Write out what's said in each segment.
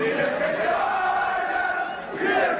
لك يا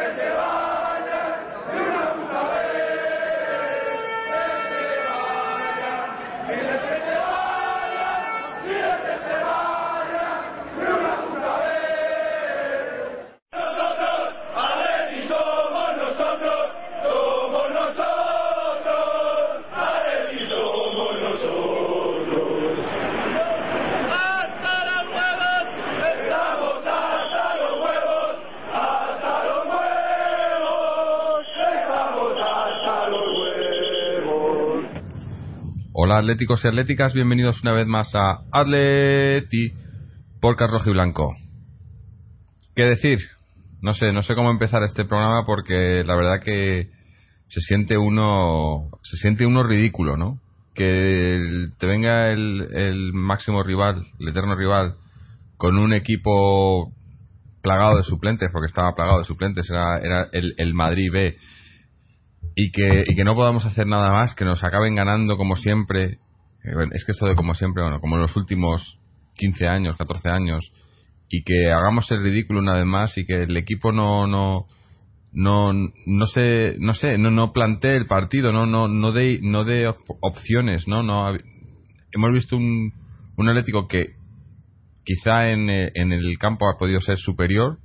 Hola atléticos y atléticas, bienvenidos una vez más a Atleti por Carlos y Blanco. ¿Qué decir? No sé, no sé cómo empezar este programa porque la verdad que se siente uno, se siente uno ridículo, ¿no? Que te venga el, máximo rival, el eterno rival, con un equipo plagado de suplentes, porque estaba plagado de suplentes, era, era el, el Madrid B y que, y que no podamos hacer nada más, que nos acaben ganando como siempre. Eh, es que esto de como siempre, bueno, como en los últimos 15 años, 14 años, y que hagamos el ridículo una vez más y que el equipo no, no, no, no sé, no sé, no, no plantee el partido, no, no, no dé, no de opciones, no, no. Hemos visto un, un Atlético que quizá en, eh, en el campo ha podido ser superior,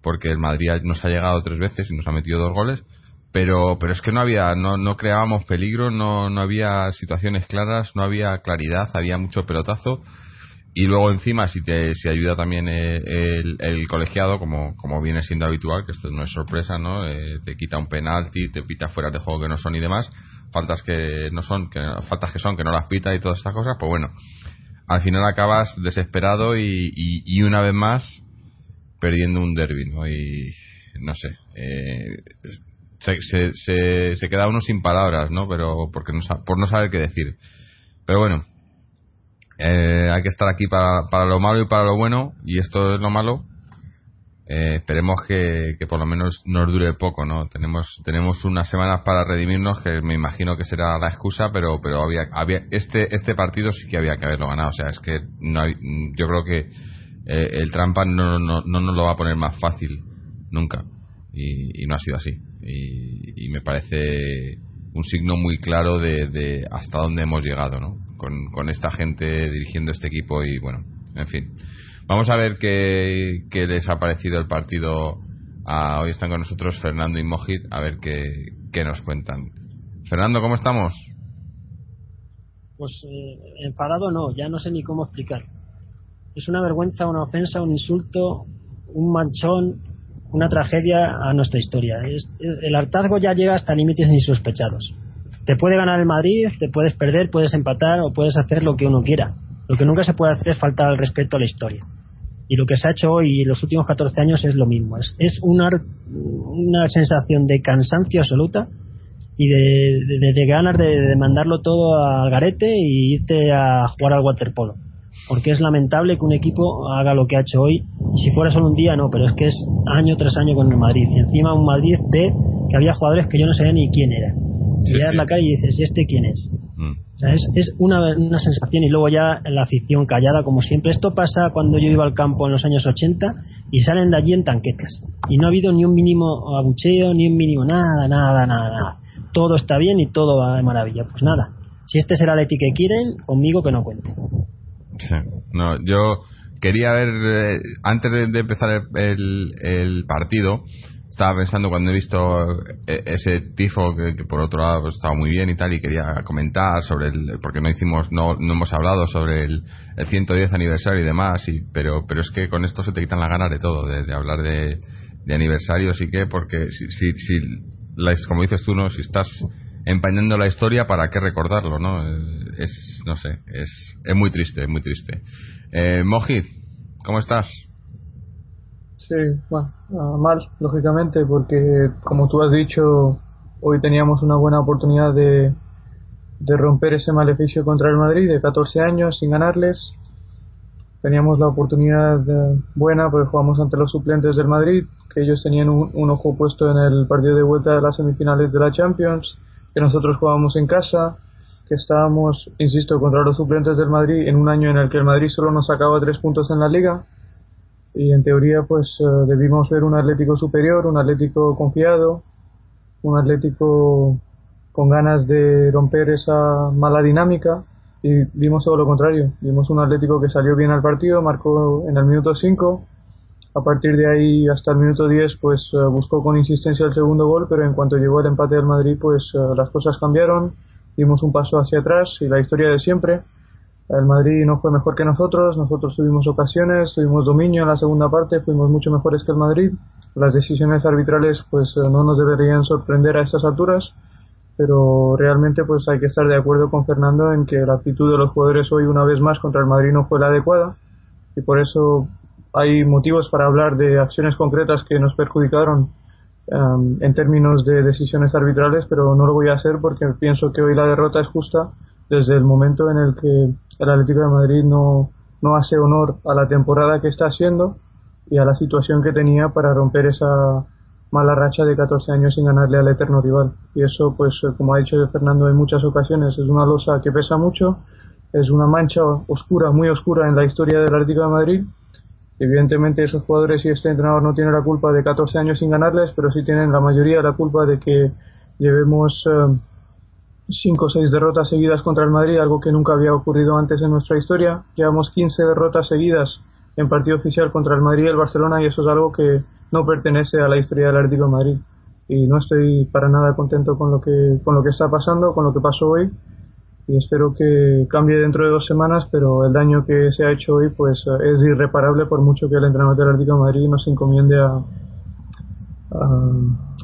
porque el Madrid nos ha llegado tres veces y nos ha metido dos goles, pero pero es que no había no, no creábamos peligro no, no había situaciones claras no había claridad había mucho pelotazo. Y luego encima si te si ayuda también eh, el, el, colegiado como como viene siendo habitual que esto no es sorpresa no eh, te quita un penalti te pita fuera de juego que no son y demás. Faltas que no son que faltas que son que no las pita y todas estas cosas pues bueno. Al final acabas desesperado y, y, y una vez más perdiendo un derby ¿no? y no sé eh, se, se, se, queda uno sin palabras, ¿no? Pero porque no, por no saber qué decir. Pero bueno, eh, hay que estar aquí para, para lo malo y para lo bueno, y esto es lo malo. Eh, esperemos que, que, por lo menos nos dure poco, ¿no? Tenemos tenemos unas semanas para redimirnos, que me imagino que será la excusa, pero pero había había este este partido sí que había que haberlo ganado, o sea, es que no yo creo que eh, el trampa no, no, no nos lo va a poner más fácil nunca y, no ha sido así y, me parece un signo muy claro de, hasta dónde hemos llegado ¿no? con, esta gente dirigiendo este equipo y bueno, en fin. Vamos a ver qué, les ha parecido el partido. hoy están con nosotros Fernando y Mojit, a ver qué, qué nos cuentan. Fernando, ¿cómo estamos? Pues eh, enfadado no, ya no sé ni cómo explicar. Es una vergüenza, una ofensa, un insulto, un manchón, una tragedia a nuestra historia. el hartazgo ya llega hasta límites insospechados. Te puede ganar el Madrid, te puedes perder, puedes empatar o puedes hacer lo que uno quiera. Lo que nunca se puede hacer es faltar al respeto a la historia. Y lo que se ha hecho hoy en los últimos 14 años es lo mismo. Es, es una, una sensación de cansancio absoluta y de, de, ganas de, de, mandarlo todo al garete y irte a jugar al waterpolo porque es lamentable que un equipo haga lo que ha hecho hoy. Si fuera solo un día, no, pero es que es año tras año con el Madrid. Y encima un Madrid ve que había jugadores que yo no sabía ni quién era. Sí, Miras la cara y dices, ¿y este quién es? Mm. O sea, es, es una, una, sensación y luego ya la afición callada como siempre. Esto pasa cuando yo iba al campo en los años 80 y salen de allí en tanquetas. Y no ha habido ni un mínimo abucheo, ni un mínimo nada, nada, nada, nada. Todo está bien y todo va de maravilla. Pues nada, si este será el Leti que quieren, conmigo que no cuente. No, yo quería ver, eh, antes de, empezar el, el, partido, estaba pensando cuando he visto eh, ese tifo que, por otro lado estaba muy bien y tal y quería comentar sobre el porque no hicimos no, no hemos hablado sobre el, el 110 aniversario y demás y, pero pero es que con esto se te quitan las ganas de todo de, hablar de, de aniversario sí que porque si, si, si como dices tú no si estás empañando la historia, ¿para qué recordarlo? ¿no? Es, no sé, es, es muy triste, es muy triste. Eh, ¿cómo estás? Sí, bueno, mal, lógicamente, porque como tú has dicho, hoy teníamos una buena oportunidad de, de romper ese maleficio contra el Madrid de 14 años sin ganarles. Teníamos la oportunidad buena porque jugamos ante los suplentes del Madrid, que ellos tenían un, un ojo puesto en el partido de vuelta de las semifinales de la Champions que nosotros jugábamos en casa, que estábamos, insisto, contra los suplentes del Madrid en un año en el que el Madrid solo nos sacaba tres puntos en la liga y en teoría pues eh, debimos ver un Atlético superior, un Atlético confiado, un Atlético con ganas de romper esa mala dinámica y vimos todo lo contrario. Vimos un Atlético que salió bien al partido, marcó en el minuto 5. A partir de ahí hasta el minuto 10 pues eh, buscó con insistencia el segundo gol, pero en cuanto llegó el empate del Madrid pues eh, las cosas cambiaron, dimos un paso hacia atrás y la historia de siempre. El Madrid no fue mejor que nosotros, nosotros tuvimos ocasiones, tuvimos dominio en la segunda parte, fuimos mucho mejores que el Madrid. Las decisiones arbitrales pues eh, no nos deberían sorprender a estas alturas pero realmente pues hay que estar de acuerdo con Fernando en que la actitud de los jugadores hoy una vez más contra el Madrid no fue la adecuada y por eso hay motivos para hablar de acciones concretas que nos perjudicaron em, en términos de decisiones arbitrales, pero no lo voy a hacer porque pienso que hoy la derrota es justa desde el momento en el que el Atlético de Madrid no, no hace honor a la temporada que está haciendo y a la situación que tenía para romper esa mala racha de 14 años sin ganarle al eterno rival. Y eso, pues, eh, como ha dicho Fernando en muchas ocasiones, es una losa que pesa mucho, es una mancha oscura, muy oscura en la historia del Atlético de Madrid. Evidentemente esos jugadores y este entrenador no tienen la culpa de 14 años sin ganarles, pero sí tienen la mayoría la culpa de que llevemos 5 eh, o 6 derrotas seguidas contra el Madrid, algo que nunca había ocurrido antes en nuestra historia. Llevamos 15 derrotas seguidas en partido oficial contra el Madrid y el Barcelona y eso es algo que no pertenece a la historia del Atlético de Madrid y no estoy para nada contento con lo que con lo que está pasando, con lo que pasó hoy y espero que cambie dentro de dos semanas, pero el daño que se ha hecho hoy pues es irreparable por mucho que el entrenador del Atlético de Madrid nos encomiende a,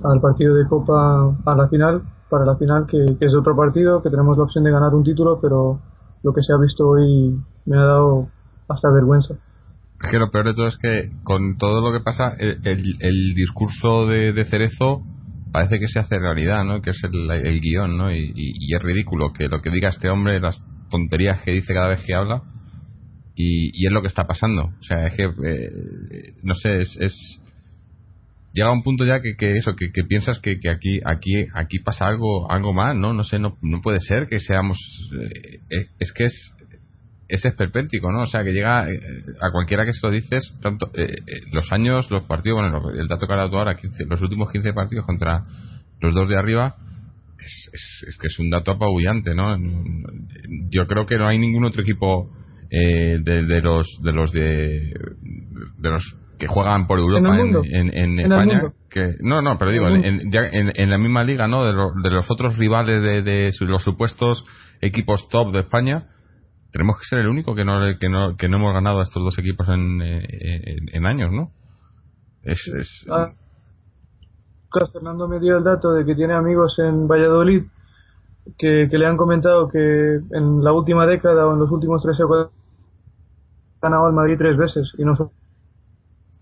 al partido de Copa a la final, para la final que, que es otro partido, que tenemos la opción de ganar un título, pero lo que se ha visto hoy me ha dado hasta vergüenza. Que lo peor de todo es que con todo lo que pasa, el, discurso de, Cerezo parece que se hace realidad, ¿no? Que es el, guion, ¿no? Y, es ridículo que lo que diga este hombre, las tonterías que dice cada vez que habla, y, es lo que está pasando. O sea, es que, eh, no sé, es, llega a un punto ya que, eso, que, piensas que, aquí, aquí, aquí pasa algo, algo más, ¿no? No sé, no, no puede ser que seamos, eh, es que es, ese esperpéntico, ¿no? O sea, que llega eh, a cualquiera que se lo dices, tanto eh, eh, los años, los partidos, bueno, el dato que ha dado ahora, los últimos 15 partidos contra los dos de arriba, es, es, que es un dato apabullante, ¿no? Yo creo que no hay ningún otro equipo de, de, los de los de, de los que juegan por Europa en, en, España que no no pero digo en, ya en, la misma liga no de, de los otros rivales de, de los supuestos equipos top de España tenemos que ser el único que no, que no, que no hemos ganado a estos dos equipos en, eh, en, años, ¿no? Es, es... Ah, Fernando me dio el dato de que tiene amigos en Valladolid que, que le han comentado que en la última década o en los últimos tres o cuatro ha ganado al Madrid tres veces y no solo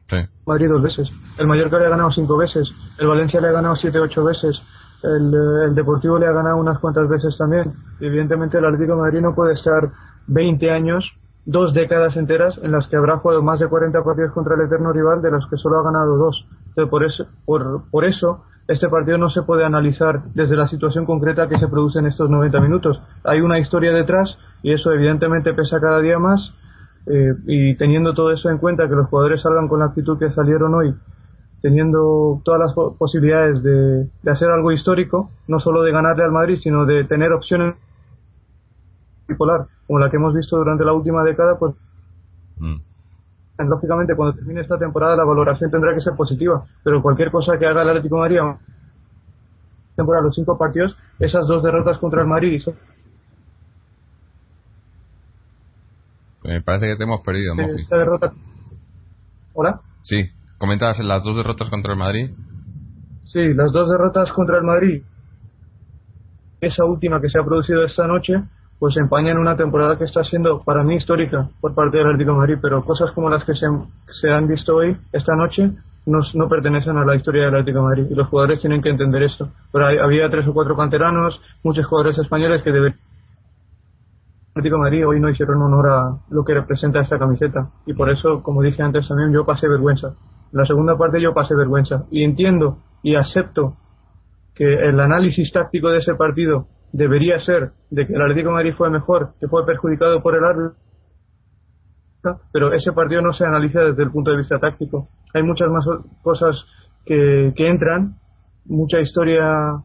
sí. Madrid dos veces. El Mallorca le ha ganado cinco veces, el Valencia le ha ganado siete ocho veces, el, el, Deportivo le ha ganado unas cuantas veces también. Evidentemente el Atlético de Madrid no puede estar 20 años, dos décadas enteras en las que habrá jugado más de 40 partidos contra el eterno rival, de los que solo ha ganado dos. por eso, por eso este partido no se puede analizar desde la situación concreta que se produce en estos 90 minutos. Hay una historia detrás y eso evidentemente pesa cada día más. Eh, y teniendo todo eso en cuenta, que los jugadores salgan con la actitud que salieron hoy, teniendo todas las posibilidades de, de hacer algo histórico, no solo de ganarle al Madrid, sino de tener opciones bipolar, como la que hemos visto durante la última década, pues mm. lógicamente cuando termine esta temporada la valoración tendrá que ser positiva, pero cualquier cosa que haga el Atlético de Madrid temporada los cinco partidos, esas dos derrotas contra el Madrid Me parece que te hemos perdido, Esta derrota... ¿Hola? Sí, comentabas las dos derrotas contra el Madrid. Sí, las dos derrotas contra el Madrid. Esa última que se ha producido esta noche, pues empañan una temporada que está siendo para mí histórica por parte del Atlético Madrid, pero cosas como las que se, se han visto hoy, esta noche, no, pertenecen a la historia del Atlético Madrid y los jugadores tienen que entender esto. Pero había tres o cuatro canteranos, muchos jugadores españoles que deben Atlético de Madrid hoy no hicieron honor a lo que representa esta camiseta y por eso, como dije antes también, yo pasé vergüenza. En la segunda parte yo pasé vergüenza y entiendo y acepto que el análisis táctico de ese partido debería ser de que el Atlético de Madrid fue mejor, que fue perjudicado por el árbitro, pero ese partido no se analiza desde el punto de vista táctico. Hay muchas más cosas que, que entran, mucha historia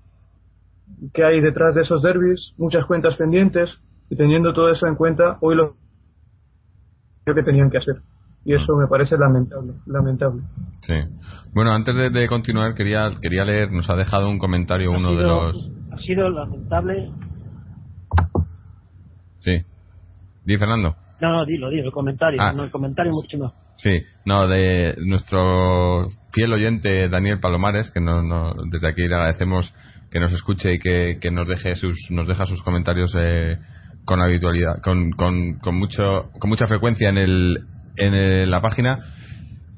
que hay detrás de esos derbis, muchas cuentas pendientes, y teniendo todo eso en cuenta, hoy lo que tenían que hacer. Y eso me parece lamentable, lamentable. Sí. Bueno, antes de, continuar, quería, quería leer, nos ha dejado un comentario uno de los... Ha sido lamentable. Sí. Di, Fernando. No, no, dilo, dilo, el comentario. Ah. No, el comentario mucho más. Sí, no, de nuestro fiel oyente Daniel Palomares, que no, no, desde aquí le agradecemos que nos escuche y que, que nos deje sus nos deja sus comentarios eh, con habitualidad con, con, con, mucho con mucha frecuencia en el en la página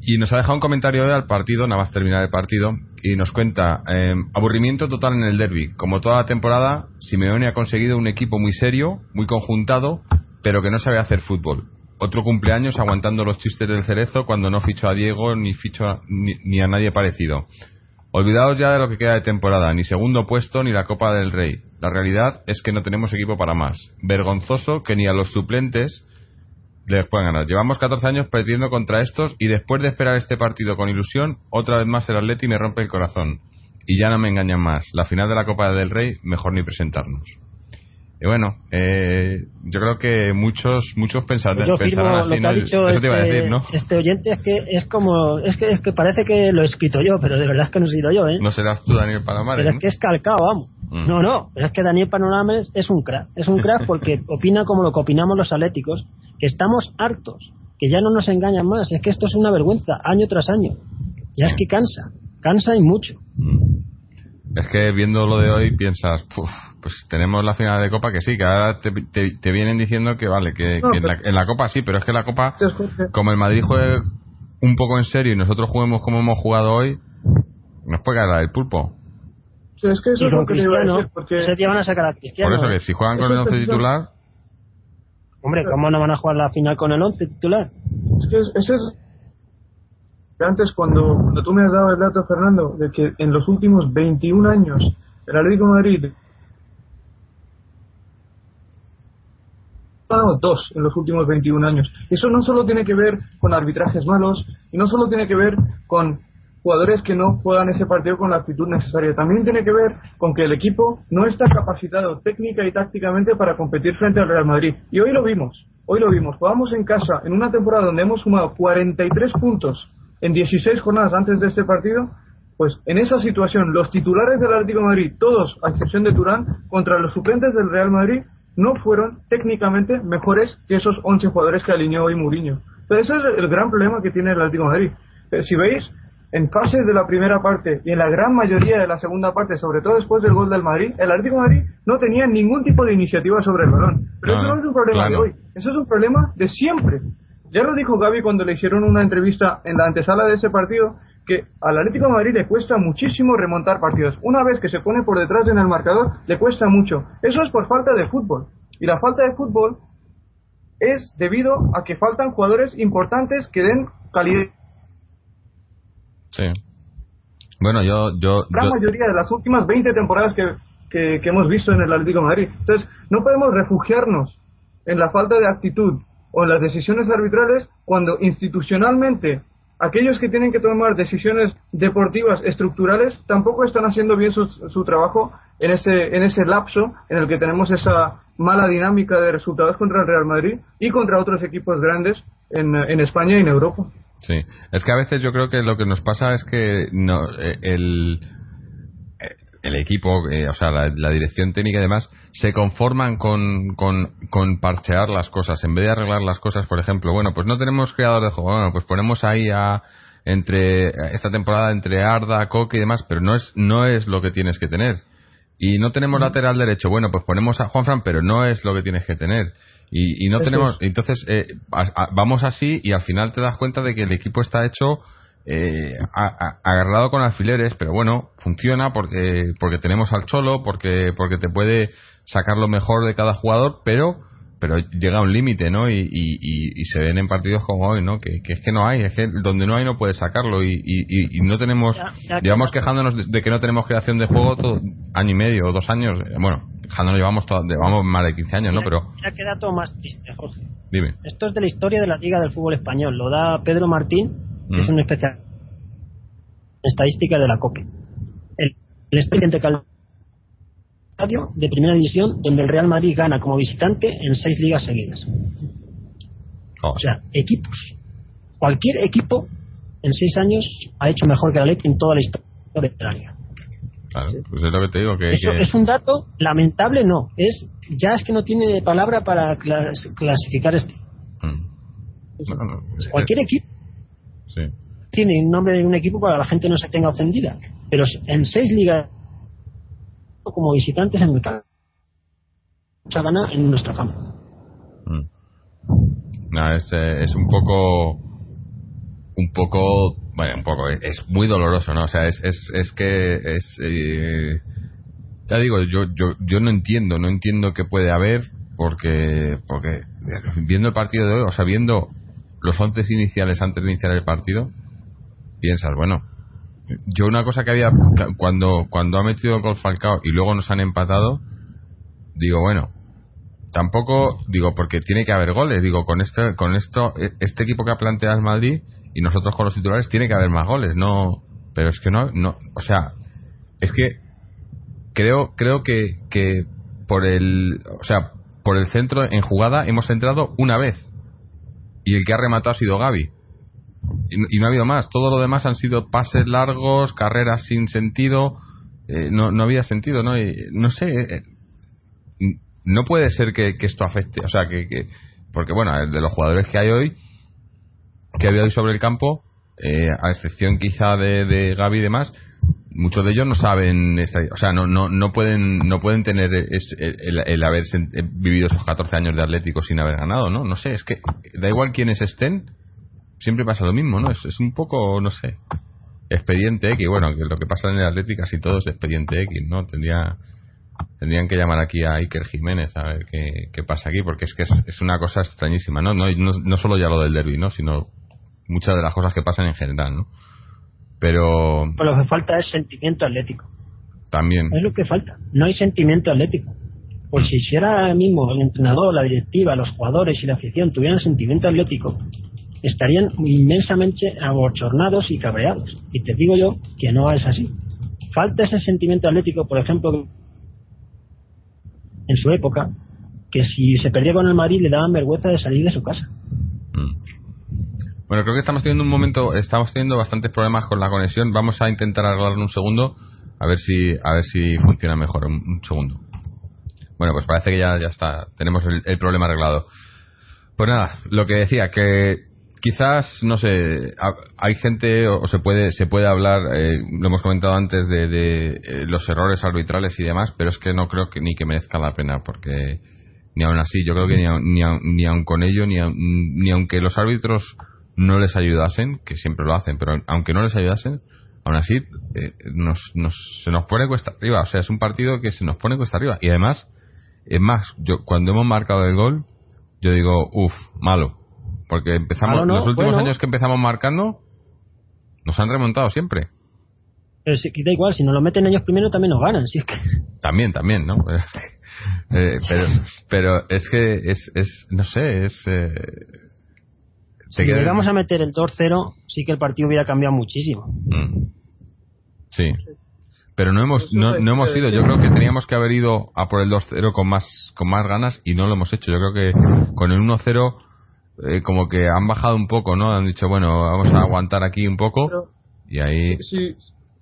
y nos ha dejado un comentario al partido nada más terminar el partido y nos cuenta eh, aburrimiento total en el derby como toda la temporada Simeone ha conseguido un equipo muy serio muy conjuntado pero que no sabe hacer fútbol otro cumpleaños aguantando los chistes del cerezo cuando no fichó a Diego ni fichó ni a nadie parecido Olvidaos ya de lo que queda de temporada, ni segundo puesto ni la Copa del Rey. La realidad es que no tenemos equipo para más. Vergonzoso que ni a los suplentes les puedan ganar. Llevamos 14 años perdiendo contra estos y después de esperar este partido con ilusión, otra vez más el Atleti me rompe el corazón. Y ya no me engañan más. La final de la Copa del Rey, mejor ni presentarnos. Y bueno, eh, yo creo que muchos muchos pensar, yo pensarán así, lo que ha dicho este, decir, ¿no? este oyente es que es como es que es que parece que lo he escrito yo, pero de verdad es que no he sido yo, ¿eh? No serás tú Daniel Palomares. Pero es que es calcado, vamos. Mm. No, no, pero es que Daniel Palomares es un crack, es un crack porque opina como lo que opinamos los atléticos, que estamos hartos, que ya no nos engañan más, es que esto es una vergüenza año tras año. Ya es que cansa, cansa y mucho. Mm. Es que viendo lo de hoy piensas, pues tenemos la final de Copa que sí, que ahora te, vienen diciendo que vale, que, en, la, Copa sí, pero es que la Copa, como el Madrid juegue un poco en serio y nosotros juguemos como hemos jugado hoy, nos puede caer el pulpo. Sí, es que eso es lo que Cristiano, porque... Se van a sacar a Cristiano. Por eso que si juegan con el 11 titular... Hombre, ¿cómo no van a jugar la final con el 11 titular? Es que ese es antes cuando, cuando tú me has dado el dato, Fernando, de que en los últimos 21 años el Atlético Madrid ha dos en los últimos 21 años. Eso no solo tiene que ver con arbitrajes malos y no solo tiene que ver con jugadores que no juegan ese partido con la actitud necesaria. También tiene que ver con que el equipo no está capacitado técnica y tácticamente para competir frente al Real Madrid. Y hoy lo vimos, hoy lo vimos. Jugamos en casa en una temporada donde hemos sumado 43 puntos en 16 jornadas antes de este partido, pues en esa situación los titulares del Atlético de Madrid, todos a excepción de Turán, contra los suplentes del Real Madrid, no fueron técnicamente mejores que esos 11 jugadores que alineó hoy Mourinho. Entonces ese es el gran problema que tiene el Atlético de Madrid. Eh, si veis, en fases de la primera parte y en la gran mayoría de la segunda parte, sobre todo después del gol del Madrid, el Atlético de Madrid no tenía ningún tipo de iniciativa sobre el balón. Pero eso no es un problema de hoy, eso es un problema de siempre. Ya lo dijo Gaby cuando le hicieron una entrevista en la antesala de ese partido, que al Atlético de Madrid le cuesta muchísimo remontar partidos. Una vez que se pone por detrás en el marcador, le cuesta mucho. Eso es por falta de fútbol. Y la falta de fútbol es debido a que faltan jugadores importantes que den calidad. Sí. Bueno, yo... yo la mayoría de las últimas 20 temporadas que, que, que hemos visto en el Atlético de Madrid. Entonces, no podemos refugiarnos en la falta de actitud o en las decisiones arbitrales cuando institucionalmente aquellos que tienen que tomar decisiones deportivas estructurales tampoco están haciendo bien su, su, trabajo en ese, en ese lapso en el que tenemos esa mala dinámica de resultados contra el Real Madrid y contra otros equipos grandes en, en España y en Europa. Sí, es que a veces yo creo que lo que nos pasa es que no, eh, el, el equipo, eh, o sea, la, dirección técnica y demás, se conforman con, con, parchear las cosas. En vez de arreglar las cosas, por ejemplo, bueno, pues no tenemos creador de juego, bueno, pues ponemos ahí a, entre, esta temporada entre Arda, Coque y demás, pero no es, no es lo que tienes que tener. Y no tenemos lateral derecho, bueno, pues ponemos a Juanfran, pero no es lo que tienes que tener. Y, y no tenemos, entonces, eh, vamos así y al final te das cuenta de que el equipo está hecho eh, agarrado con alfileres, pero bueno, funciona porque, porque tenemos al Cholo, porque, porque te puede sacar lo mejor de cada jugador, pero pero llega a un límite, ¿no? Y, y, se ven en partidos como hoy, ¿no? Que, es que no hay, es que donde no hay no puedes sacarlo y, y no tenemos, llevamos quejándonos de, que no tenemos creación de juego todo año y medio o dos años, bueno, no llevamos, todo, llevamos más de 15 años, ¿no? Pero... Mira qué dato más triste, Jorge. Dime. Esto es de la historia de la Liga del Fútbol Español. Lo da Pedro Martín, es Mm. un especial estadística de la COPE. El, el expediente de primera división donde el Real Madrid gana como visitante en seis ligas seguidas. Oh, O sea, equipos. Cualquier equipo en seis años ha hecho mejor que la Leti en toda la historia de la liga. claro, pues es lo que te digo, que... Eso que- es un dato lamentable, no. Es ya es que no tiene palabra para clas- clasificar este. Mm. No, no, eh, Cualquier equipo Sí. tiene un nombre de un equipo para que la gente no se tenga ofendida. Pero en seis ligas como visitantes en el campo se gana en nuestro campo. Mm. No, es, eh, es un poco un poco bueno un poco es muy doloroso no o sea es es, es que es eh, ya digo yo yo yo no entiendo no entiendo qué puede haber porque porque viendo el partido de hoy o sea viendo los once iniciales antes de iniciar el partido piensas bueno yo una cosa que había cuando cuando ha metido el gol Falcao y luego nos han empatado digo bueno tampoco digo porque tiene que haber goles digo con este con esto e- este equipo que ha planteado el Madrid y nosotros con los titulares tiene que haber más goles no pero es que no no o sea es que creo creo que que por el o sea por el centro en jugada hemos entrado una vez y el que ha rematado ha sido Gaby. Y, no- ha habido más. Todo lo demás han sido pases largos carreras sin sentido. Eh, no, no había sentido no Y, no sé eh, no puede ser que, que esto afecte, o sea, que, que- porque bueno, de los jugadores que hay hoy, que había hoy sobre el campo, eh, a excepción quizá de, de Gaby y demás, muchos de ellos no saben, o sea, no, no, no pueden, no pueden tener es- el, el- haber eh, vivido esos 14 años de Atlético sin haber ganado, ¿no? No sé, es que da igual quienes estén, siempre pasa lo mismo, ¿no? Es, es un poco, no sé, expediente X, bueno, que lo que pasa en el Atlético casi todo es expediente X, ¿no? Tendría, tendrían que llamar aquí a Iker Jiménez a ver qué, qué pasa aquí, porque es que es, es una cosa extrañísima, ¿no? No, no, no solo ya lo del derby, ¿no? Sino muchas de las cosas que pasan en general, ¿no? Pero Pero lo que falta es sentimiento atlético. también, Es lo que falta. No hay sentimiento atlético. Pues si ahora mismo el entrenador, la directiva, los jugadores y la afición tuvieran sentimiento atlético, estarían inmensamente abochornados y cabreados. Y te digo yo que no es así. Falta ese sentimiento atlético, por ejemplo, en su época, que si se perdía con el Madrid le daban vergüenza de salir de su casa. Bueno, creo que estamos teniendo un momento, estamos teniendo bastantes problemas con la conexión. Vamos a intentar arreglarlo un segundo, a ver si, a ver si funciona mejor. Un, un segundo. Bueno, pues parece que ya, ya está, tenemos el, problema arreglado. Pues nada, lo que decía, que quizás, no sé, ha- hay gente o se puede, se puede hablar, eh, lo hemos comentado antes, de, de, eh, los errores arbitrales y demás, pero es que no creo que ni que merezca la pena, porque ni aun así, yo creo que ni aun, ni aun, ni aun con ello, ni, aun- ni aunque los árbitros no les ayudasen, que siempre lo hacen, pero aunque no les ayudasen, aún así eh, nos, nos, se nos pone cuesta arriba. O sea, es un partido que se nos pone cuesta arriba. Y además, es más, yo cuando hemos marcado el gol, yo digo, uff, malo. Porque empezamos, Malo no, los últimos bueno. años que empezamos marcando, nos han remontado siempre. Pero si, da igual, si nos lo meten ellos primero también nos ganan. Si es que También, también, ¿no? Eh, pero, pero es que es, es no sé, es... eh, si llegamos a meter el 2-0, sí que el partido hubiera cambiado muchísimo. Mm. Sí. Pero no hemos, no, no hemos ido. Yo creo que teníamos que haber ido a por el 2-0 con más, con más ganas y no lo hemos hecho. Yo creo que con el 1-0 eh, como que han bajado un poco, ¿no? Han dicho, bueno, vamos a aguantar aquí un poco Pero y ahí... si,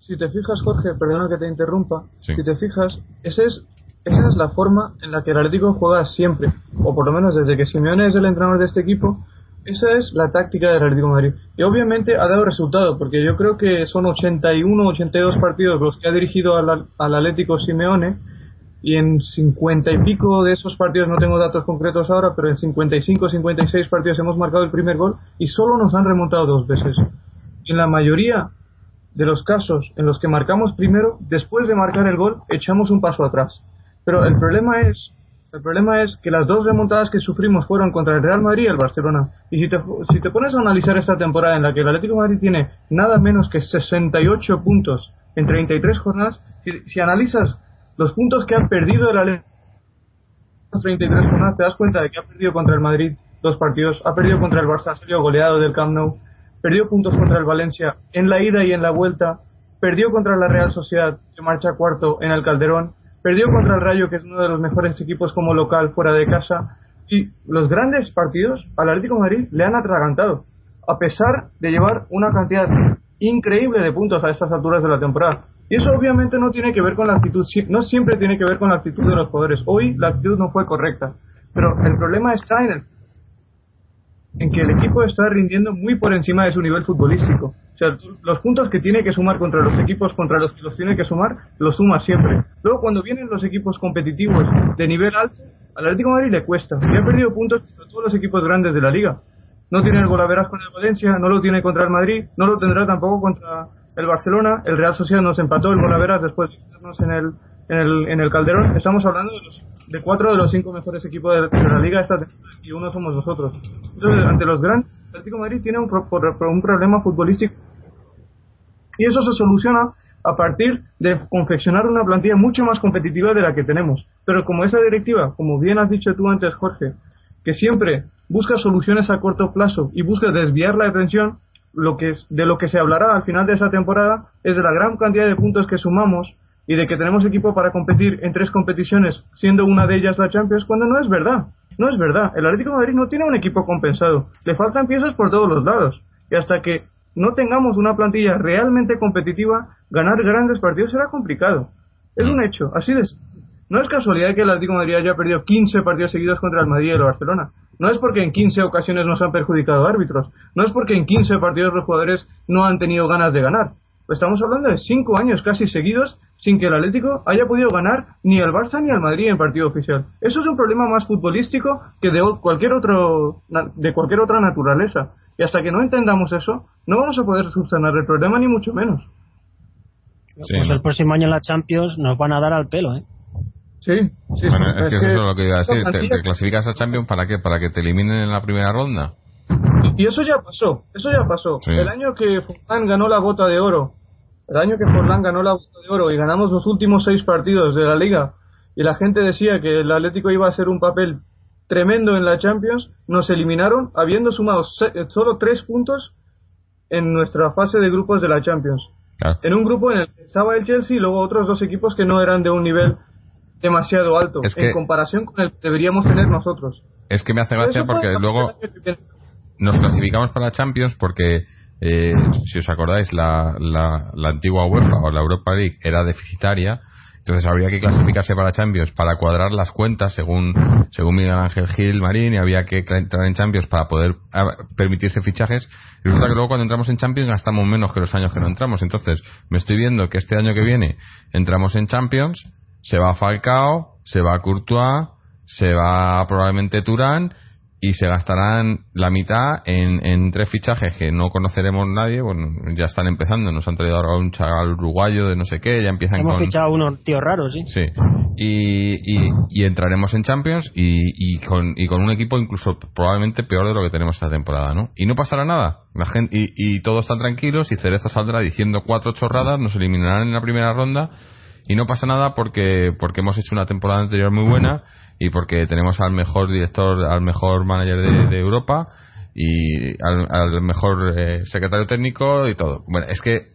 si te fijas, Jorge, perdona que te interrumpa, Sí. si te fijas, ese es, esa es la forma en la que el Atlético juega siempre, o por lo menos desde que Simeone es el entrenador de este equipo, esa es la táctica del Atlético de Madrid. Y obviamente ha dado resultado, porque yo creo que son 81, 82 partidos los que ha dirigido al, al Atlético Simeone, y en 50 y pico de esos partidos, no tengo datos concretos ahora, pero en 55, 56 partidos hemos marcado el primer gol y solo nos han remontado dos veces. En la mayoría de los casos en los que marcamos primero, después de marcar el gol, echamos un paso atrás. Pero el problema es, el problema es que las dos remontadas que sufrimos fueron contra el Real Madrid y el Barcelona. Y si te, si te pones a analizar esta temporada en la que el Atlético Madrid tiene nada menos que 68 puntos en 33 jornadas, si, si analizas los puntos que ha perdido el Atlético 33 jornadas te das cuenta de que ha perdido contra el Madrid dos partidos, ha perdido contra el Barça, ha goleado del Camp Nou, perdió puntos contra el Valencia en la ida y en la vuelta, perdió contra la Real Sociedad, que marcha cuarto en el Calderón, perdió contra el Rayo, que es uno de los mejores equipos como local fuera de casa, y los grandes partidos al Atlético Madrid le han atragantado, a pesar de llevar una cantidad increíble de puntos a estas alturas de la temporada. Y eso obviamente no tiene que ver con la actitud, no siempre tiene que ver con la actitud de los jugadores. Hoy la actitud no fue correcta, pero el problema está en el en que el equipo está rindiendo muy por encima de su nivel futbolístico. O sea, los puntos que tiene que sumar contra los equipos contra los que los tiene que sumar, los suma siempre. Luego, cuando vienen los equipos competitivos de nivel alto, al Atlético de Madrid le cuesta. Y ha perdido puntos contra todos los equipos grandes de la liga. No tiene el golaveras con el Valencia, no lo tiene contra el Madrid, no lo tendrá tampoco contra el Barcelona. El Real Sociedad nos empató el golaveras después de meternos en el, en el, en el Calderón. Estamos hablando de los de cuatro de los cinco mejores equipos de, la liga esta y uno somos nosotros. Entonces, ante los grandes, el Atlético Madrid tiene un, un problema futbolístico y eso se soluciona a partir de confeccionar una plantilla mucho más competitiva de la que tenemos. Pero como esa directiva, como bien has dicho tú antes, Jorge, que siempre busca soluciones a corto plazo y busca desviar la atención, lo que de lo que se hablará al final de esa temporada es de la gran cantidad de puntos que sumamos y de que tenemos equipo para competir en tres competiciones, siendo una de ellas la Champions, cuando no es verdad. No es verdad. El Atlético Madrid no tiene un equipo compensado. Le faltan piezas por todos los lados. Y hasta que no tengamos una plantilla realmente competitiva, ganar grandes partidos será complicado. Es un hecho. Así de. No es casualidad que el Atlético Madrid haya perdido 15 partidos seguidos contra el Madrid y el Barcelona. No es porque en 15 ocasiones nos han perjudicado árbitros. No es porque en 15 partidos los jugadores no han tenido ganas de ganar. Estamos hablando de 5 años casi seguidos sin que el Atlético haya podido ganar ni al Barça ni al Madrid en partido oficial. Eso es un problema más futbolístico que de cualquier otro de cualquier otra naturaleza. Y hasta que no entendamos eso, no vamos a poder subsanar el problema ni mucho menos. Pues el próximo año en la Champions nos van a dar al pelo, ¿eh? Sí, sí. Bueno, es, que, eso es lo que iba a decir. ¿Te, clasificas a Champions para qué? ¿Para que te eliminen en la primera ronda? Y, eso ya pasó, eso ya pasó. El año que Forlán ganó la bota de oro el año que Forlán ganó la Bota de Oro y ganamos los últimos seis partidos de la Liga y la gente decía que el Atlético iba a hacer un papel tremendo en la Champions, nos eliminaron habiendo sumado eh, solo tres puntos en nuestra fase de grupos de la Champions. En un grupo en el que estaba el Chelsea y luego otros dos equipos que no eran de un nivel demasiado alto en comparación con el que deberíamos tener nosotros. Es que me hace gracia porque luego nos clasificamos para la Champions porque eh, si os acordáis, la, la, antigua UEFA o la Europa League era deficitaria, entonces habría que clasificarse para Champions para cuadrar las cuentas según, según Miguel Ángel Gil Marín y había que entrar en Champions para poder ah, permitirse fichajes. Y resulta que luego cuando entramos en Champions gastamos menos que los años que no entramos. Entonces me estoy viendo que este año que viene entramos en Champions, se va Falcao, se va Courtois, se va probablemente Turán y se gastarán la mitad en, en, tres fichajes que no conoceremos nadie. Bueno, ya están empezando. Nos han traído ahora un chaval uruguayo de no sé qué. Ya empiezan Hemos fichado unos tíos raros, sí. Sí. Y, y, y entraremos en Champions y, y, con, y con un equipo incluso probablemente peor de lo que tenemos esta temporada, ¿no? Y no pasará nada. La gente, y, y todos están tranquilos y Cereza saldrá diciendo cuatro chorradas, nos eliminarán en la primera ronda y no pasa nada porque porque hemos hecho una temporada anterior muy buena y porque tenemos al mejor director, al mejor manager de, Europa y al, mejor eh, secretario técnico y todo. Bueno, es que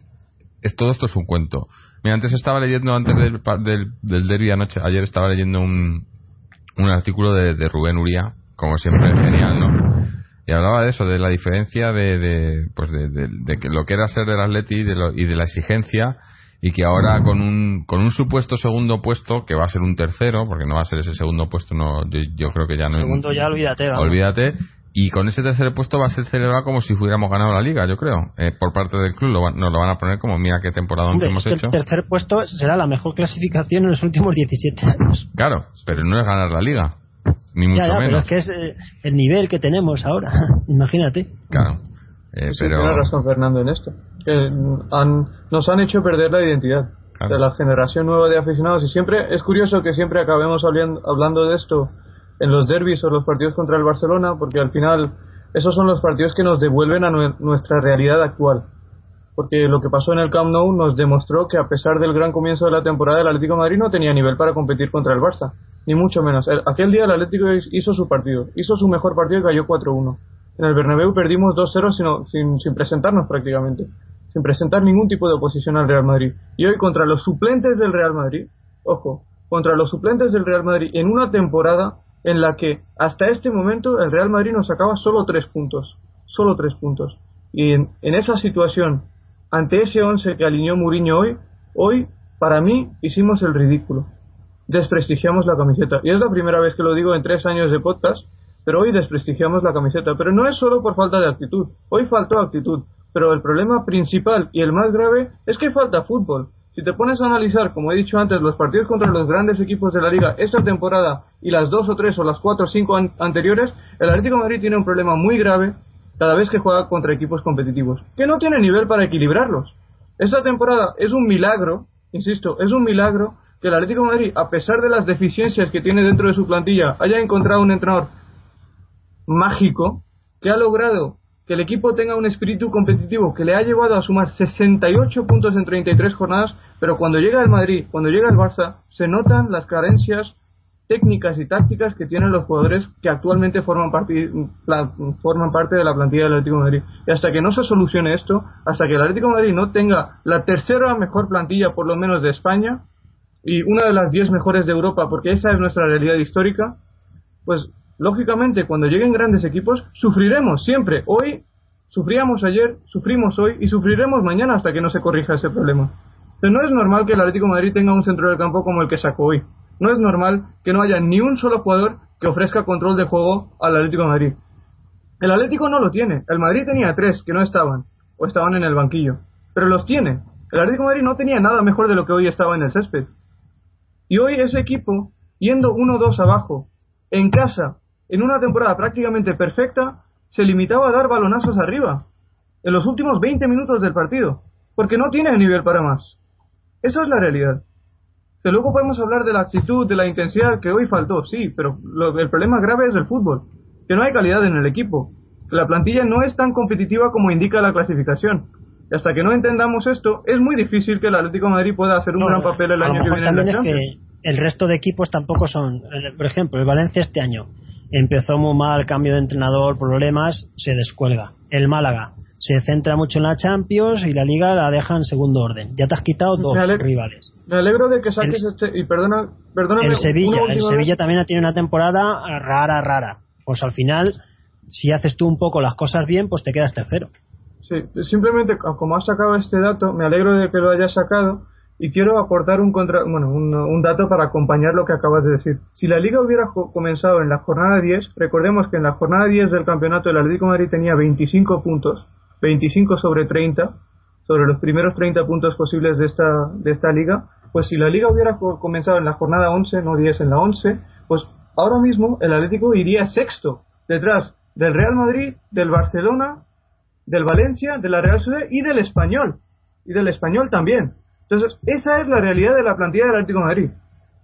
es, todo esto es un cuento. Mira, antes estaba leyendo, antes del, del, del derby anoche, ayer estaba leyendo un, un artículo de, Rubén Uría, como siempre genial, ¿no? Y hablaba de eso, de la diferencia de, de pues de, de, que lo que era ser del Atleti de, y de la exigencia y que ahora con un, con un supuesto segundo puesto, que va a ser un tercero, porque no va a ser ese segundo puesto, no yo, creo que ya no. Segundo ya olvídate. Olvídate. Y con ese tercer puesto va a ser celebrado como si hubiéramos ganado la liga, yo creo. Eh, por parte del club lo nos lo van a poner como, mira qué temporada hemos hecho. El tercer puesto será la mejor clasificación en los últimos 17 años. Claro, pero no es ganar la liga. Ni mucho menos. Pero es que es eh, el nivel que tenemos ahora. Imagínate. Claro. Eh, pero... Tiene razón Fernando en esto. Han, nos han hecho perder la identidad de la generación nueva de aficionados y siempre es curioso que siempre acabemos hablando de esto en los derbis o los partidos contra el Barcelona porque al final esos son los partidos que nos devuelven a nuestra realidad actual porque lo que pasó en el Camp Nou nos demostró que a pesar del gran comienzo de la temporada el Atlético de Madrid no tenía nivel para competir contra el Barça ni mucho menos. aquel día el Atlético hizo su partido, hizo su mejor partido y cayó 4-1. En el Bernabéu perdimos 2-0 sin, sin presentarnos prácticamente, sin presentar ningún tipo de oposición al Real Madrid. Y hoy contra los suplentes del Real Madrid, ojo, contra los suplentes del Real Madrid en una temporada en la que hasta este momento el Real Madrid nos sacaba solo tres puntos, solo tres puntos. Y en, esa situación, ante ese once que alineó Mourinho hoy, hoy para mí hicimos el ridículo. Desprestigiamos la camiseta. Y es la primera vez que lo digo en tres años de podcast, pero hoy desprestigiamos la camiseta. Pero no es solo por falta de actitud. Hoy faltó actitud. Pero el problema principal y el más grave es que falta fútbol. Si te pones a analizar, como he dicho antes, los partidos contra los grandes equipos de la liga esta temporada y las dos o tres o las cuatro o cinco anteriores, el Atlético Madrid tiene un problema muy grave cada vez que juega contra equipos competitivos, que no tiene nivel para equilibrarlos. Esta temporada es un milagro, insisto, es un milagro que el Atlético Madrid, a pesar de las deficiencias que tiene dentro de su plantilla, haya encontrado un entrenador mágico que ha logrado que el equipo tenga un espíritu competitivo que le ha llevado a sumar 68 puntos en 33 jornadas, pero cuando llega el Madrid, cuando llega el Barça, se notan las carencias técnicas y tácticas que tienen los jugadores que actualmente forman parte, forman parte de la plantilla del Atlético de Madrid. Y hasta que no se solucione esto, hasta que el Atlético de Madrid no tenga la tercera mejor plantilla, por lo menos de España, y una de las 10 mejores de Europa, porque esa es nuestra realidad histórica, pues lógicamente cuando lleguen grandes equipos sufriremos siempre. Hoy sufríamos ayer, sufrimos hoy y sufriremos mañana hasta que no se corrija ese problema. Pero no es normal que el Atlético Madrid tenga un centro del campo como el que sacó hoy. No es normal que no haya ni un solo jugador que ofrezca control de juego al Atlético Madrid. El Atlético no lo tiene. El Madrid tenía tres que no estaban o estaban en el banquillo. Pero los tiene. El Atlético Madrid no tenía nada mejor de lo que hoy estaba en el césped. Y hoy ese equipo, yendo 1-2 abajo, en casa, en una temporada prácticamente perfecta, se limitaba a dar balonazos arriba, en los últimos 20 minutos del partido, porque no tiene nivel para más. Esa es la realidad. De luego podemos hablar de la actitud, de la intensidad que hoy faltó, sí, pero el problema grave es el fútbol, que no hay calidad en el equipo, que la plantilla no es tan competitiva como indica la clasificación. Y hasta que no entendamos esto, es muy difícil que el Atlético de Madrid pueda hacer un gran papel el año que viene en la Champions. Es que el resto de equipos tampoco son, por ejemplo, el Valencia este año empezó muy mal, cambio de entrenador, problemas, se descuelga. El Málaga se centra mucho en la Champions y la Liga la deja en segundo orden. Ya te has quitado dos rivales. Me alegro de que saques este. Y perdona, perdóname. El Sevilla, el Sevilla también ha tenido una temporada rara, rara. Pues al final, si haces tú un poco las cosas bien, pues te quedas tercero. Sí, simplemente como has sacado este dato, me alegro de que lo hayas sacado y quiero aportar un, contra, bueno, un, dato para acompañar lo que acabas de decir. Si la liga hubiera comenzado en la jornada 10, recordemos que en la jornada 10 del campeonato el Atlético Madrid tenía 25 puntos, 25 sobre 30, sobre los primeros 30 puntos posibles de esta, de esta liga, pues si la liga hubiera comenzado en la jornada 11, no 10 en la 11, pues ahora mismo el Atlético iría sexto, detrás del Real Madrid, del Barcelona, del Valencia, de la Real Sociedad y del Español. Y del Español también. Entonces, esa es la realidad de la plantilla del Atlético Madrid.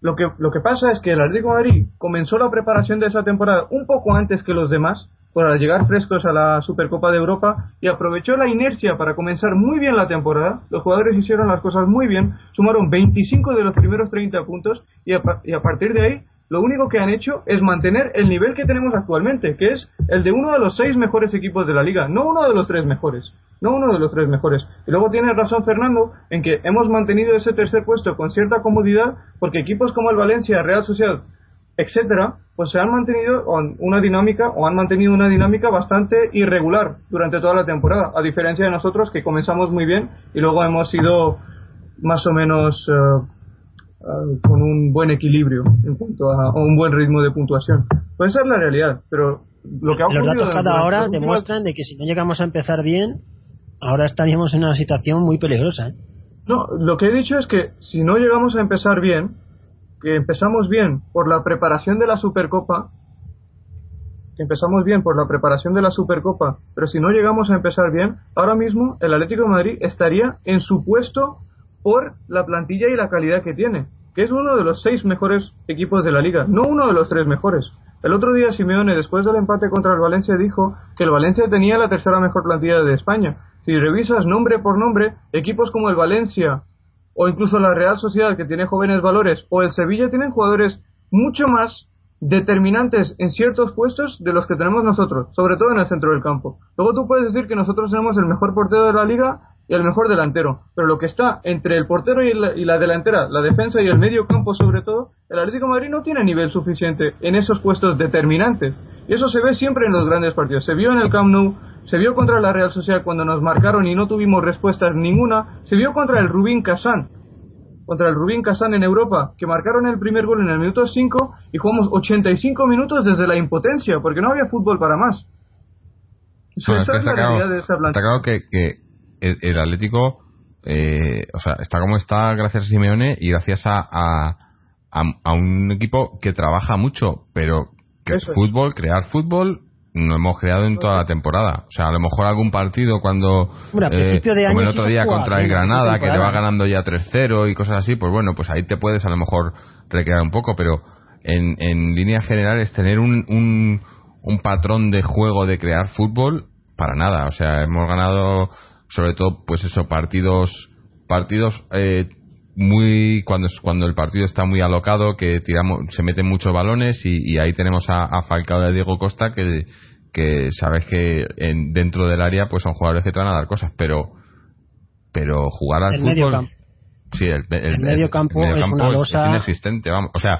Lo que, lo que pasa es que el Atlético Madrid comenzó la preparación de esa temporada un poco antes que los demás, para llegar frescos a la Supercopa de Europa y aprovechó la inercia para comenzar muy bien la temporada. Los jugadores hicieron las cosas muy bien, sumaron 25 de los primeros 30 puntos y y a partir de ahí lo único que han hecho es mantener el nivel que tenemos actualmente, que es el de uno de los seis mejores equipos de la liga, no uno de los tres mejores no uno de los tres mejores. Y luego tiene razón Fernando en que hemos mantenido ese tercer puesto con cierta comodidad porque equipos como el Valencia, Real Sociedad, etcétera, pues se han mantenido una dinámica o han mantenido una dinámica bastante irregular durante toda la temporada, a diferencia de nosotros que comenzamos muy bien y luego hemos ido más o menos eh, con un buen equilibrio en cuanto a, un buen ritmo de puntuación. Pues esa es la realidad, pero lo que ha Los datos cada hora demuestran de que si no llegamos a empezar bien, ahora estaríamos en una situación muy peligrosa. ¿eh? No, lo que he dicho es que si no llegamos a empezar bien, que empezamos bien por la preparación de la Supercopa, que empezamos bien por la preparación de la Supercopa, pero si no llegamos a empezar bien, ahora mismo el Atlético de Madrid estaría en su puesto por la plantilla y la calidad que tiene, que es uno de los seis mejores equipos de la liga, no uno de los tres mejores. El otro día Simeone, después del empate contra el Valencia, dijo que el Valencia tenía la tercera mejor plantilla de España. Si revisas nombre por nombre, equipos como el Valencia o incluso la Real Sociedad, que tiene jóvenes valores, o el Sevilla tienen jugadores mucho más determinantes en ciertos puestos de los que tenemos nosotros, sobre todo en el centro del campo. Luego tú puedes decir que nosotros tenemos el mejor portero de la liga y el mejor delantero, pero lo que está entre el portero y la, y la delantera, la defensa y el medio campo sobre todo, el Atlético de Madrid no tiene nivel suficiente en esos puestos determinantes. Y eso se ve siempre en los grandes partidos. Se vio en el Camp Nou, se vio contra la Real Sociedad cuando nos marcaron y no tuvimos respuestas ninguna, se vio contra el Rubín Kazán, contra el Rubín Kazán en Europa, que marcaron el primer gol en el minuto 5 y jugamos 85 minutos desde la impotencia, porque no había fútbol para más. Bueno, es que está, claro, está claro que, que el, el Atlético, eh, o sea, está como está gracias a Simeone y gracias a, a, a un equipo que trabaja mucho, pero que es. fútbol, crear fútbol, no hemos creado en toda la temporada. O sea, a lo mejor algún partido cuando, eh, como el otro día contra el Granada, que te va ganando ya 3-0 y cosas así, pues bueno, pues ahí te puedes a lo mejor recrear un poco, pero en, en líneas generales tener un, un, un patrón de juego de crear fútbol, para nada. O sea, hemos ganado sobre todo, pues eso, partidos partidos eh, muy cuando cuando el partido está muy alocado que tiramos se meten muchos balones y, y ahí tenemos a, a Falcao y a Diego Costa que que sabes que en, dentro del área pues son jugadores que te van a dar cosas pero pero jugar al El fútbol medio campo. sí el, el- El medio campo medio es campo una es- losa- es inexistente vamos o sea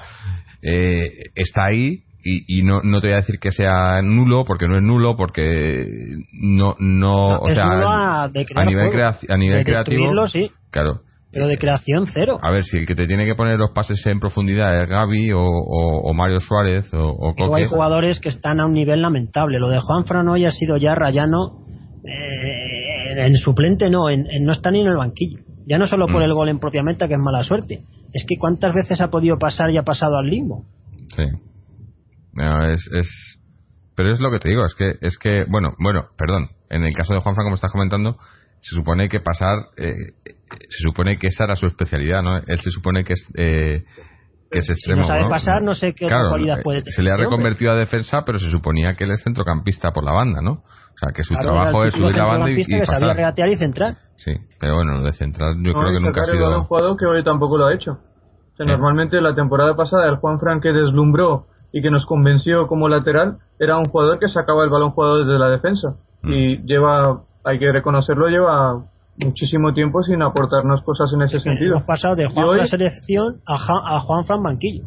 eh, está ahí y, y no, no te voy a decir que sea nulo porque no es nulo porque no no o es sea a, nivel juego. crea- a nivel De creativo sí, claro pero de creación cero. a ver, si el que te tiene que poner los pases en profundidad es Gaby o, o- o Mario Suárez o, o hay jugadores que están a un nivel lamentable. Lo de Juan Fran hoy ha sido ya rayano. eh, en suplente no, en, en no está ni en el banquillo. Ya no solo por Mm. el gol en propia meta, que es mala suerte. Es que cuántas veces ha podido pasar y ha pasado al limbo. sí. No, es, es, pero es lo que te digo, es que, es que, bueno, bueno, perdón, en el caso de Juanfran, como estás comentando, se supone que pasar, eh, se supone que esa era su especialidad, ¿no? Él se supone que es, eh, que es Si extremo, no sabe ¿no? pasar, no sé qué otra Claro, cualidad eh, puede tener. se le ha este hombre. reconvertido a defensa, pero se suponía que él es centrocampista por la banda, ¿no? O sea, que su Claro, trabajo es subir la banda y, y que sabía pasar. regatear y centrar. Sí, pero bueno, de central yo No, creo que nunca ha a un sido... jugador que hoy tampoco lo ha hecho. O sea, Eh. Normalmente la temporada pasada el Juan Fran que deslumbró y que nos convenció como lateral era un jugador que sacaba el balón jugado desde la defensa. Mm. Y lleva, hay que reconocerlo, lleva muchísimo tiempo sin aportarnos cosas en ese sentido. Hemos pasado de Juan hoy- la selección a, Ja- a Juan Fran banquillo.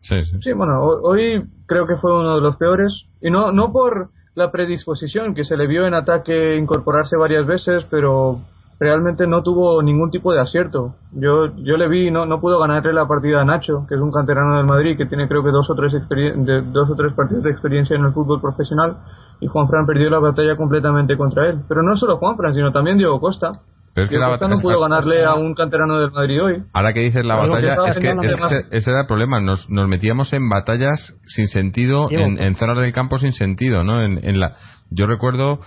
Sí, sí. Sí, bueno, ho- hoy creo que fue uno de los peores. Y no, no por la predisposición, que se le vio en ataque incorporarse varias veces, pero realmente no tuvo ningún tipo de acierto. Yo, yo le vi, no, no pudo ganarle la partida a Nacho, que es un canterano del Madrid, que tiene creo que dos o tres, de, dos o tres partidos de experiencia en el fútbol profesional, y Juan Fran perdió la batalla completamente contra él. Pero no solo Juan Fran, sino también Diego Costa. Pero es que Diego la Costa batalla- no pudo ganarle a un canterano del Madrid hoy. Ahora que dices la que batalla, es que, es ese, ese era el problema. Nos, nos metíamos en batallas sin sentido, en, en zonas del campo sin sentido, ¿no? En, en la, yo recuerdo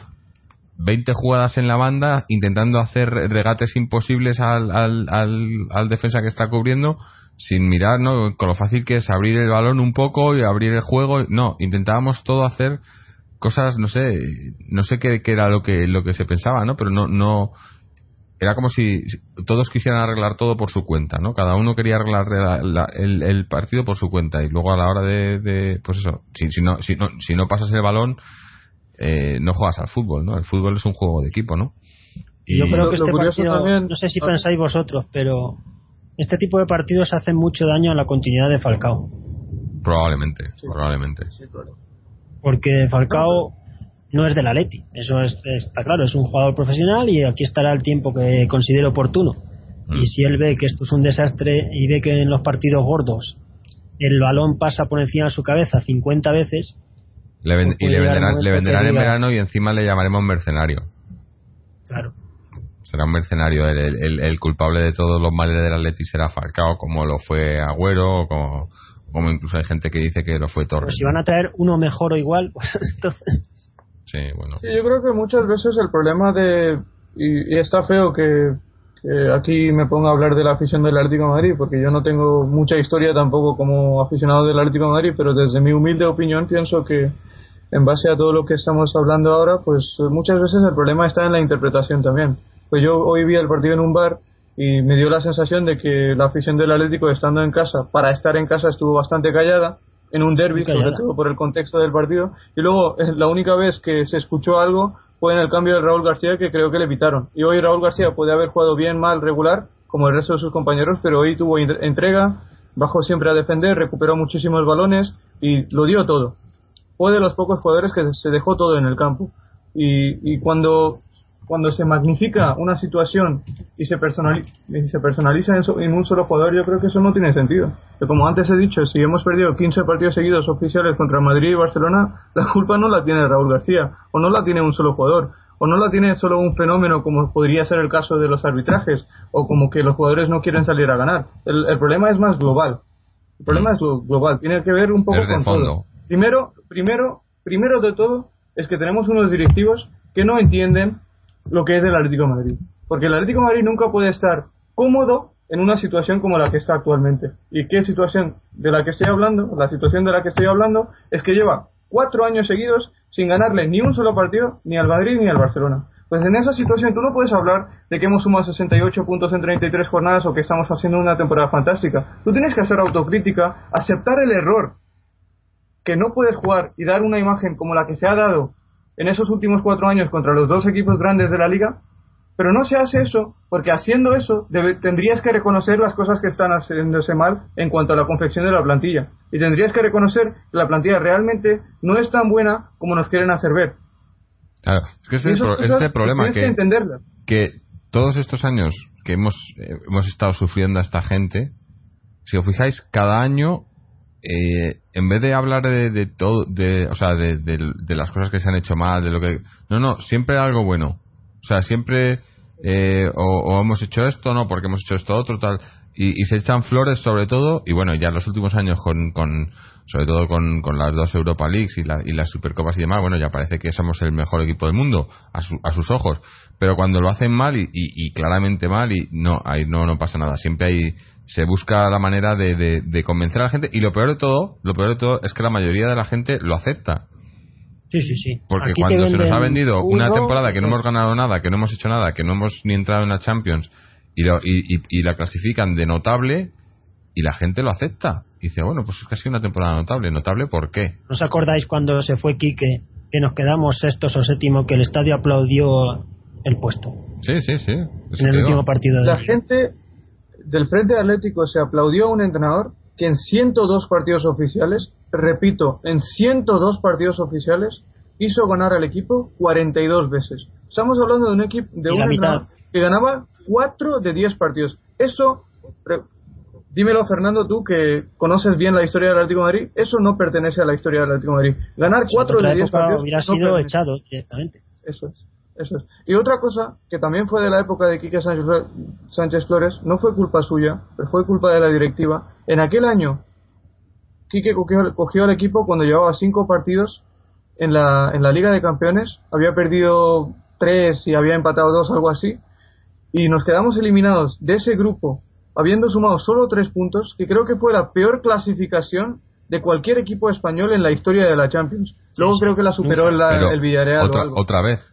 20 jugadas en la banda intentando hacer regates imposibles al, al, al, defensa que está cubriendo sin mirar, ¿no? Con lo fácil que es abrir el balón un poco y abrir el juego. No, intentábamos todo hacer cosas, no sé, no sé qué, qué era lo que, lo que se pensaba, ¿no? Pero no, no, era como si todos quisieran arreglar todo por su cuenta, ¿no? Cada uno quería arreglar la- la- el, el partido por su cuenta y luego a la hora de, de- pues eso, si, si no, si no, si no pasas el balón, eh, no juegas al fútbol, ¿no? El fútbol es un juego de equipo, ¿no? Y yo creo que este partido, también- no sé si pensáis vosotros, pero este tipo de partidos hacen mucho daño a la continuidad de Falcao. Probablemente, probablemente. Porque Falcao no es del Atleti, eso es- está claro, es un jugador profesional y aquí estará el tiempo que considere oportuno. Mm. Y si él ve que esto es un desastre y ve que en los partidos gordos el balón pasa por encima de su cabeza 50 veces, Le ven- y le venderán, le venderán en verano y encima le llamaremos mercenario. claro, Será un mercenario. El, el- el- el culpable de todos los males del Atleti será Falcao, como lo fue Agüero, o como, como incluso hay gente que dice que lo fue Torres. pues si van a traer uno mejor o igual, pues entonces Sí, bueno. Sí, yo creo que muchas veces el problema de. Y, y está feo que, que aquí me ponga a hablar de la afición del Atlético de Madrid, porque yo no tengo mucha historia tampoco como aficionado del Atlético de Madrid, pero desde mi humilde opinión pienso que, en base a todo lo que estamos hablando ahora, pues muchas veces el problema está en la interpretación también. Pues yo hoy vi el partido en un bar y me dio la sensación de que la afición del Atlético estando en casa, para estar en casa estuvo bastante callada en un derby, sobre todo por el contexto del partido, y luego eh, la única vez que se escuchó algo fue en el cambio de Raúl García que creo que le evitaron. Y hoy Raúl García puede haber jugado bien, mal, regular, como el resto de sus compañeros, pero hoy tuvo entrega, bajó siempre a defender, recuperó muchísimos balones y lo dio todo. Fue de los pocos jugadores que se dejó todo en el campo. Y, y cuando cuando se magnifica una situación y se personaliza, se personaliza en, un solo jugador, yo creo que eso no tiene sentido. Pero como antes he dicho, si hemos perdido 15 partidos seguidos oficiales contra Madrid y Barcelona, la culpa no la tiene Raúl García, o no la tiene un solo jugador, o no la tiene solo un fenómeno como podría ser el caso de los arbitrajes, o como que los jugadores no quieren salir a ganar. El, problema es más global. El problema es global, tiene que ver un poco con todo. Primero, primero, primero de todo, es que tenemos unos directivos que no entienden lo que es el Atlético Madrid. Porque el Atlético Madrid nunca puede estar cómodo en una situación como la que está actualmente. ¿Y qué situación de la que estoy hablando? La situación de la que estoy hablando es que lleva cuatro años seguidos sin ganarle ni un solo partido ni al Madrid ni al Barcelona. Pues en esa situación tú no puedes hablar de que hemos sumado 68 puntos en 33 jornadas o que estamos haciendo una temporada fantástica. Tú tienes que hacer autocrítica, aceptar el error, que no puedes jugar y dar una imagen como la que se ha dado en esos últimos cuatro años contra los dos equipos grandes de la liga, pero no se hace eso porque haciendo eso tendrías que reconocer las cosas que están haciéndose mal en cuanto a la confección de la plantilla y tendrías que reconocer que la plantilla realmente no es tan buena como nos quieren hacer ver. Claro, es que ese es el problema que, que, todos estos años que hemos, eh, hemos estado sufriendo a esta gente, si os fijáis, cada año eh, en vez de hablar de, todo, de, o sea, de, las cosas que se han hecho mal, de lo que, no, no, siempre algo bueno. O sea, siempre eh, o, hemos hecho esto, no, porque hemos hecho esto otro, tal, y, se echan flores sobre todo, y bueno, ya en los últimos años con, con sobre todo con, con las dos Europa Leagues y, y las Supercopas y demás, bueno, ya parece que somos el mejor equipo del mundo a, a sus ojos, pero cuando lo hacen mal y, y, claramente mal, y no, ahí no, no pasa nada, siempre hay se busca la manera de, de, convencer a la gente y lo peor de todo lo peor de todo es que la mayoría de la gente lo acepta. Sí sí sí. Porque cuando se nos ha vendido una temporada que no hemos ganado nada que no hemos hecho nada que no hemos ni entrado en la Champions y, y, y, la clasifican de notable y la gente lo acepta. Y dice bueno pues es que ha sido una temporada notable notable ¿por qué? ¿no os acordáis cuando se fue Quique que nos quedamos sextos o séptimo que el estadio aplaudió el puesto sí sí sí. En el último partido de la gente del Frente Atlético se aplaudió a un entrenador que en 102 partidos oficiales, repito, en 102 partidos oficiales, hizo ganar al equipo 42 veces. Estamos hablando de un equipo de un entrenador que ganaba 4 de 10 partidos. Eso, dímelo Fernando, tú que conoces bien la historia del Atlético de Madrid, eso no pertenece a la historia del Atlético de Madrid. Ganar 4 de 10 partidos hubiera sido echado directamente. Eso es. Eso es. Y otra cosa, que también fue de la época de Quique Sánchez, Flores, no fue culpa suya, pero fue culpa de la directiva. En aquel año, Quique cogió, al equipo cuando llevaba cinco partidos en la, en la Liga de Campeones, había perdido tres y había empatado dos, algo así, y nos quedamos eliminados de ese grupo, habiendo sumado solo tres puntos, que creo que fue la peor clasificación de cualquier equipo español en la historia de la Champions. Luego creo que la superó el Villarreal. Otra, otra vez,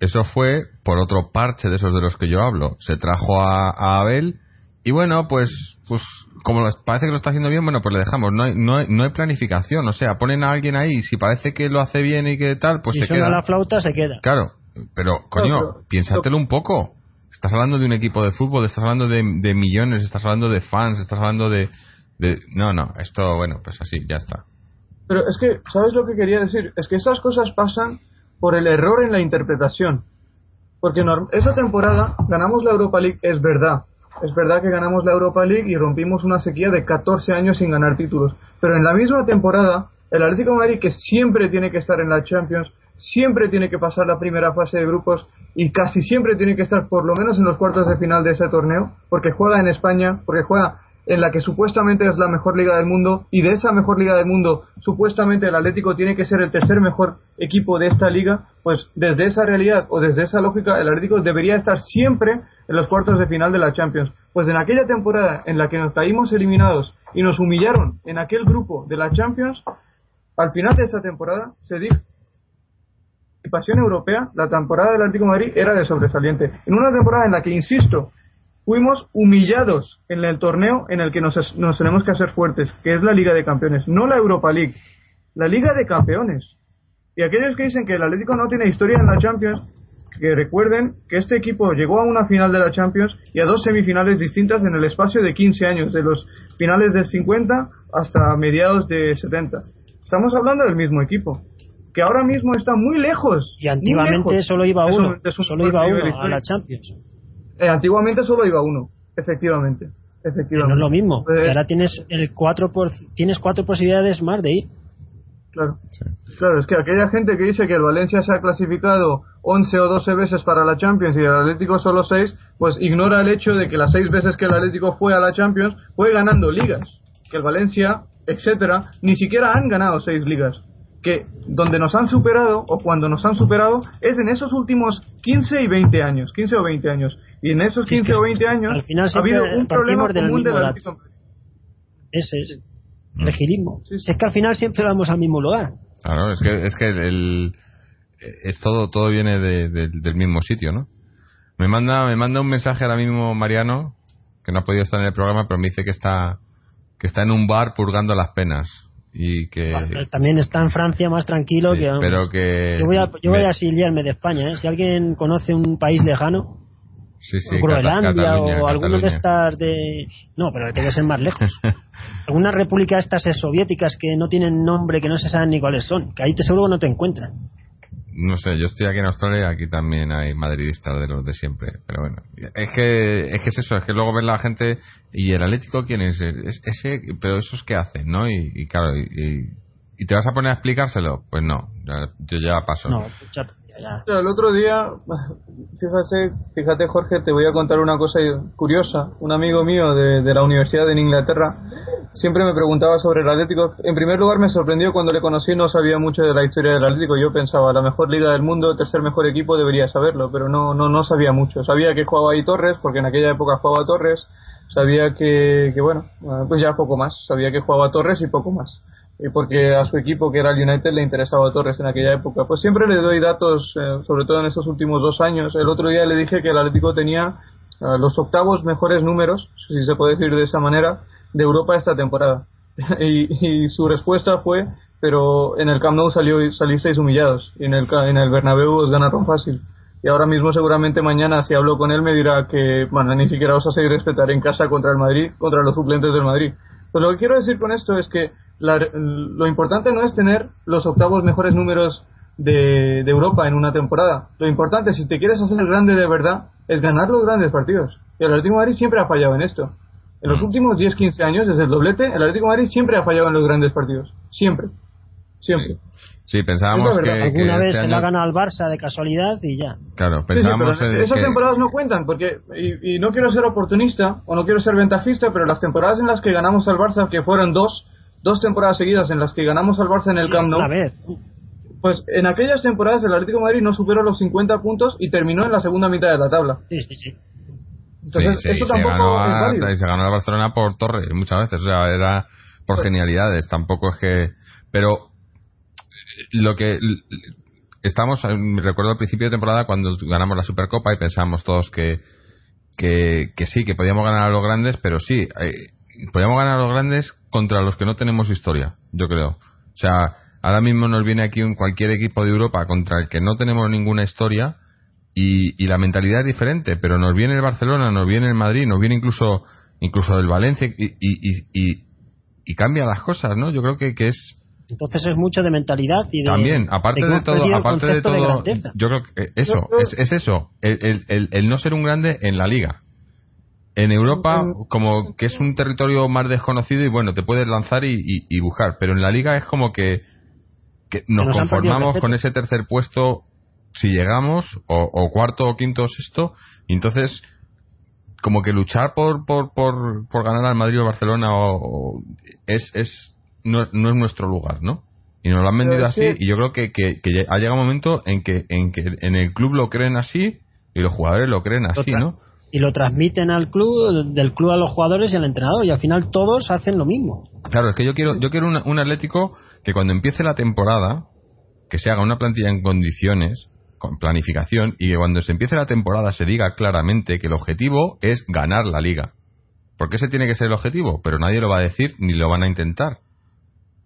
eso fue por otro parche de esos de los que yo hablo. Se trajo a, Abel y bueno, pues, pues como parece que lo está haciendo bien, bueno, pues le dejamos. No hay, no hay, no hay planificación. O sea, ponen a alguien ahí y si parece que lo hace bien y que tal, pues si se queda. la flauta, se queda. Claro, pero coño, piénsatelo un poco. Estás hablando de un equipo de fútbol, estás hablando de, millones, estás hablando de fans, estás hablando de, de... No, no, esto, bueno, pues así, ya está. Pero es que, ¿sabes lo que quería decir? Es que esas cosas pasan por el error en la interpretación. Porque esa temporada ganamos la Europa League, es verdad. Es verdad que ganamos la Europa League y rompimos una sequía de 14 años sin ganar títulos. Pero en la misma temporada, el Atlético Madrid, que siempre tiene que estar en la Champions, siempre tiene que pasar la primera fase de grupos y casi siempre tiene que estar por lo menos en los cuartos de final de ese torneo, porque juega en España, porque juega en la que supuestamente es la mejor liga del mundo y de esa mejor liga del mundo supuestamente el Atlético tiene que ser el tercer mejor equipo de esta liga, pues desde esa realidad o desde esa lógica el Atlético debería estar siempre en los cuartos de final de la Champions. Pues en aquella temporada en la que nos caímos eliminados y nos humillaron en aquel grupo de la Champions, al final de esa temporada se dijo europea, la temporada del Atlético de Madrid era de sobresaliente. En una temporada en la que, insisto, fuimos humillados en el torneo en el que nos, nos tenemos que hacer fuertes, que es la Liga de Campeones, no la Europa League, la Liga de Campeones. Y aquellos que dicen que el Atlético no tiene historia en la Champions, que recuerden que este equipo llegó a una final de la Champions y a dos semifinales distintas en el espacio de 15 años, de los finales de 50 hasta mediados de 70. Estamos hablando del mismo equipo, que ahora mismo está muy lejos. Y antiguamente solo iba uno, solo iba uno a la Champions. Eh, antiguamente solo iba uno, efectivamente. efectivamente. no es lo mismo, que ahora tienes el cuatro por, tienes cuatro posibilidades más de ir. Claro. Claro, es que aquella gente que dice que el Valencia se ha clasificado 11 o 12 veces para la Champions y el Atlético solo 6, pues ignora el hecho de que las 6 veces que el Atlético fue a la Champions fue ganando ligas. Que el Valencia, etcétera, ni siquiera han ganado 6 ligas. Que donde nos han superado o cuando nos han superado es en esos últimos 15 y 20 años, 15 o 20 años. Y en esos 15 o 20 años ha habido un problema común del Atlético. Ese es el girismo. es que al final siempre vamos al mismo lugar. Claro, es que, es que el, es todo, todo viene del mismo sitio, ¿no? Me manda, me manda un mensaje ahora mismo Mariano, que no ha podido estar en el programa, pero me dice que está, que está en un bar purgando las penas y que también está en Francia más tranquilo que pero que yo voy a yo voy a exiliarme de España ¿eh? si alguien conoce un país lejano sí, sí, Groenlandia o alguno de estas de no pero tiene que ser más lejos. Alguna república estas soviéticas que no tienen nombre que no se saben ni cuáles son que ahí te seguro no te encuentran no sé, yo estoy aquí en Australia aquí también hay madridistas de los de siempre. Pero bueno, es que es, que es eso, es que luego ves la gente y el Atlético, ¿quién es? ese, pero esos que hacen, ¿no? Y, claro, y, y, te vas a poner a explicárselo? Pues no, yo ya paso. No, el otro día, fíjate, fíjate Jorge, te voy a contar una cosa curiosa. Un amigo mío de, de la Universidad en Inglaterra siempre me preguntaba sobre el Atlético. En primer lugar me sorprendió cuando le conocí, no sabía mucho de la historia del Atlético. Yo pensaba, la mejor liga del mundo, tercer mejor equipo, debería saberlo, pero no, no, no sabía mucho. Sabía que jugaba ahí Torres, porque en aquella época jugaba Torres. Sabía que, que bueno, pues ya poco más. Sabía que jugaba Torres y poco más porque a su equipo que era el United le interesaba Torres en aquella época. Pues siempre le doy datos, eh, sobre todo en estos últimos dos años. El otro día le dije que el Atlético tenía eh, los octavos mejores números, si se puede decir de esa manera, de Europa esta temporada. y, su respuesta fue, pero en el Camp Nou salió, salisteis humillados y en el, en el Bernabéu os ganaron fácil. Y ahora mismo seguramente mañana si hablo con él me dirá que bueno, ni siquiera os hacéis respetar en casa contra el Madrid, contra los suplentes del Madrid. Pues lo que quiero decir con esto es que lo importante no es tener los octavos mejores números de, Europa en una temporada. Lo importante, si te quieres hacer el grande de verdad, es ganar los grandes partidos. Y el Atlético de Madrid siempre ha fallado en esto. En los mm. últimos 10-15 años, desde el doblete, el Atlético de Madrid siempre ha fallado en los grandes partidos. Siempre. Siempre. Sí, pensábamos que. Alguna vez este se la gana al Barça de casualidad y ya. Claro, pensábamos. esas temporadas no cuentan, porque. Y, y, no quiero ser oportunista o no quiero ser ventajista, pero las temporadas en las que ganamos al Barça, que fueron dos, dos temporadas seguidas en las que ganamos al Barça en el Camp Nou. Pues en aquellas temporadas el Atlético de Madrid no superó los 50 puntos y terminó en la segunda mitad de la tabla. Sí, sí, sí. Entonces, sí, se ganó a, se ganó a Barcelona por Torres muchas veces, o sea, era por pues genialidades, tampoco es que... Pero lo que estamos, recuerdo al principio de temporada cuando ganamos la Supercopa y pensamos todos que, que, que sí, que podíamos ganar a los grandes, pero sí, eh, podíamos ganar a los grandes contra los que no tenemos historia, yo creo. O sea, ahora mismo nos viene aquí un cualquier equipo de Europa contra el que no tenemos ninguna historia y, la mentalidad es diferente, pero nos viene el Barcelona, nos viene el Madrid, nos viene incluso incluso el Valencia y, y, y, cambia las cosas, ¿no? Yo creo que, que es entonces es mucho de mentalidad y de también aparte de, todo aparte de todo yo creo que eso es, es eso el, el, el, no ser un grande en la liga en Europa como que es un territorio más desconocido y bueno, te puedes lanzar y, buscar, pero en la liga es como que, nos, conformamos con ese tercer puesto si llegamos, o, cuarto o quinto o sexto, y entonces como que luchar por, por, por, por ganar al Madrid o Barcelona o, es, es no, es nuestro lugar, ¿no? Y nos lo han vendido así y yo creo que, que, ha llegado un momento en que, en que en el club lo creen así y los jugadores lo creen así, ¿no? Y lo transmiten al club, del club a los jugadores y al entrenador, y al final todos hacen lo mismo. Claro, es que yo quiero, yo quiero un Atlético que cuando empiece la temporada, que se haga una plantilla en condiciones con planificación y que cuando se empiece la temporada se diga claramente que el objetivo es ganar la liga. Porque ese tiene que ser el objetivo, pero nadie lo va a decir ni lo van a intentar.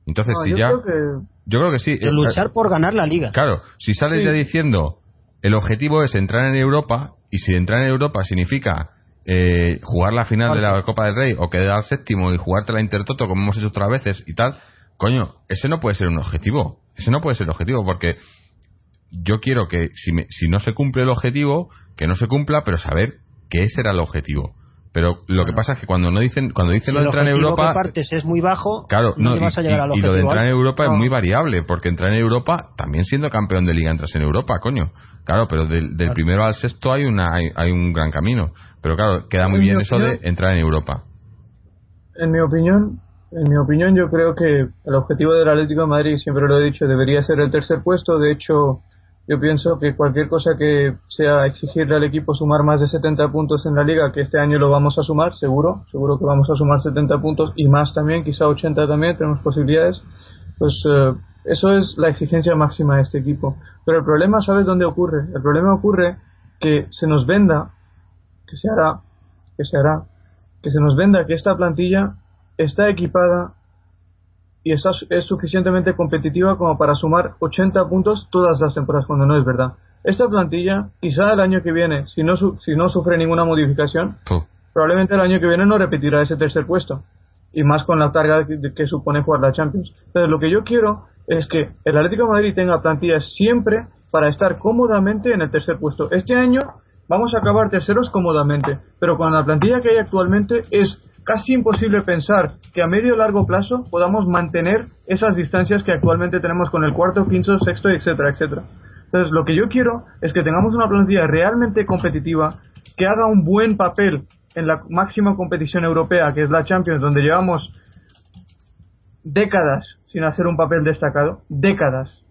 Entonces, si yo ya. Creo que... Yo creo que sí. De luchar por ganar la liga. Claro, si sales Sí. ya diciendo el objetivo es entrar en Europa, y si entrar en Europa significa eh, jugar la final de la Copa del Rey o quedar séptimo y jugarte la Intertoto como hemos hecho otras veces y tal, coño, ese no puede ser un objetivo. Ese no puede ser el objetivo porque yo quiero que si, me- si no se cumple el objetivo, que no se cumpla, pero saber que ese era el objetivo. Pero lo que pasa es que cuando no dicen cuando dicen Si lo de entrar en Europa, que partes es muy bajo, Claro, no, vas a y, llegar al y- y lo de entrar en. Europa es muy variable, porque entrar en Europa, también siendo campeón de liga entras en Europa, coño. Claro, pero del, del primero al sexto hay una hay, hay un gran camino. Pero claro, queda muy En bien eso de entrar en Europa. En mi opinión, en mi opinión, yo creo que el objetivo del Atlético de Madrid, siempre lo he dicho, debería ser el tercer puesto. De hecho, yo pienso que cualquier cosa que sea exigirle al equipo sumar más de 70 puntos en la liga, que este año lo vamos a sumar, seguro, seguro que vamos a sumar 70 puntos y más también, quizá 80 también, tenemos posibilidades. Pues eh, eso es la exigencia máxima de este equipo. Pero el problema, ¿sabes dónde ocurre? El problema ocurre que se nos venda, que se hará, que se hará, que se nos venda que esta plantilla está equipada y está, es suficientemente competitiva como para sumar 80 puntos todas las temporadas, cuando no es verdad. Esta plantilla, quizá el año que viene, si no, su- si no sufre ninguna modificación, Fu. probablemente el año que viene no repetirá ese tercer puesto. Y más con la carga que, que supone jugar la Champions. Entonces, lo que yo quiero es que el Atlético de Madrid tenga plantillas siempre para estar cómodamente en el tercer puesto. Este año vamos a acabar terceros cómodamente, pero con la plantilla que hay actualmente es casi imposible pensar que a medio o largo plazo podamos mantener esas distancias que actualmente tenemos con el cuarto, quinto, sexto, etcétera, etcétera. Entonces, lo que yo quiero es que tengamos una plantilla realmente competitiva, que haga un buen papel en la máxima competición europea, que es la Champions, donde llevamos décadas sin hacer un papel destacado, décadas,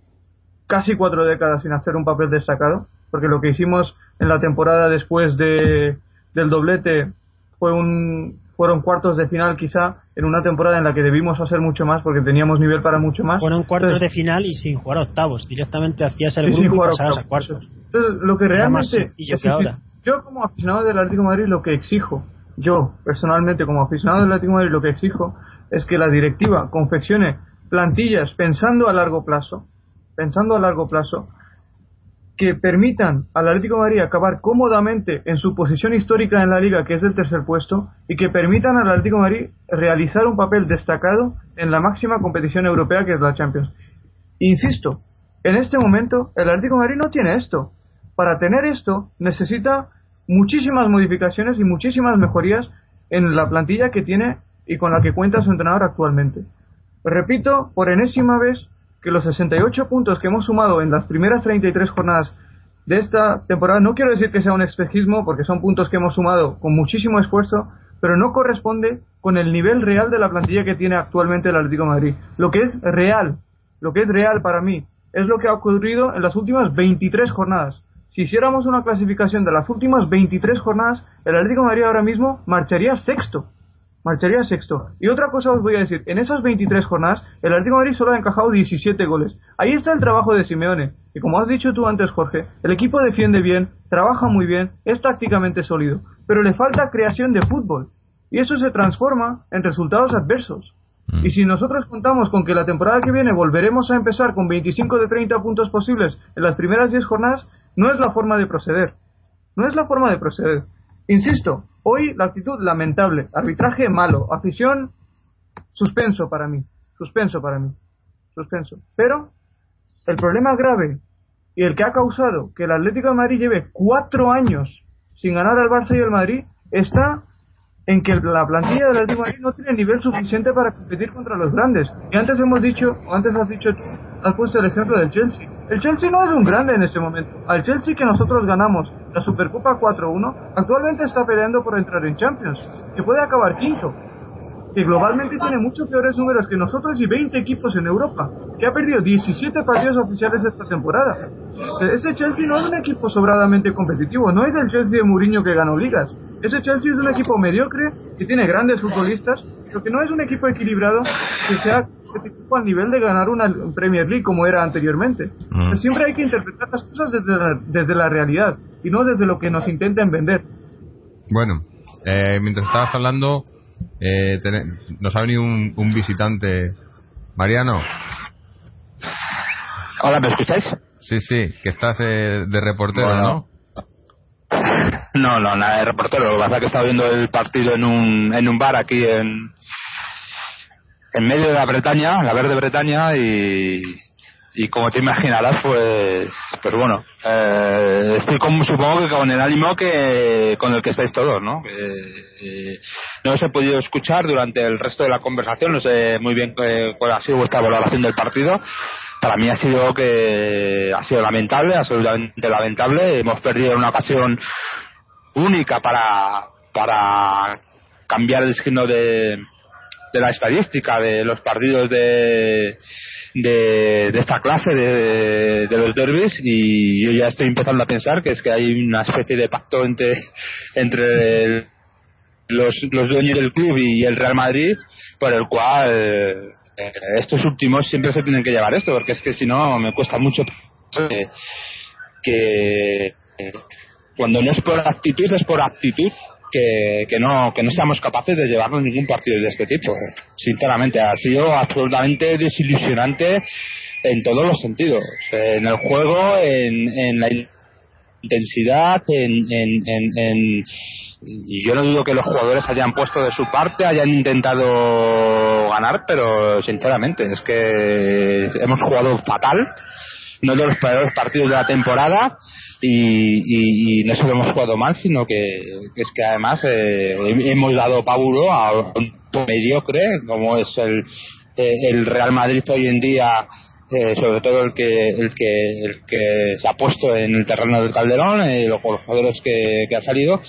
casi cuatro décadas sin hacer un papel destacado, porque lo que hicimos en la temporada después de, del doblete fue un, fueron cuartos de final quizá en una temporada en la que debimos hacer mucho más porque teníamos nivel para mucho más. Fueron cuartos Entonces, de final y sin jugar octavos. Directamente hacías el Sí, grupo y pasabas a cuartos. Entonces, lo que realmente. que ahora. yo, como aficionado del Atlético de Madrid, lo que exijo, yo personalmente, como aficionado del Atlético de Madrid, lo que exijo es que la directiva confeccione plantillas pensando a largo plazo, pensando a largo plazo, que permitan al Atlético Madrid acabar cómodamente en su posición histórica en la liga, que es el tercer puesto, y que permitan al Atlético Madrid realizar un papel destacado en la máxima competición europea, que es la Champions. Insisto, en este momento el Atlético Madrid no tiene esto. Para tener esto necesita muchísimas modificaciones y muchísimas mejorías en la plantilla que tiene y con la que cuenta su entrenador actualmente. Repito por enésima vez que los 68 puntos que hemos sumado en las primeras 33 jornadas de esta temporada, no quiero decir que sea un espejismo, porque son puntos que hemos sumado con muchísimo esfuerzo, pero no corresponde con el nivel real de la plantilla que tiene actualmente el Atlético Madrid. Lo que es real, lo que es real para mí, es lo que ha ocurrido en las últimas 23 jornadas. Si hiciéramos una clasificación de las últimas 23 jornadas, el Atlético Madrid ahora mismo marcharía sexto. Marcharía sexto. Y otra cosa os voy a decir, en esas 23 jornadas, el Atlético de Madrid solo ha encajado 17 goles. Ahí está el trabajo de Simeone. Y como has dicho tú antes, Jorge, el equipo defiende bien, trabaja muy bien, es tácticamente sólido, pero le falta creación de fútbol. Y eso se transforma en resultados adversos. Mm. Y si nosotros contamos con que la temporada que viene volveremos a empezar con 25 de 30 puntos posibles en las primeras 10 jornadas, no es la forma de proceder. No es la forma de proceder. Insisto, hoy la actitud lamentable, arbitraje malo, afición suspenso para mí, suspenso para mí, suspenso. Pero el problema grave y el que ha causado que el Atlético de Madrid lleve cuatro años sin ganar al Barça y al Madrid está en que la plantilla del Atlético de Madrid no tiene nivel suficiente para competir contra los grandes. Y antes hemos dicho, o antes has dicho tú, has puesto el ejemplo del Chelsea. El Chelsea no es un grande en este momento. Al Chelsea que nosotros ganamos la Supercopa 4-1, actualmente está peleando por entrar en Champions, que puede acabar quinto. Que globalmente tiene mucho peores números que nosotros y 20 equipos en Europa, que ha perdido 17 partidos oficiales esta temporada. Ese Chelsea no es un equipo sobradamente competitivo, no es el Chelsea de Mourinho que ganó ligas. Ese Chelsea es un equipo mediocre que tiene grandes futbolistas, pero que no es un equipo equilibrado que sea equipo al nivel de ganar una Premier League como era anteriormente. Mm. Siempre hay que interpretar las cosas desde la, desde la realidad y no desde lo que nos intenten vender. Bueno, eh, mientras estabas hablando, eh, nos ha venido un, un visitante. Mariano, Hola, ¿me escucháis? sí, sí, que estás eh, de reportero, Bueno. ¿no? No, no, nada de reportero. Lo que pasa es que estaba viendo el partido en un, en un bar aquí en, en medio de la Bretaña, la verde Bretaña, y, y como te imaginarás, pues, pues bueno, eh, estoy como, supongo que con el ánimo que con el que estáis todos, ¿no? Eh, eh, no os he podido escuchar durante el resto de la conversación, no sé muy bien eh, cuál ha sido vuestra valoración del partido. Para mí ha sido que ha sido lamentable, absolutamente lamentable. Hemos perdido una ocasión única para, para cambiar el signo de, de la estadística de los partidos de, de, esta clase de, de los derbis y yo ya estoy empezando a pensar que es que hay una especie de pacto entre entre los, los dueños del club y el Real Madrid por el cual eh, estos últimos siempre se tienen que llevar esto porque es que si no me cuesta mucho que cuando no es por actitud es por aptitud que, que no que no seamos capaces de llevarnos ningún partido de este tipo eh. sinceramente ha sido absolutamente desilusionante en todos los sentidos en el juego en, en la intensidad en, en, en, y yo no dudo que los jugadores hayan puesto de su parte hayan intentado ganar pero sinceramente es que hemos jugado fatal no de los peores partidos de la temporada y, y, no solo hemos jugado mal sino que, es que además eh, hemos dado pavuro a un mediocre como es el, eh, el Real Madrid hoy en día eh, sobre todo el que el que el que se ha puesto en el terreno del Calderón eh, los, jugadores que, que ha salido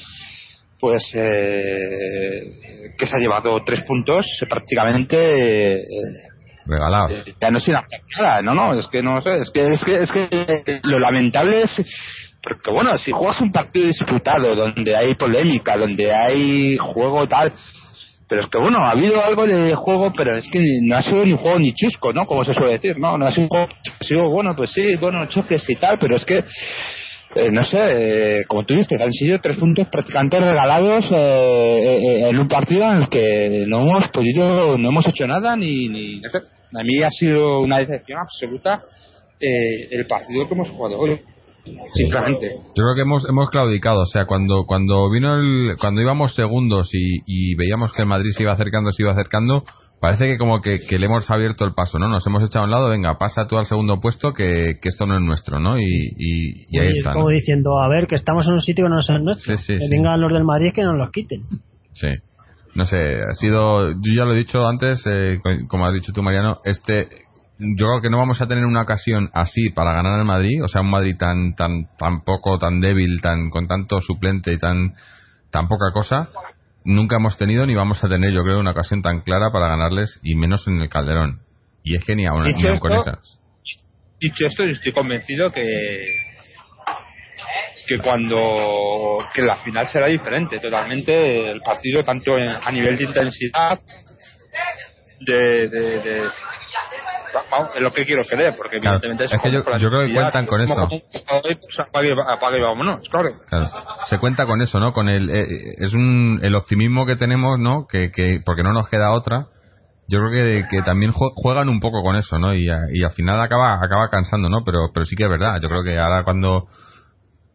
pues eh, que se ha llevado tres puntos eh, prácticamente Regalados. eh, ya no sin hacer nada, no, no, es que no sé, es que, es que, es que lo lamentable es, porque bueno, si juegas un partido disputado, donde hay polémica, donde hay juego tal, pero es que bueno, ha habido algo de juego, pero es que no ha sido ni juego ni chusco, ¿no? Como se suele decir, ¿no? No ha sido un juego, ha sido, bueno, pues sí, bueno, choques y tal, pero es que, eh, no sé, eh, como tú viste, han sido tres puntos prácticamente regalados eh, eh, en un partido en el que no hemos podido, no hemos hecho nada ni, ni no sé. A mí ha sido una decepción absoluta eh, el partido que hemos jugado hoy, sinceramente. Yo creo que hemos, hemos claudicado, o sea, cuando cuando vino el, cuando íbamos segundos y, y veíamos que el Madrid se iba acercando, se iba acercando, parece que como que, que le hemos abierto el paso, ¿no? Nos hemos echado a un lado, venga, pasa tú al segundo puesto, que, que esto no es nuestro, ¿no? Y, y, y ahí Y es está, como ¿no? diciendo, a ver, que estamos en un sitio que no es el nuestro. Sí, sí, que sí. vengan los del Madrid que nos los quiten. Sí. No sé, ha sido, yo ya lo he dicho antes, eh, co- como has dicho tú, Mariano, este, yo creo que no vamos a tener una ocasión así para ganar al Madrid, o sea, un Madrid tan, tan, tan poco, tan débil, tan, con tanto suplente y tan, tan poca cosa, nunca hemos tenido ni vamos a tener, yo creo, una ocasión tan clara para ganarles y menos en el Calderón. Y es que ni aún, ni aún con esas. Dicho esto, yo estoy convencido que que cuando que la final será diferente totalmente el partido tanto en- a nivel de intensidad de, de, de- vamos, es lo que quiero creer porque Claro, evidentemente es que yo- creo que cuentan con esto. pues, apague, y vámonos claro Claro. Se cuenta con eso, ¿no? Con el eh, eh, es un el optimismo que tenemos, ¿no? Que, que porque no nos queda otra. Yo creo que, que también jue- juegan un poco con eso, ¿no? Y, a- y al final acaba acaba cansando, ¿no? Pero pero sí que es verdad. Yo creo que ahora cuando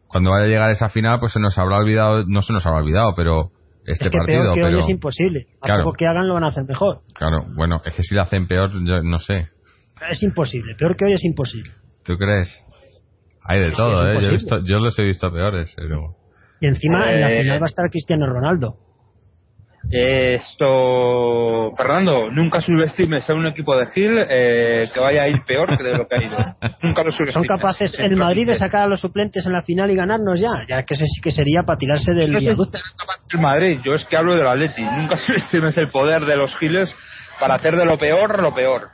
cuando vaya a llegar esa final, pues se nos habrá olvidado, no se nos habrá olvidado, pero este es que partido, peor que pero hoy es imposible. A Claro. poco que hagan lo van a hacer mejor. claro, bueno, es que si lo hacen peor, yo no sé. Es imposible. Peor que hoy es imposible. ¿Tú crees? Hay de Es todo, es ¿eh? Yo, he visto, yo los he visto peores, pero... Y encima en la Eh, final va a estar Cristiano Ronaldo. esto Fernando nunca subestimes a un equipo de Gil eh, que vaya a ir peor que de lo que ha ido nunca lo subestimes Son capaces el Madrid de sacar a los suplentes en la final y ganarnos ya. Ya que sí que sería para tirarse del No sé si viaducto. será capaz el Madrid, yo es que hablo del Atleti. Nunca subestimes el poder de los giles para hacer de lo peor lo peor.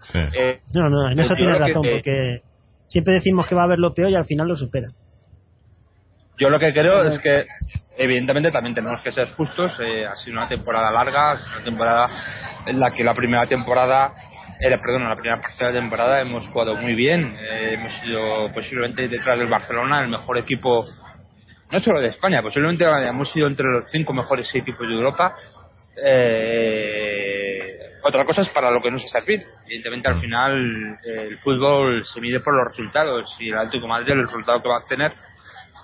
Sí. Eh, No, no, en eso Yo tienes razón, porque siempre decimos que va a haber lo peor y al final lo supera. yo lo que creo es que, evidentemente, también tenemos que ser justos. eh, ha sido una temporada larga, una temporada en la que la primera temporada era, perdón, la primera parte de la temporada hemos jugado muy bien. Eh, hemos sido posiblemente detrás del Barcelona el mejor equipo, no solo de España, posiblemente hemos sido entre los cinco mejores equipos de Europa. Eh, otra cosa es para lo que nos servir. Evidentemente, al final, el fútbol se mide por los resultados y el Atlético de Madrid, el resultado que va a tener,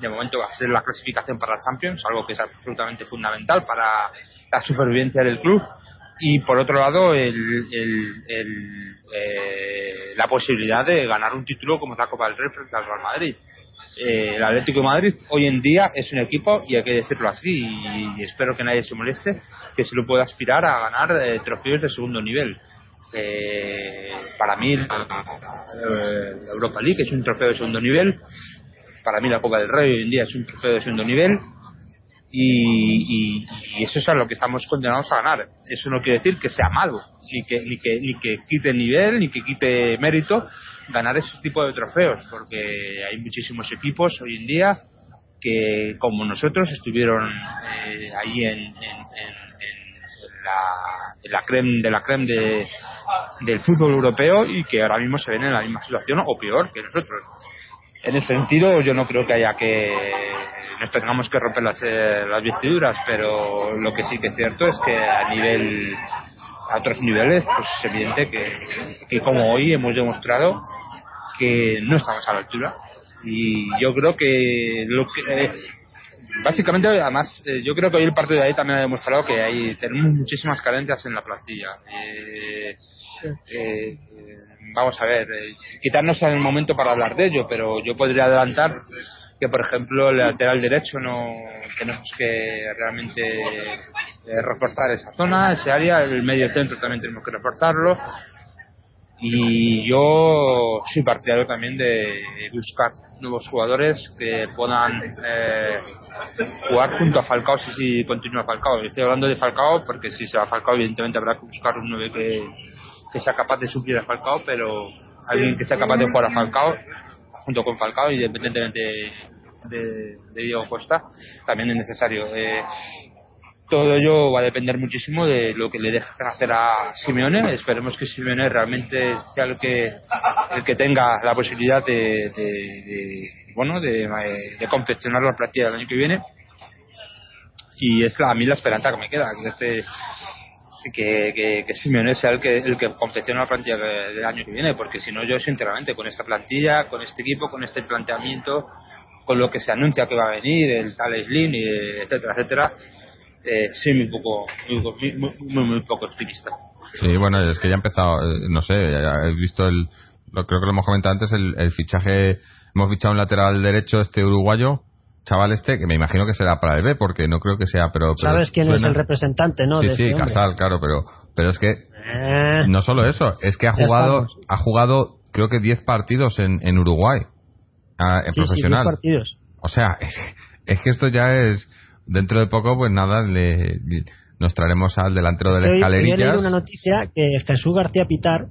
de momento va a ser la clasificación para la Champions, algo que es absolutamente fundamental para la supervivencia del club y por otro lado el, eh, la posibilidad de ganar un título como es la Copa del Rey frente al Real Madrid. Eh, el Atlético Madrid hoy en día es un equipo, y hay que decirlo así, y, espero que nadie se moleste, que se lo pueda aspirar a ganar eh, trofeos de segundo nivel. para mí la Europa League es un trofeo de segundo nivel, para mí la Copa del Rey hoy en día es un trofeo de segundo nivel, y, eso es a lo que estamos condenados a ganar. Eso no quiere decir que sea malo, ni que, ni que, ni que quite nivel, ni que quite mérito ganar ese tipo de trofeos, porque hay muchísimos equipos hoy en día que, como nosotros, estuvieron eh, ahí en, en, la, en la creme de la creme de, del fútbol europeo y que ahora mismo se ven en la misma situación o peor que nosotros. En ese sentido, yo no creo que haya que nos tengamos que romper las, eh, las vestiduras, pero lo que sí que es cierto es que a nivel a otros niveles, pues es evidente que, que como hoy hemos demostrado que no estamos a la altura. Y yo creo que lo que eh, básicamente además eh, yo creo que hoy el partido de ahí también ha demostrado que hay tenemos muchísimas carencias en la plantilla eh, eh, vamos a ver quitarnos el momento para hablar de ello pero yo podría adelantar que por ejemplo el lateral derecho no tenemos que realmente eh, reforzar esa zona, ese área, el medio centro también tenemos que reforzarlo y yo soy partidario también de buscar nuevos jugadores que puedan eh, jugar junto a Falcao si, si continúa Falcao. Estoy hablando de Falcao porque si se va Falcao evidentemente habrá que buscar un 9 que, que sea capaz de suplir a Falcao, pero alguien que sea capaz de jugar a Falcao junto con Falcao, independientemente de, de Diego Costa, también es necesario. Eh, todo ello va a depender muchísimo de lo que le dejen hacer a Simeone. Esperemos que Simeone realmente sea el que el que tenga la posibilidad de, de, bueno de, de, confeccionar la plantilla del año que viene. Y es la, a mí la esperanza que me queda. Que este, que, que, que Simeone sea el que, el que confecciona la plantilla del año que viene, porque si no, yo sinceramente, con esta plantilla, con este equipo, con este planteamiento, con lo que se anuncia que va a venir, el tal Slim, etcétera, etcétera, eh, soy muy poco, muy, muy, muy, poco optimista. Sí, bueno, es que ya ha empezado, eh, no sé, he visto el, creo que lo hemos comentado antes, el, el fichaje, hemos fichado un lateral derecho, este uruguayo, chaval este, que me imagino que será para el B, porque no creo que sea, pero... ¿Sabes quién es el representante, no? Sí, sí, este Casal, claro, pero, pero es que... Eh. no solo eso, es que ha jugado, ha jugado creo que 10 partidos en, en Uruguay, ah, en profesional. Sí, partidos. O sea, es, que esto ya es... Dentro de poco, pues nada, le, nos traeremos al delantero una noticia que Jesús García Pitar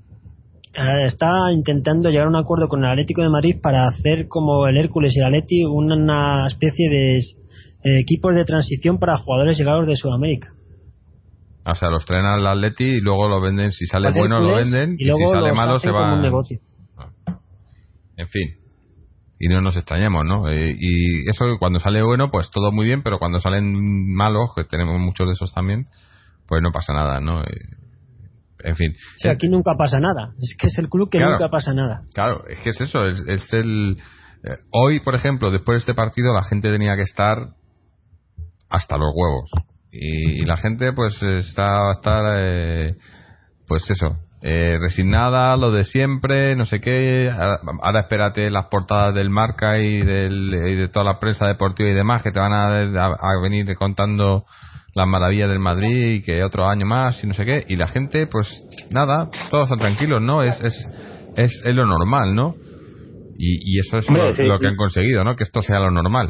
está intentando llegar a un acuerdo con el Atlético de Madrid para hacer como el Hércules y el Atleti una especie de eh, equipos de transición para jugadores llegados de Sudamérica. O sea, los traen al Atleti y luego lo venden, si sale bueno lo venden y, si sale malo se va. En fin. Y no nos extrañemos, ¿no? Eh, y eso cuando sale bueno, pues todo muy bien, pero cuando salen malos, que tenemos muchos de esos también, pues no pasa nada, ¿no? En fin. aquí nunca pasa nada. Es que es el club que nunca pasa nada. Claro, es que es eso. Es, el. Eh, hoy, por ejemplo, después de este partido, la gente tenía que estar hasta los huevos. Y, la gente, pues, está, va a estar. Eh, pues eso. Eh, resignada, lo de siempre, no sé qué. Ahora, espérate las portadas del marca y, del, y de toda la prensa deportiva y demás que te van a, a venir contando las maravillas del Madrid y que otro año más y no sé qué. Y la gente, pues nada, todos están tranquilos, ¿no? Es, es, es, lo normal, ¿no? Y, y eso es lo, que han conseguido, ¿no? Que esto sea lo normal.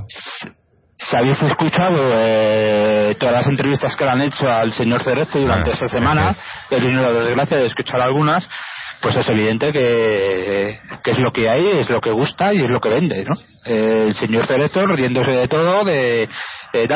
Si habéis escuchado eh, todas las entrevistas que le han hecho al señor Cerezo durante ah, esta semana, he tenido la desgracia de escuchar algunas, pues es evidente que, que, es lo que hay, es lo que gusta y es lo que vende, ¿no? el señor Cerezo riéndose de todo, de, Eh,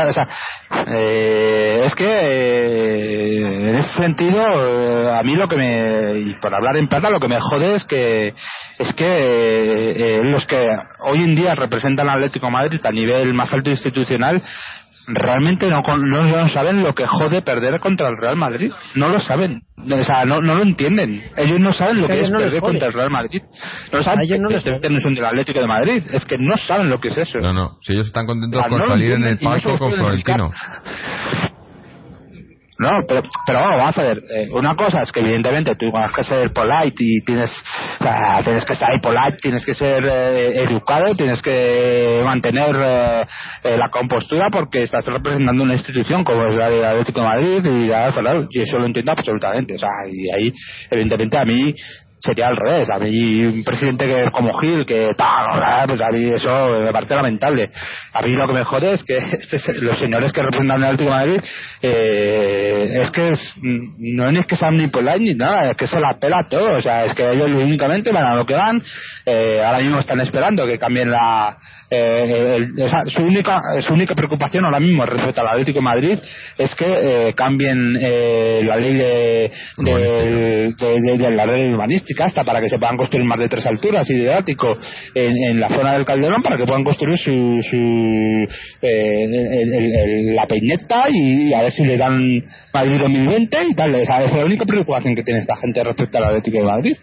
eh, es que eh, en ese sentido, a mí lo que me, y por hablar en plata, lo que me jode es que es que los que hoy en día representan al Atlético Madrid a nivel más alto institucional realmente no, no, saben lo que jode perder contra el Real Madrid. No lo saben. O sea, no, no lo entienden. Ellos no saben lo que, es perder contra el Real Madrid. No saben que no es un del Atlético de Madrid. Es que no saben lo que es eso. No, no. Si ellos están contentos con salir en el palco con Florentino. No, pero, pero vamos a ver, eh, una cosa es que evidentemente tú tienes que ser polite y tienes, tienes que estar ahí polite, tienes que ser eh, educado, tienes que mantener eh, la compostura porque estás representando una institución como es la de Atlético de Madrid y, ya, y eso lo entiendo absolutamente, o sea, y ahí evidentemente a mí sería al revés. A mí un presidente que como Gil, que tal, pues a mí eso me parece lamentable. A mí lo que me jode es que este, los señores que representan el Atlético de Madrid eh, es que no es que sean ni polite ni nada, es que se la pela todo. O sea, es que ellos únicamente van a lo que van. Eh, ahora mismo están esperando que cambien la... Eh, su única su única preocupación ahora mismo respecto al Atlético de Madrid es que eh, cambien eh, la ley de, de, de, la ley urbanística hasta para que se puedan construir más de tres alturas y de ático en, en la zona del Calderón para que puedan construir su, su la peineta y a ver si le dan Madrid 2020 y tal. Esa es la única preocupación que tiene esta gente respecto al Atlético de Madrid.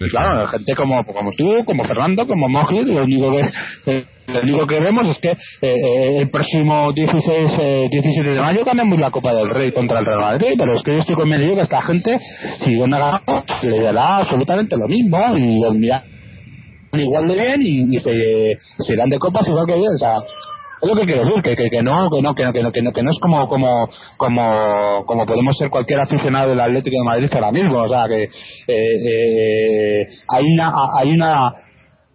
Y claro, gente como, como tú, como Fernando, como Mojit, lo único que lo único que vemos es que eh, eh, el próximo 16, eh, 17 de mayo ganamos la Copa del Rey contra el Real Madrid, pero es que yo estoy convencido que esta gente, si gana le dará absolutamente lo mismo y dormirá igual de bien y, se, se irán de copas igual que bien. O sea, es lo que quiero decir, que, que, que, no, que no, que no, que no, que no, que no es como, como, como, como podemos ser cualquier aficionado del Atlético de Madrid ahora mismo, o sea que eh, eh, hay una, hay una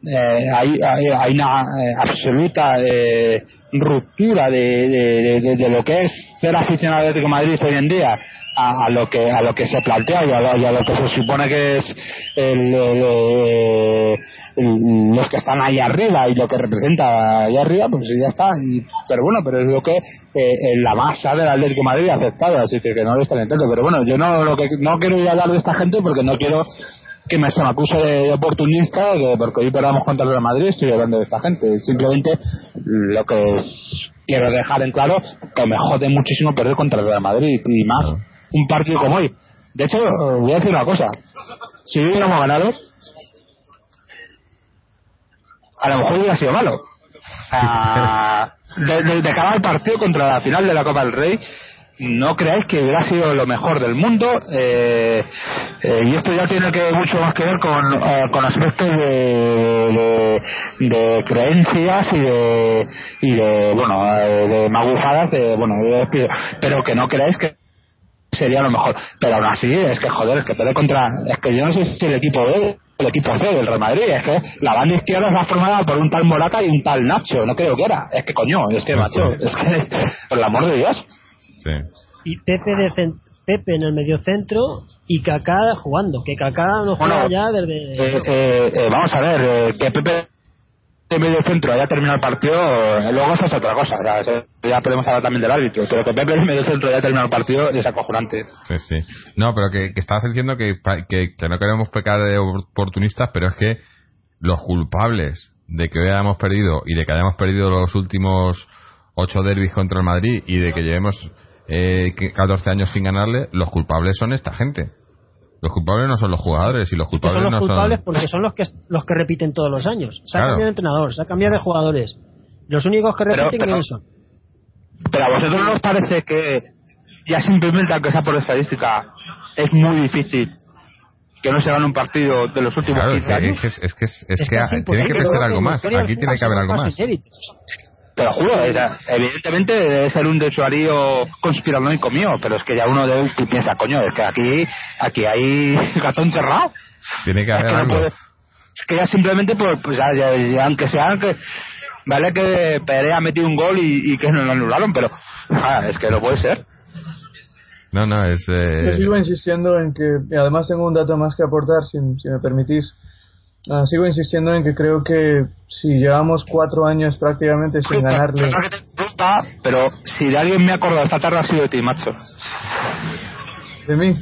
eh, hay, hay, hay, una eh, absoluta eh, ruptura de, de, de, de, lo que es ser aficionado al Atlético de Madrid hoy en día a, a, lo que a lo que se plantea y a, lo, y a lo que se supone que es el, el, los que están ahí arriba y lo que representa ahí arriba pues ya está. Y, pero bueno pero es lo que eh, la masa del Atlético de Madrid ha aceptado así que, no lo están entendiendo. Pero bueno yo no lo que no quiero ir a hablar de esta gente porque no quiero que me se me acuse de oportunista que porque hoy perdamos contra el Real Madrid estoy hablando de esta gente. Simplemente lo que quiero dejar en claro que me jode muchísimo perder contra el Real Madrid y más un partido como hoy. De hecho voy a decir una cosa. Si hubiéramos ganado a lo mejor hubiera sido malo. Ah, de, cada partido contra la final de la Copa del Rey no creáis que hubiera sido lo mejor del mundo eh, eh, y esto ya tiene que mucho más que ver con, eh, aspectos de, de, de, creencias y de y de bueno eh, de magufadas de bueno de, pero que no creáis que sería lo mejor. Pero aún así es que joder es que perder contra es que yo no sé si el equipo B el equipo C del Real Madrid es que la banda izquierda está formada por un tal Morata y un tal Nacho no creo que era. Es que coño es que macho es que por el amor de Dios Sí. Y Pepe, de Pepe en el mediocentro y Kaká jugando. Que Kaká no juega bueno, ya desde. Eh, eh, eh, vamos a ver, eh, que Pepe de medio centro haya terminado el partido, luego eso es otra cosa. O sea, ya podemos hablar también del árbitro, pero que Pepe de medio centro haya terminado el partido es acojonante. Sí, sí. No, pero que, que estabas diciendo que, que, que no queremos pecar de oportunistas, pero es que los culpables de que hoy hayamos perdido y de que hayamos perdido los últimos ocho derbis contra el Madrid y de que llevemos eh, 14 años sin ganarle, los culpables son esta gente. Los culpables no son los jugadores y los culpables son los no culpables son... porque son los que los que repiten todos los años. Se ha claro. cambiado de entrenador, se ha cambiado de jugadores. Los únicos que repiten pero, ¿quiénes son? Pero a vosotros no os parece que ya simplemente aunque sea por estadística es muy difícil que no se gane un partido de los últimos claro, 15 años. Es que, es que, es que, es que tiene que ser algo más. Aquí tiene que haber algo más. Te lo juro, o sea, evidentemente debe ser un desuario conspiranoico mío, pero es que ya uno de tú piensa, coño, es que aquí aquí hay gato encerrado. Tiene que haber es que, no algo. puede, es que ya simplemente, pues, pues ya, ya, ya, aunque sea que vale que Perea ha metido un gol y, y que no lo anularon, pero ah, es que no puede ser. No, no, es... Eh... Yo sigo insistiendo en que, y además tengo un dato más que aportar, si, si me permitís. Uh, sigo insistiendo en que creo que si llevamos cuatro años prácticamente sin ganarle. Te, pero si de alguien me ha acordado esta tarde ha sido de ti, macho. De mí.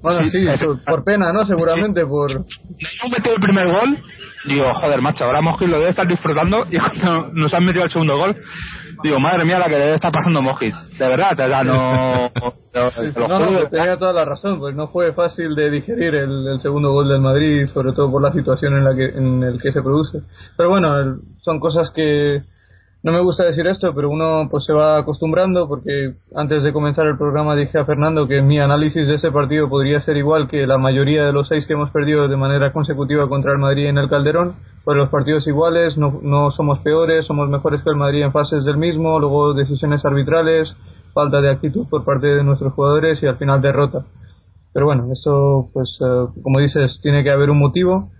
Bueno, sí, Sí, por, por pena, ¿no? Seguramente por... Yo metido el primer gol, digo, joder, macho, ahora Mosquit lo debe estar disfrutando y cuando nos han metido el segundo gol, digo, madre mía, la que debe estar pasando Mosquit. De verdad, te da, no... No, no, pues tenía toda la razón, pues no fue fácil de digerir el, el segundo gol del Madrid, sobre todo por la situación en la que en el que se produce. Pero bueno, el- son cosas que no me gusta decir esto, pero uno pues se va acostumbrando porque antes de comenzar el programa dije a Fernando que mi análisis de ese partido podría ser igual que la mayoría de los seis que hemos perdido de manera consecutiva contra el Madrid en el Calderón, pues los partidos iguales, no, no somos peores, somos mejores que el Madrid en fases del mismo, luego decisiones arbitrales, falta de actitud por parte de nuestros jugadores y al final derrota. Pero bueno, eso, pues, eh, como dices, tiene que haber un motivo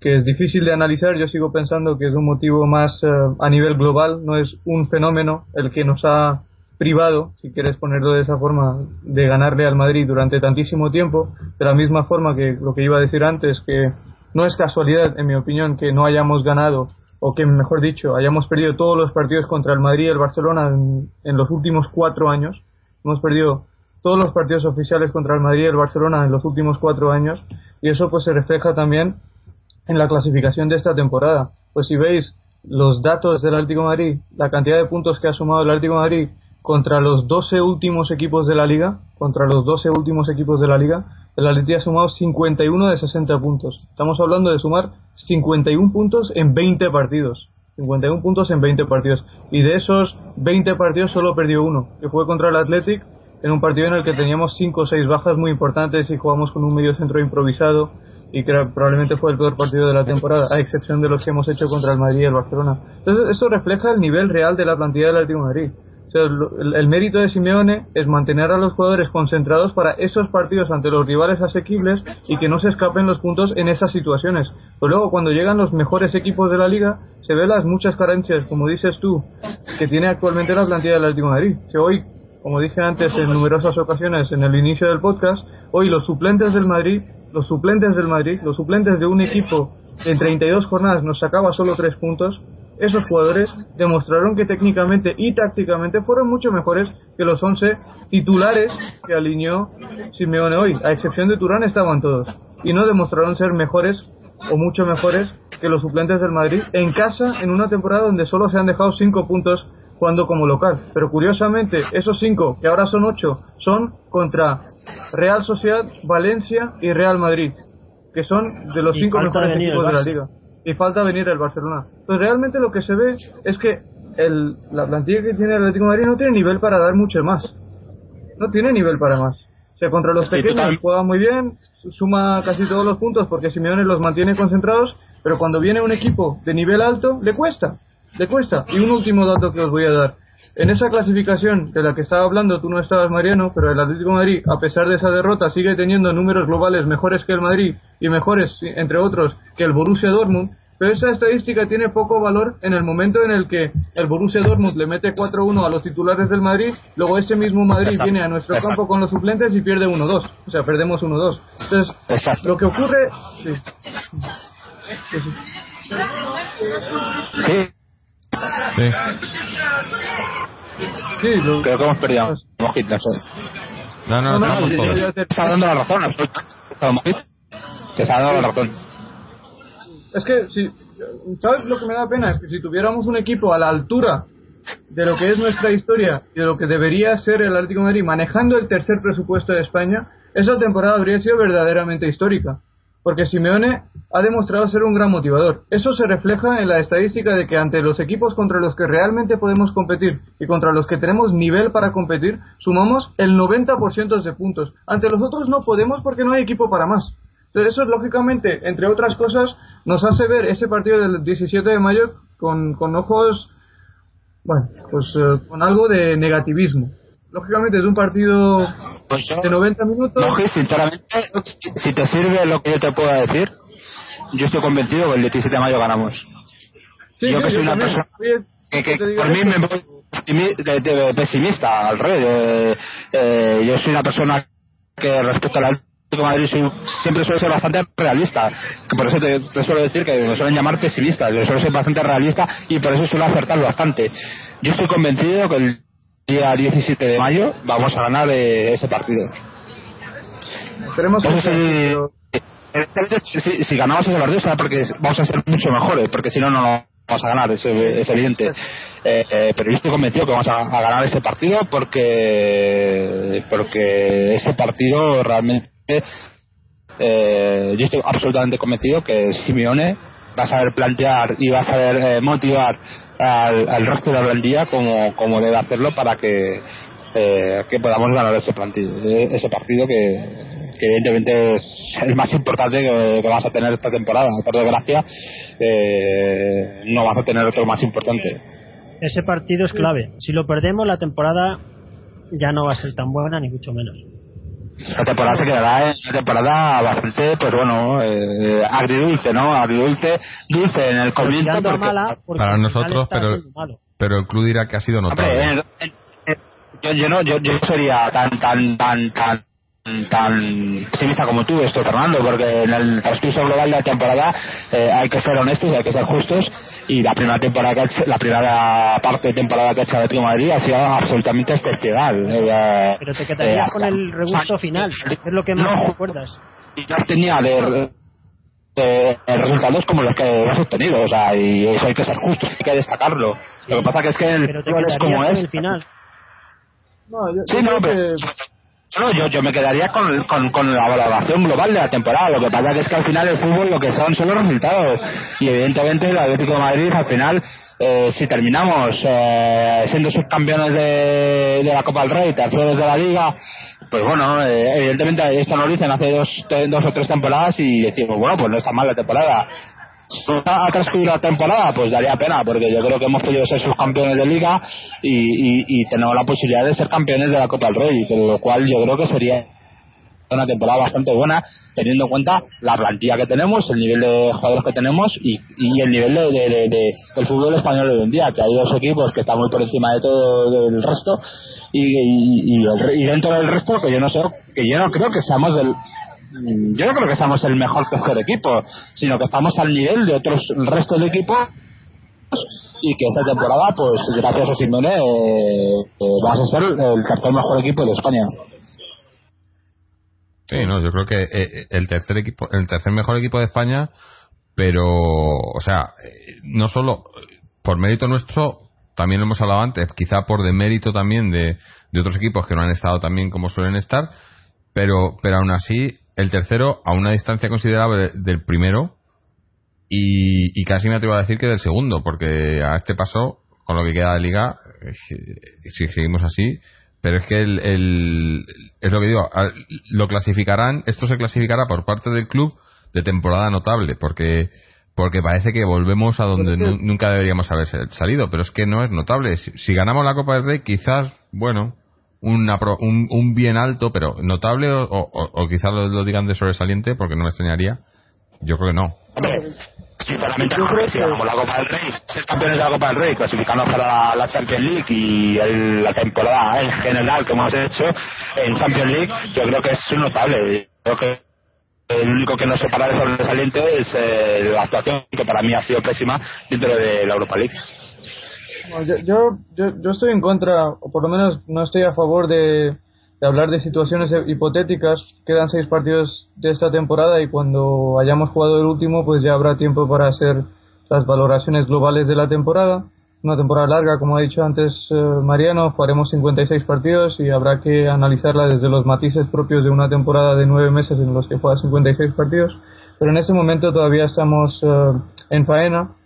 que es difícil de analizar. Yo sigo pensando que es un motivo más eh, a nivel global, no es un fenómeno el que nos ha privado, si quieres ponerlo de esa forma, de ganarle al Madrid durante tantísimo tiempo. De la misma forma que lo que iba a decir antes, que no es casualidad, en mi opinión, que no hayamos ganado o que, mejor dicho, hayamos perdido todos los partidos contra el Madrid y el Barcelona en, en los últimos cuatro años. Hemos perdido todos los partidos oficiales contra el Madrid y el Barcelona en los últimos cuatro años y eso pues se refleja también en la clasificación de esta temporada. Pues si veis los datos del Atlético de Madrid, la cantidad de puntos que ha sumado el Atlético de Madrid contra los 12 últimos equipos de la liga, contra los 12 últimos equipos de la liga, el Atlético ha sumado 51 de 60 puntos. Estamos hablando de sumar 51 puntos en 20 partidos. 51 puntos en 20 partidos. Y de esos 20 partidos solo perdió uno, que fue contra el Athletic, en un partido en el que teníamos 5 o 6 bajas muy importantes y jugamos con un medio centro improvisado y que probablemente fue el peor partido de la temporada, a excepción de los que hemos hecho contra el Madrid y el Barcelona. Entonces, eso refleja el nivel real de la plantilla del Atlético Madrid. O el, mérito de Simeone es mantener a los jugadores concentrados para esos partidos ante los rivales asequibles y que no se escapen los puntos en esas situaciones. Pero luego, cuando llegan los mejores equipos de la liga, se ven las muchas carencias, como dices tú, que tiene actualmente la plantilla del Atlético Madrid. Que hoy, como dije antes en numerosas ocasiones en el inicio del podcast, hoy los suplentes del Madrid, los suplentes del Madrid, los suplentes de un equipo que en 32 jornadas nos sacaba solo 3 puntos, esos jugadores demostraron que técnicamente y tácticamente fueron mucho mejores que los 11 titulares que alineó Simeone hoy. A excepción de Turán estaban todos. Y no demostraron ser mejores o mucho mejores que los suplentes del Madrid en casa en una temporada donde solo se han dejado 5 puntos jugando como local. Pero curiosamente, esos 5, que ahora son 8, son contra Real Sociedad, Valencia y Real Madrid, que son de los Y 5 falta mejores equipos de la liga y falta venir el Barcelona. Pues realmente lo que se ve es que el, la plantilla que tiene el Atlético de Madrid no tiene nivel para dar mucho más. No tiene nivel para más. O sea, contra los Sí, pequeños total. juega muy bien, suma casi todos los puntos porque Simeone los mantiene concentrados, pero cuando viene un equipo de nivel alto, le cuesta, le cuesta. Y un último dato que os voy a dar. En esa clasificación de la que estaba hablando, tú no estabas, Mariano, pero el Atlético de Madrid, a pesar de esa derrota, sigue teniendo números globales mejores que el Madrid y mejores, entre otros, que el Borussia Dortmund. Pero esa estadística tiene poco valor en el momento en el que el Borussia Dortmund le mete 4-1 a los titulares del Madrid, luego ese mismo Madrid Exacto, viene a nuestro exacto. campo con los suplentes y pierde 1-2. O sea, perdemos 1-2. Entonces, Exacto. lo que ocurre... Sí. Sí, sí. Sí, Sí. Sí, lo- creo que hemos perdido. No. No, no, Te está dando la razón, absolutamente. Te está dando la razón. Es que, si, ¿sabes lo que me da pena? Es que si tuviéramos un equipo a la altura de lo que es nuestra historia y de lo que debería ser el Atlético de Madrid manejando el tercer presupuesto de España, esa temporada habría sido verdaderamente histórica. Porque Simeone ha demostrado ser un gran motivador. Eso se refleja en la estadística de que ante los equipos contra los que realmente podemos competir y contra los que tenemos nivel para competir, sumamos el 90% de puntos. Ante los otros no podemos porque no hay equipo para más. Entonces eso, lógicamente, entre otras cosas, nos hace ver ese partido del 17 de mayo con, con ojos, bueno, pues eh, con algo de negativismo. Lógicamente es un partido Pues yo, de 90 minutos. Sinceramente, si- te sirve lo que yo te pueda decir, yo estoy convencido que el 17 de mayo ganamos. Sí, yo sí, que soy una también. persona que, te por mí me voy de- de- pesimista al revés. Eh, eh, yo soy una persona que respecto al Madrid siempre suele ser bastante realista, que por eso te, suelo decir que me suelen llamar pesimista, yo suelo ser bastante realista y por eso suelo acertar bastante. Yo estoy convencido que el día 17 de mayo vamos a ganar eh, ese partido. Esperemos que si, si, ganamos ese partido será porque vamos a ser mucho mejores, porque si no, no vamos a ganar, es, es evidente. Eh, eh, pero yo estoy convencido que vamos a, a, ganar ese partido porque porque ese partido realmente eh, yo estoy absolutamente convencido que Simeone va a saber plantear y va a saber eh, motivar al, resto de la plantilla como, como debe hacerlo para que, eh, que podamos ganar ese, partido, ese partido que, evidentemente es el más importante que, que, vamos a tener esta temporada. Por desgracia, eh, no vamos a tener otro más importante. Ese partido es clave. Si lo perdemos, la temporada ya no va a ser tan buena, ni mucho menos la temporada se quedará en una temporada bastante, pues bueno, eh, agridulce, ¿no? Agridulce, dulce en el comienzo. para nosotros, pero, pero el club dirá que ha sido notable. yo, yo, no, yo, yo sería tan, tan, tan, tan tan pesimista como tú, esto Fernando, porque en el transcurso global de la temporada eh, hay que ser honestos y hay que ser justos y la primera temporada la primera parte de temporada que ha hecho el Atlético Madrid ha sido absolutamente excepcional. Eh, Pero te quedarías eh, con el regusto final, es lo que más recuerdas. Y ya tenía de, resultados como los que hemos obtenido, o sea, y eso hay que ser justos, hay que destacarlo. Lo que pasa que es que el es como es. El final. No, yo, sí, no, pero... No, yo, yo me quedaría con, con, la valoración global de la temporada. Lo que pasa es que al final el fútbol lo que son son los resultados. Y evidentemente el Atlético de Madrid al final, eh, si terminamos eh, siendo subcampeones de, de la Copa del Rey, terceros de la Liga, pues bueno, eh, evidentemente esto nos dicen hace dos, dos o tres temporadas y decimos, bueno, pues no está mal la temporada ha transcurrido la temporada, pues daría pena, porque yo creo que hemos podido ser subcampeones de liga y, y, tenemos la posibilidad de ser campeones de la Copa del Rey, con lo cual yo creo que sería una temporada bastante buena, teniendo en cuenta la plantilla que tenemos, el nivel de jugadores que tenemos y, y el nivel de, del fútbol español hoy en día, que hay dos equipos que están muy por encima de todo el resto y, y, dentro del resto que yo no sé, que yo no creo que seamos del, yo no creo que seamos el mejor tercer equipo, sino que estamos al nivel de otros el resto del equipo y que esta temporada, pues gracias a Simone, eh, eh, vamos a ser el tercer mejor equipo de España. Sí, no, yo creo que eh, el tercer equipo, el tercer mejor equipo de España, pero, o sea, no solo por mérito nuestro, también lo hemos hablado antes, quizá por demérito también de, de otros equipos que no han estado tan bien como suelen estar, pero, pero aún así el tercero a una distancia considerable del primero y, casi me atrevo a decir que del segundo, porque a este paso, con lo que queda de liga, eh, si seguimos así, pero es que el, es lo que digo, lo clasificarán, esto se clasificará por parte del club de temporada notable, porque porque parece que volvemos a donde nunca deberíamos haber salido, pero es que no es notable. si ganamos la Copa del Rey, quizás, bueno, un, un, bien alto, pero notable o, o, quizás lo, digan de sobresaliente porque no me extrañaría. Yo creo que no. Hombre, sinceramente, si ganamos la Copa del Rey, ser campeones de la Copa del Rey, clasificarnos para la, Champions League y la temporada en general que hemos hecho en Champions League, yo creo que es notable. Creo que el único que nos separa de sobresaliente es eh, la actuación que para mí ha sido pésima dentro de la Europa League yo, yo, yo, estoy en contra, o por lo menos no estoy a favor de, hablar de situaciones hipotéticas. Quedan seis partidos de esta temporada y cuando hayamos jugado el último, pues ya habrá tiempo para hacer las valoraciones globales de la temporada. Una temporada larga, como ha dicho antes eh, Mariano, jugaremos 56 partidos y habrá que analizarla desde los matices propios de una temporada de nueve meses en los que juega 56 partidos. Pero en este momento todavía estamos eh, en faena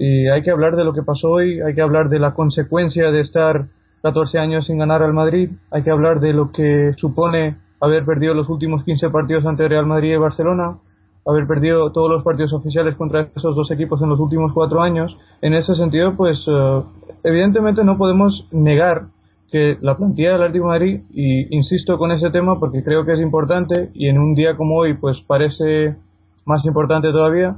y hay que hablar de lo que pasó hoy, hay que hablar de la consecuencia de estar 14 años sin ganar al Madrid, hay que hablar de lo que supone haber perdido los últimos 15 partidos ante Real Madrid y Barcelona, haber perdido todos los partidos oficiales contra esos dos equipos en los últimos cuatro años. En ese sentido, pues eh, evidentemente no podemos negar que la plantilla del Atlético Madrid, y insisto con ese tema porque creo que es importante y en un día como hoy pues parece más importante todavía,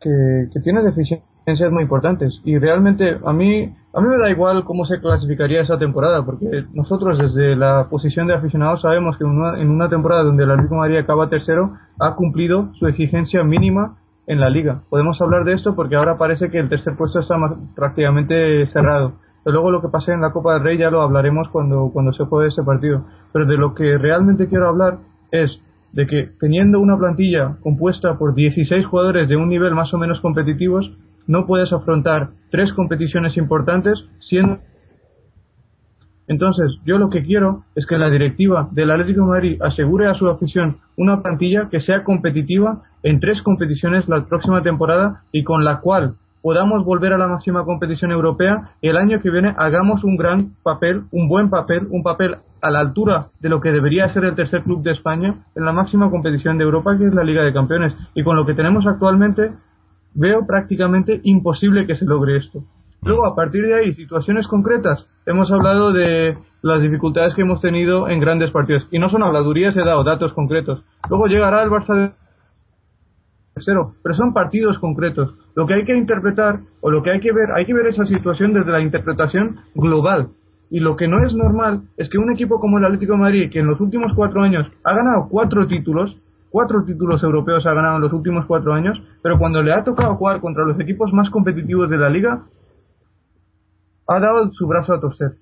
que, que tiene deficiencias ser muy importantes. Y realmente a mí, a mí me da igual cómo se clasificaría esa temporada, porque nosotros desde la posición de aficionados sabemos que en una, temporada donde el Atlético de Madrid acaba tercero, ha cumplido su exigencia mínima en la liga. Podemos hablar de esto porque ahora parece que el tercer puesto está prácticamente cerrado. Pero luego lo que pase en la Copa del Rey ya lo hablaremos cuando, cuando se juegue ese partido. Pero de lo que realmente quiero hablar es de que teniendo una plantilla compuesta por 16 jugadores de un nivel más o menos competitivos, no puedes afrontar tres competiciones importantes siendo entonces, yo lo que quiero es que la directiva del Atlético de Madrid asegure a su afición una plantilla que sea competitiva en tres competiciones la próxima temporada y con la cual podamos volver a la máxima competición europea y el año que viene hagamos un gran papel, un buen papel, un papel a la altura de lo que debería ser el tercer club de España en la máxima competición de Europa que es la Liga de Campeones. Y con lo que tenemos actualmente veo prácticamente imposible que se logre esto. Luego, a partir de ahí, situaciones concretas. Hemos hablado de las dificultades que hemos tenido en grandes partidos. Y no son habladurías, he dado datos concretos. Luego llegará el Barça de tercero, pero son partidos concretos. Lo que hay que interpretar o lo que hay que ver, hay que ver esa situación desde la interpretación global. Y lo que no es normal es que un equipo como el Atlético de Madrid, que en los últimos cuatro años ha ganado cuatro títulos, cuatro títulos europeos ha ganado en los últimos cuatro años, pero cuando le ha tocado jugar contra los equipos más competitivos de la liga, ha dado su brazo a torcer.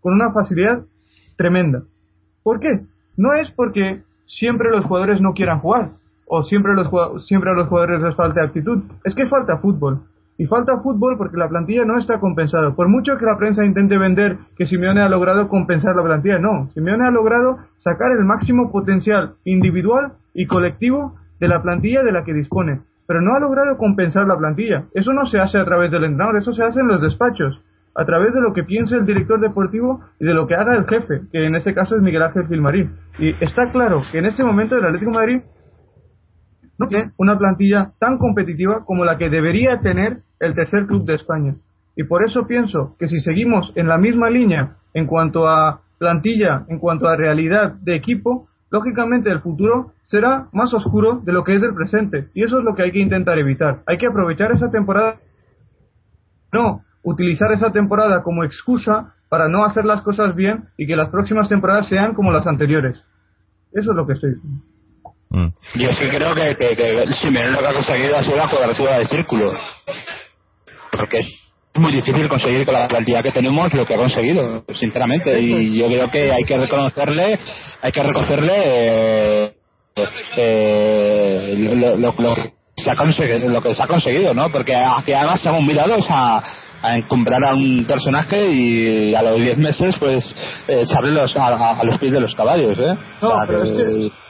Con una facilidad tremenda. ¿Por qué? No es porque siempre los jugadores no quieran jugar, o siempre, los, siempre a los jugadores les falta actitud. Es que falta fútbol. Y falta fútbol porque la plantilla no está compensada. Por mucho que la prensa intente vender que Simeone ha logrado compensar la plantilla, no. Simeone ha logrado sacar el máximo potencial individual y colectivo de la plantilla de la que dispone. Pero no ha logrado compensar la plantilla. Eso no se hace a través del entrenador, eso se hace en los despachos. A través de lo que piense el director deportivo y de lo que haga el jefe, que en este caso es Miguel Ángel Filmarín. Y está claro que en este momento el Atlético de Madrid no tiene una plantilla tan competitiva como la que debería tener el tercer club de España. Y por eso pienso que si seguimos en la misma línea en cuanto a plantilla, en cuanto a realidad de equipo, lógicamente el futuro será más oscuro de lo que es el presente. Y eso es lo que hay que intentar evitar. Hay que aprovechar esa temporada, no utilizar esa temporada como excusa para no hacer las cosas bien y que las próximas temporadas sean como las anteriores. Eso es lo que estoy diciendo. Mm. Yo sí creo que, que, que Simeone lo que ha conseguido ha sido la cuadratura del círculo. Porque es muy difícil conseguir con la plantilla que tenemos lo que ha conseguido, sinceramente. Y yo creo que hay que reconocerle, hay que reconocerle eh, eh, lo, lo, que se ha conseguido, lo que se ha conseguido, ¿no? Porque aquí además hemos mirado a, a encumbrar a un personaje y a los 10 meses, pues, eh, echarle los, a, los pies de los caballos, ¿eh? No, pero es que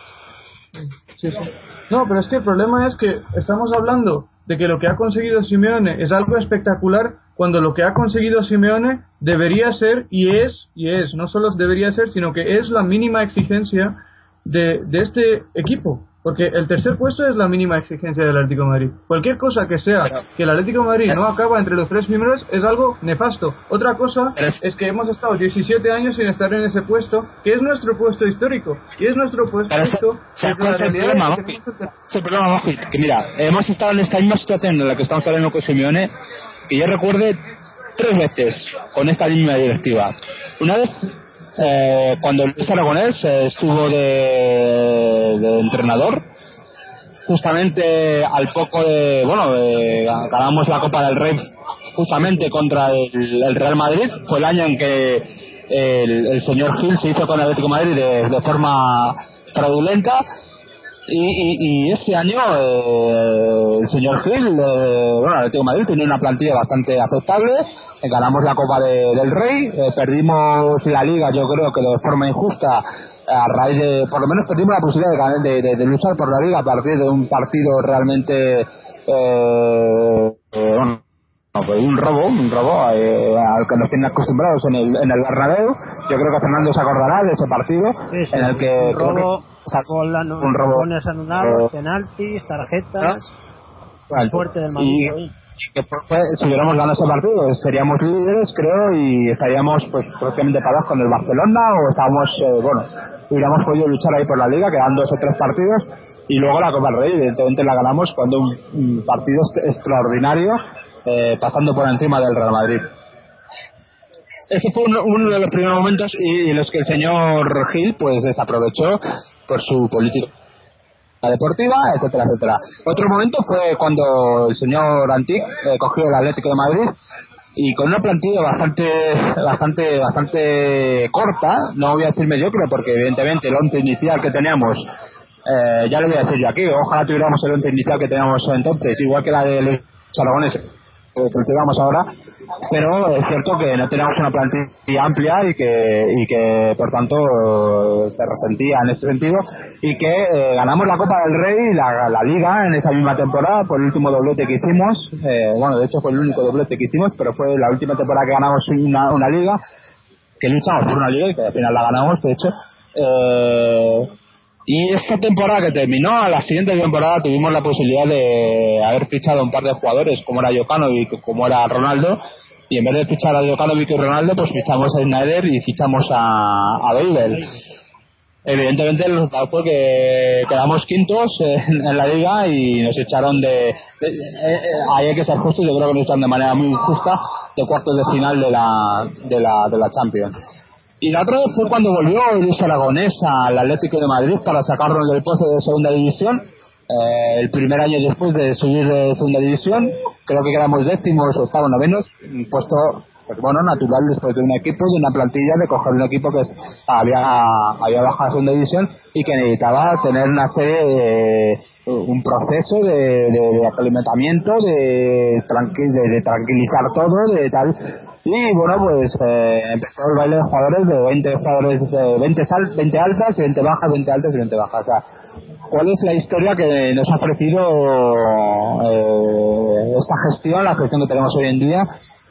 el problema es que estamos hablando de que lo que ha conseguido Simeone es algo espectacular cuando lo que ha conseguido Simeone debería ser y es, y es, no solo debería ser, sino que es la mínima exigencia de, de este equipo. Porque el tercer puesto es la mínima exigencia del Atlético de Madrid. Cualquier cosa que sea que el Atlético de Madrid no acaba entre los tres primeros es algo nefasto. Otra cosa es que hemos estado 17 años sin estar en ese puesto, que es nuestro puesto histórico. Y es nuestro puesto. el problema, el problema, que mira, hemos estado en esta misma situación en la que estamos hablando con Simeone, y yo recuerde tres veces con esta misma directiva. Una vez eh, cuando Luis Aragonés eh, estuvo de, entrenador, justamente al poco de, bueno, ganamos la Copa del Rey justamente contra el, Real Madrid, fue el año en que el, señor Gil se hizo con el Atlético Madrid de forma fraudulenta y, y, este año eh, el señor Gil, eh, bueno, el Atlético Madrid tiene una plantilla bastante aceptable, eh, ganamos la Copa del Rey, eh, perdimos la Liga yo creo que de forma injusta a raíz de, por lo menos perdimos la posibilidad de, de, de luchar por la Liga a partir de un partido realmente, bueno, pues un robo, un robo al que nos tienen acostumbrados en el, en el Bernabéu. Yo creo que Fernando se acordará de ese partido en el que... robo Sacó la no, un robo. penaltis, tarjetas. Ah, fuerte del Madrid. Y que pues, si hubiéramos ganado ese partido seríamos líderes creo y estaríamos pues prácticamente parados con el Barcelona o estábamos eh, bueno hubiéramos podido luchar ahí por la liga, quedan dos o tres partidos, y luego la Copa del Rey, evidentemente la ganamos cuando un, partido extraordinario, eh, pasando por encima del Real Madrid. Ese fue uno, de los primeros momentos y, los que el señor Gil pues desaprovechó por su política deportiva, etcétera, etcétera. Otro momento fue cuando el señor Antic eh, cogió el Atlético de Madrid y con una plantilla bastante bastante bastante corta, no voy a decir mediocre porque evidentemente el once inicial que teníamos eh, ya lo voy a decir yo aquí, ojalá tuviéramos el once inicial que teníamos entonces, igual que la de los Aragones cultivamos ahora, pero es cierto que no tenemos una plantilla amplia y que, y que por tanto se resentía en ese sentido y que eh, ganamos la Copa del Rey y la, la, Liga en esa misma temporada por el último doblete que hicimos, eh, bueno de hecho fue el único doblete que hicimos, pero fue la última temporada que ganamos una, una Liga, que luchamos por una Liga y que al final la ganamos de hecho. Eh, y esta temporada que terminó, a la siguiente temporada tuvimos la posibilidad de haber fichado un par de jugadores, como era Jokanovic, como era Ronaldo, y en vez de fichar a Jokanovic y Ronaldo, pues fichamos a Snyder y fichamos a, a Evidentemente el resultado fue que quedamos quintos en, la liga y nos echaron de, eh, eh, ahí hay que ser justo, yo creo que nos echaron de manera muy injusta de cuartos de final de la, de la, de la Champions. Y la otra vez fue cuando volvió Luis Aragonés al Atlético de Madrid para sacarlo del pozo de segunda división. Eh, el primer año después de subir de segunda división, creo que quedamos décimos, octavo, novenos, puesto pues bueno, natural después de un equipo, de una plantilla, de coger un equipo que había, había bajado a segunda división y que necesitaba tener una serie de, un proceso de, de, de de, de, tranquilizar todo, de tal. Y bueno, pues eh, empezó el baile de jugadores de 20 jugadores, 20, sal, 20 altas, 20 bajas, 20 altas y 20 bajas. O sea, ¿cuál es la historia que nos ha ofrecido eh, esta gestión, la gestión que tenemos hoy en día?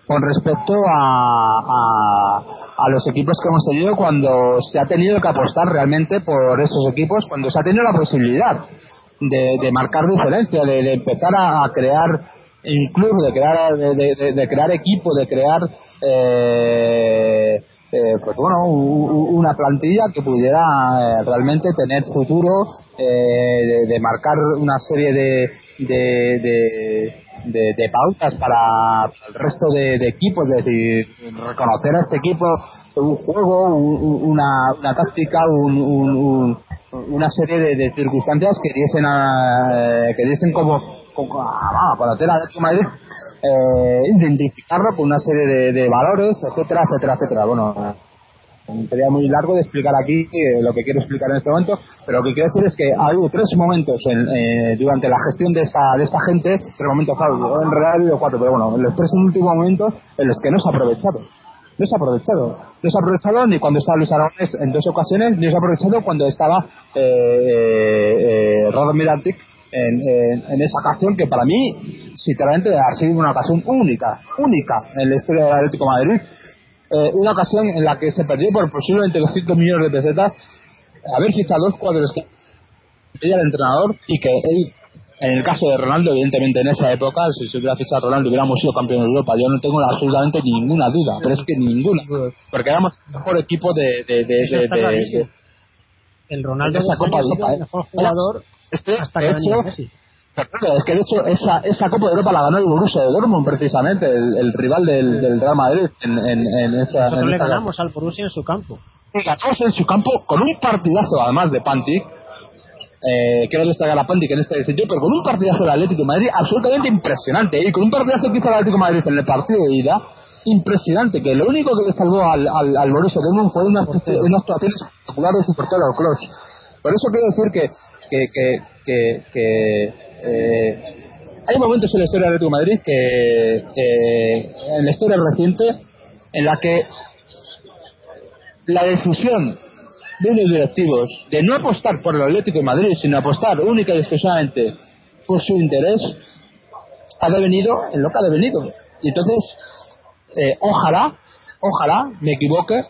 con respecto a, a, a, los equipos que hemos tenido cuando se ha tenido que apostar realmente por esos equipos, cuando se ha tenido la posibilidad de, de marcar diferencia, de, de empezar a, crear incluso de crear de, de, crear equipo de crear eh, eh, pues bueno una plantilla que pudiera eh, realmente tener futuro eh, de, marcar una serie de, de, de, pautas para el resto de, equipos, es decir, reconocer a este equipo un juego, una, una táctica, un, una serie de, circunstancias que diesen, a, que diesen como, como ah, para hacer a Madrid eh, identificarlo con una serie de, valores, etcétera, etcétera, etcétera. Bueno, sería muy largo de explicar aquí eh, lo que quiero explicar en este momento, pero lo que quiero decir es que ha habido tres momentos en, eh, durante la gestión de esta de esta gente, tres momentos, claro, en realidad ha habido cuatro, pero bueno, los tres últimos momentos en los que no se ha aprovechado. No se ha aprovechado. No se ha aprovechado ni cuando estaba Luis Aragones en dos ocasiones, ni se ha aprovechado cuando estaba eh, eh, eh Mirantic en, en, esa ocasión que para mí, sinceramente, ha sido una ocasión única, única en la historia del Atlético de Madrid eh, una ocasión en la que se perdió por posiblemente 200 millones de pesetas haber fichado dos cuadros que el entrenador y que él en el caso de Ronaldo, evidentemente en esa época, si se hubiera fichado a Ronaldo hubiéramos sido campeón de Europa. Yo no tengo absolutamente ninguna duda, pero es que ninguna. Porque éramos el mejor equipo de. de, de, de, el Ronaldo esa Copa de Europa. El mejor jugador este, hasta que Messi es que de hecho esa, esa Copa de Europa la ganó el Borussia de Dortmund precisamente, el, rival del, del, Real Madrid en, en, en esta... Nosotros le ganamos al Borussia en su campo. Ganamos en su campo con un partidazo además de Pantic, eh, quiero destacar a Pantic en este sentido, pero con un partidazo del Atlético de Madrid absolutamente impresionante, y con un partidazo que hizo el Atlético de Madrid en el partido de ida, impresionante, que lo único que le salvó al, al, al Borussia Dortmund fue una, una actuación espectacular de su portero Kroos. Por eso quiero decir que, que, que, que, que eh, hay momentos en la historia de Atlético Madrid que, en la historia reciente, en la que la decisión de unos directivos de no apostar por el Atlético de Madrid, sino apostar única y exclusivamente por su interés, ha devenido en lo que ha devenido. Y entonces, eh, ojalá, ojalá me equivoque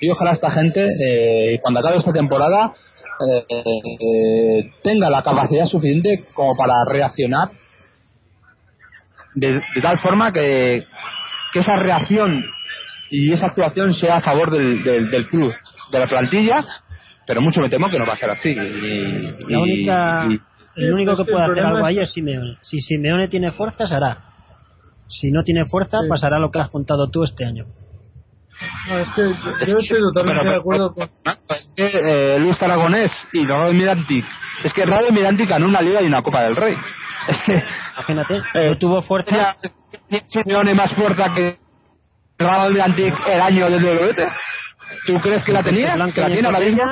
y ojalá esta gente, eh, cuando acabe esta temporada, eh, tenga la capacidad suficiente como para reaccionar de, tal forma que, que, esa reacción y esa actuación sea a favor del, del, club, de la plantilla pero mucho me temo que no va a ser así. Y, La única, y- el único que puede hacer algo ahí es Simeone. Si Simeone tiene fuerzas, hará. Si no tiene fuerza, Sí. pasará lo que has contado tú este año. No, es que yo- estoy totalmente Pero- de acuerdo con... Es que eh, Luis Aragonés y Raúl Mirantic, es que Raúl Mirantic ganó una liga y una Copa del Rey. Es que Imagínate, Eh, no tuvo fuerza. tenía Simeone más fuerza que Raúl Mirantic el año del doblete. ¿Tú crees que la tenía? ¿Que la tiene ahora mismo?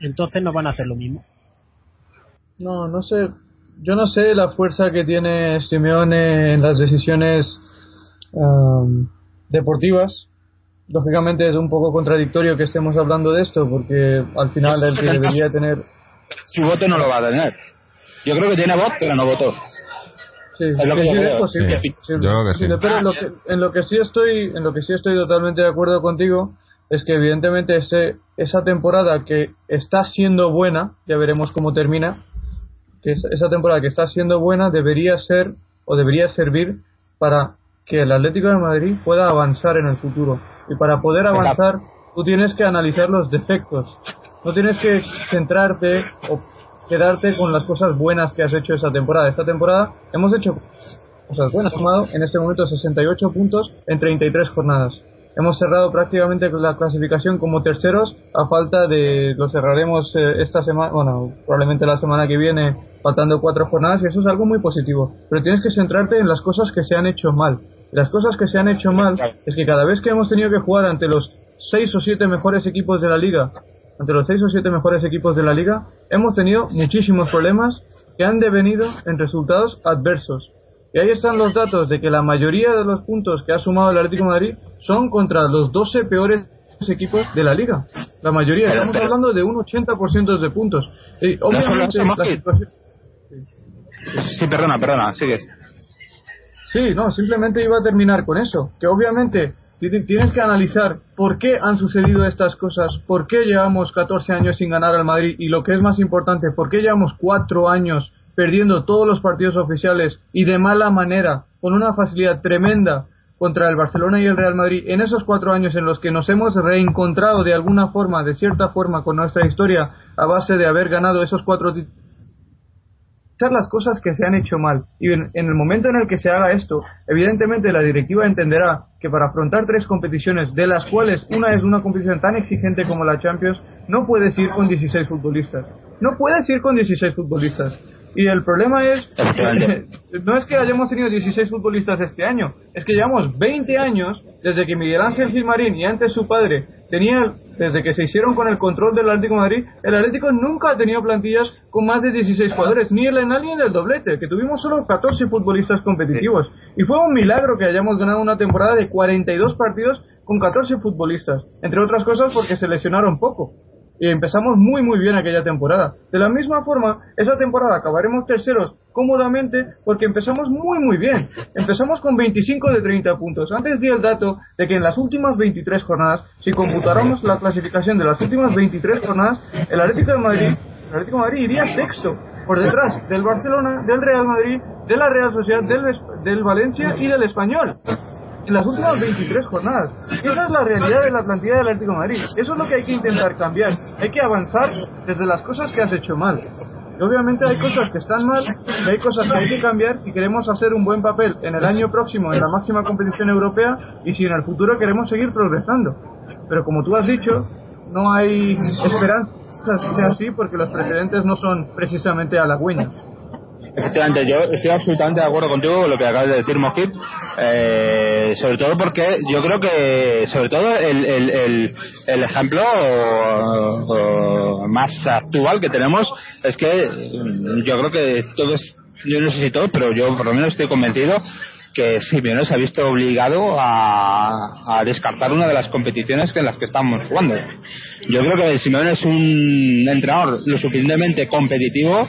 Entonces no van a hacer lo mismo. No, no sé. Yo no sé la fuerza que tiene Simeone en las decisiones am, deportivas. Lógicamente es un poco contradictorio que estemos hablando de esto porque al final el que debería tener... Su voto no lo va a tener. Yo creo que tiene voto, pero no votó. Sí, Es lo que sí, yo es creo. posible, Sí, posible, yo creo que sí. posible, Pero en lo que, en lo que sí estoy, en lo que sí estoy totalmente de acuerdo contigo es que evidentemente ese, esa temporada que está siendo buena, ya veremos cómo termina, que es- esa temporada que está siendo buena debería ser o debería servir para que el Atlético de Madrid pueda avanzar en el futuro. Y para poder avanzar, tú tienes que analizar los defectos. No tienes que centrarte o quedarte con las cosas buenas que has hecho esa temporada. Esta temporada hemos hecho cosas buenas. Sumado en este momento 68 puntos en 33 jornadas. Hemos cerrado prácticamente la clasificación como terceros a falta de lo cerraremos eh, esta semana, bueno, probablemente la semana que viene, faltando cuatro jornadas y eso es algo muy positivo. Pero tienes que centrarte en las cosas que se han hecho mal. Las cosas que se han hecho mal es que cada vez que hemos tenido que jugar ante los seis o siete mejores equipos de la liga, ante los seis o siete mejores equipos de la liga, hemos tenido muchísimos problemas que han devenido en resultados adversos. Y ahí están los datos de que la mayoría de los puntos que ha sumado el Atlético Madrid son contra los 12 peores equipos de la liga. La mayoría, Pero- estamos pero- hablando de un 80% de puntos. Y obviamente la situación- Sí, perdona, perdona, sigue. Sí, no, simplemente iba a terminar con eso. Que obviamente ti- tienes que analizar por qué han sucedido estas cosas, por qué llevamos 14 años sin ganar al Madrid y lo que es más importante, por qué llevamos 4 años perdiendo todos los partidos oficiales y de mala manera, con una facilidad tremenda contra el Barcelona y el Real Madrid, en esos cuatro años en los que nos hemos reencontrado de alguna forma, de cierta forma, con nuestra historia a base de haber ganado esos cuatro las cosas que se han hecho mal. Y en, en el momento en el que se haga esto, evidentemente la directiva entenderá que para afrontar tres competiciones, de las cuales una es una competición tan exigente como la Champions, no puedes ir con 16 futbolistas. No puedes ir con 16 futbolistas. Y el problema es, no es que hayamos tenido 16 futbolistas este año, es que llevamos 20 años desde que Miguel Ángel Gilmarín y antes su padre tenía, desde que se hicieron con el control del Atlético de Madrid, el Atlético nunca ha tenido plantillas con más de 16 jugadores, ni en la ni en el doblete, que tuvimos solo 14 futbolistas competitivos. Y fue un milagro que hayamos ganado una temporada de 42 partidos con 14 futbolistas, entre otras cosas porque se lesionaron poco y empezamos muy muy bien aquella temporada. De la misma forma, esa temporada acabaremos terceros cómodamente porque empezamos muy muy bien. Empezamos con 25 de 30 puntos. Antes di el dato de que en las últimas 23 jornadas, si computáramos la clasificación de las últimas 23 jornadas, el Atlético de Madrid, el Atlético de Madrid iría sexto por detrás del Barcelona, del Real Madrid, de la Real Sociedad, del, del Valencia y del Español en las últimas 23 jornadas. Esa es la realidad de la plantilla del Atlético de Madrid. Eso es lo que hay que intentar cambiar. Hay que avanzar desde las cosas que has hecho mal. Y obviamente hay cosas que están mal y hay cosas que hay que cambiar si queremos hacer un buen papel en el año próximo en la máxima competición europea y si en el futuro queremos seguir progresando. Pero como tú has dicho, no hay esperanza que sea así porque los precedentes no son precisamente halagüeños. Efectivamente, yo estoy absolutamente de acuerdo contigo con lo que acabas de decir, Mojit. Eh, sobre todo porque yo creo que, sobre todo, el, el, el, el ejemplo más actual que tenemos es que yo creo que todos, yo no sé si todos, pero yo por lo menos estoy convencido que Simeone se ha visto obligado a, a descartar una de las competiciones en las que estamos jugando. Yo creo que Simeone es un entrenador lo suficientemente competitivo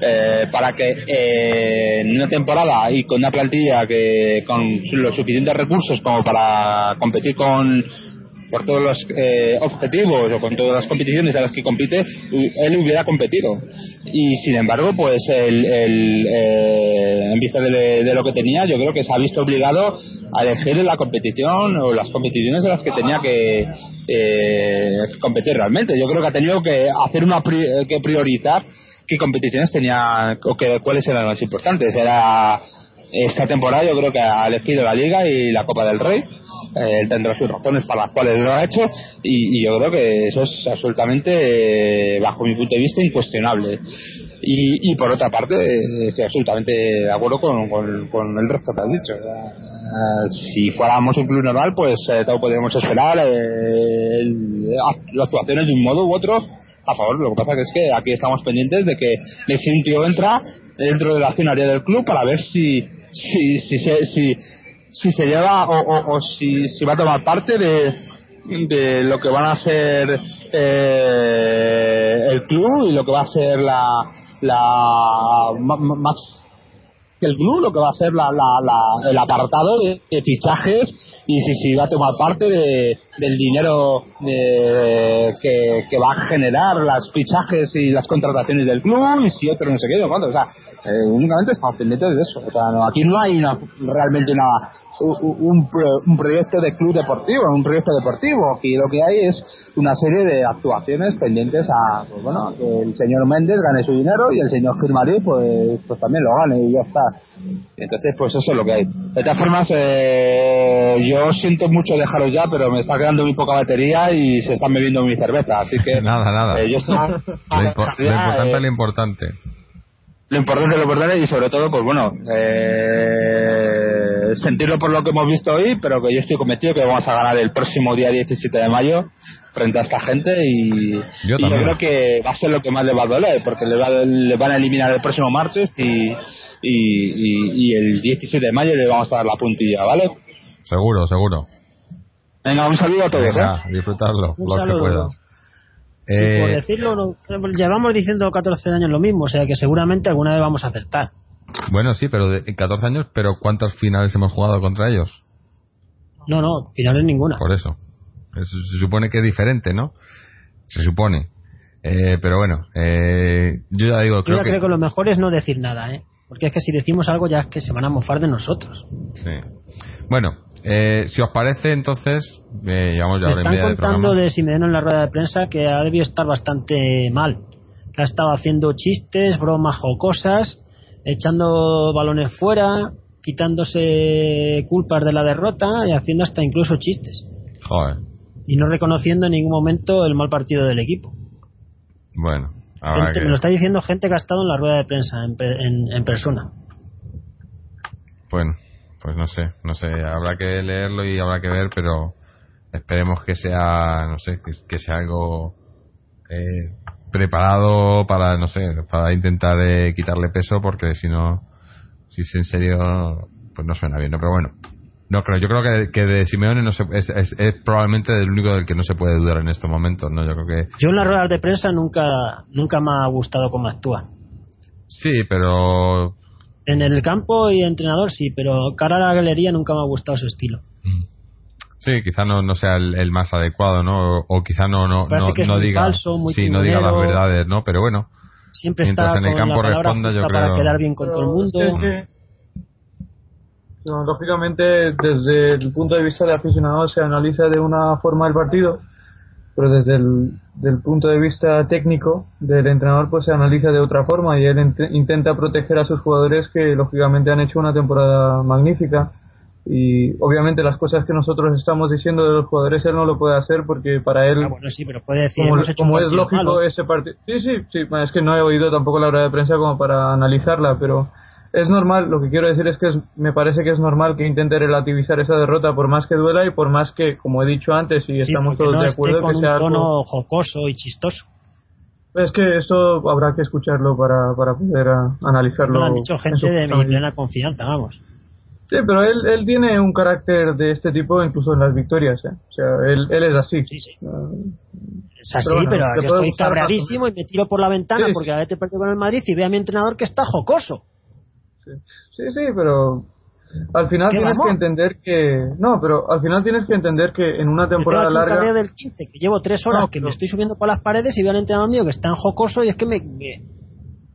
eh, para que eh, en una temporada y con una plantilla que con los suficientes recursos como para competir con por todos los eh, objetivos o con todas las competiciones a las que compite, él hubiera competido. Y sin embargo, pues el, el, eh, en vista de, de lo que tenía, yo creo que se ha visto obligado a elegir la competición o las competiciones de las que tenía que, eh, competir realmente. Yo creo que ha tenido que hacer una que priorizar qué competiciones tenía o que, cuáles eran las importantes. Era esta temporada yo creo que ha elegido la Liga y la Copa del Rey. Eh, él tendrá sus razones para las cuales lo ha hecho y, yo creo que eso es absolutamente, eh, bajo mi punto de vista, incuestionable. Y, por otra parte, estoy absolutamente de acuerdo con, el resto que has dicho. Eh, si fuéramos un club normal, pues todo podríamos esperar las actuaciones de un modo u otro a favor. Lo que pasa que es que aquí estamos pendientes de que si un tío entra dentro de la accionaria del club para ver si si si si, si se lleva o, o, si, si va a tomar parte de, de lo que van a ser eh, el club y lo que va a ser la, la más que el club lo que va a ser la, la, el apartado de, fichajes y si, si va a tomar parte de, del dinero de, que, va a generar las fichajes y las contrataciones del club y si otro no sé qué, no, o sea, eh, únicamente estamos pendientes de eso. O sea, no, aquí no hay una, realmente una, un, un, proyecto de club deportivo, un proyecto deportivo. Aquí lo que hay es una serie de actuaciones pendientes a, pues bueno, que el señor Méndez gane su dinero y el señor Gilmarí pues, pues también lo gane y ya está. Entonces, pues eso es lo que hay. De todas formas, eh, yo siento mucho dejaros ya, pero me está quedando muy poca batería y se están bebiendo mi cerveza, así que... nada, nada. Eh, yo estoy, lo, importante es lo importante lo importante es lo importante y sobre todo pues bueno eh, sentirlo por lo que hemos visto hoy pero que yo estoy convencido que vamos a ganar el próximo día 17 de mayo frente a esta gente y yo, creo que va a ser lo que más le va a doler porque le, van a eliminar el próximo martes y, y, el 17 de mayo le vamos a dar la puntilla ¿vale? seguro, seguro venga un saludo a todos ¿eh? disfrutarlo lo que puedas por eh, decirlo, llevamos diciendo 14 años lo mismo, o sea que seguramente alguna vez vamos a acertar. Bueno, sí, pero de 14 años, pero ¿cuántos finales hemos jugado contra ellos? No, no, finales ninguna. Por eso. se supone que es diferente, ¿no? Se supone. Eh, pero bueno, eh, yo ya digo, creo, que... creo que lo mejor es no decir nada, ¿eh? Porque es que si decimos algo ya es que se van a mofar de nosotros. Sí. Bueno, eh, si os parece, entonces, eh, llevamos ya y media contando de, Simeone en la rueda de prensa que ha debido estar bastante mal. Que ha estado haciendo chistes, bromas jocosas, echando balones fuera, quitándose culpas de la derrota y haciendo hasta incluso chistes. Joder. Y no reconociendo en ningún momento el mal partido del equipo. Bueno, me lo está diciendo gente que ha estado en la rueda de prensa en, en persona. Bueno, pues no sé, no sé, habrá que leerlo y habrá que ver, pero esperemos que sea, no sé, que, sea algo eh, preparado para, no sé, para intentar eh, quitarle peso, porque si no, si es en serio, pues no suena bien, ¿no? Pero bueno, no creo, yo creo que, que de Simeone no se, es, es, probablemente el único del que no se puede dudar en estos momentos, ¿no? Yo creo que... Yo en las ruedas de prensa nunca, nunca me ha gustado cómo actúa. Sí, pero en el campo y entrenador sí, pero cara a la galería nunca me ha gustado su estilo. Mm. Sí, quizá no, no sea el, más adecuado, ¿no? O, quizá no no no, diga sí, no diga las verdades, ¿no? Pero bueno, siempre mientras está en el campo responda, yo creo para quedar bien con todo el mundo. lógicamente, desde el punto de vista de aficionado se analiza de una forma el partido pero desde el punto de vista técnico del entrenador pues se analiza de otra forma y él intenta proteger a sus jugadores que lógicamente han hecho una temporada magnífica. Y obviamente las cosas que nosotros estamos diciendo de los jugadores él no lo puede hacer porque para él ah, bueno, sí, pero puede decir, como, es lógico ese partido sí, sí, sí, es que no he oído tampoco la hora de prensa como para analizarla pero es normal, lo que quiero decir es que me parece que es normal que intente relativizar esa derrota por más que duela y por más que, como he dicho antes, y estamos todos de acuerdo, que sea un tono jocoso y chistoso. Es que esto habrá que escucharlo para, para poder analizarlo. Lo han dicho gente de mi plena confianza, vamos. Sí, pero él, él tiene un carácter de este tipo incluso en las victorias, ¿eh? O sea, él, él es así. Sí, sí. Ah, es así, pero, yo estoy cabreadísimo y me tiro por la ventana porque a veces te con el Madrid y ve a mi entrenador que está jocoso. Sí, sí, pero al final tienes que entender que no, pero al final tienes que entender que en una temporada larga. del 15, que llevo tres horas que me estoy subiendo por las paredes y veo al entrenador mío que está en jocoso y es que me,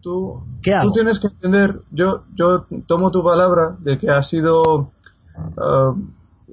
tú ¿Qué tú tienes que entender, yo yo tomo tu palabra de que ha sido uh,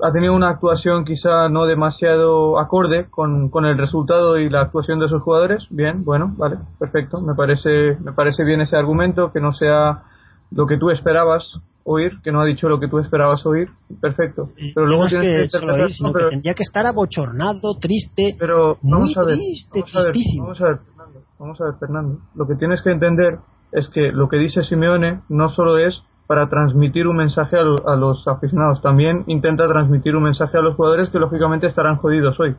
ha tenido una actuación quizá no demasiado acorde con, con, el resultado y la actuación de sus jugadores. Bien, bueno, vale, perfecto. Me parece, me parece bien ese argumento, que no sea lo que tú esperabas oír, que no ha dicho lo que tú esperabas oír. Perfecto. Pero luego tienes que, que, sino que tendría que estar abochornado, triste, pero vamos muy a ver, triste, vamos a ver, tristísimo. Vamos a ver, Fernando, vamos a ver, Fernando. Lo que tienes que entender es que lo que dice Simeone no solo es para transmitir un mensaje a, lo- a los aficionados, también intenta transmitir un mensaje a los jugadores que lógicamente estarán jodidos hoy.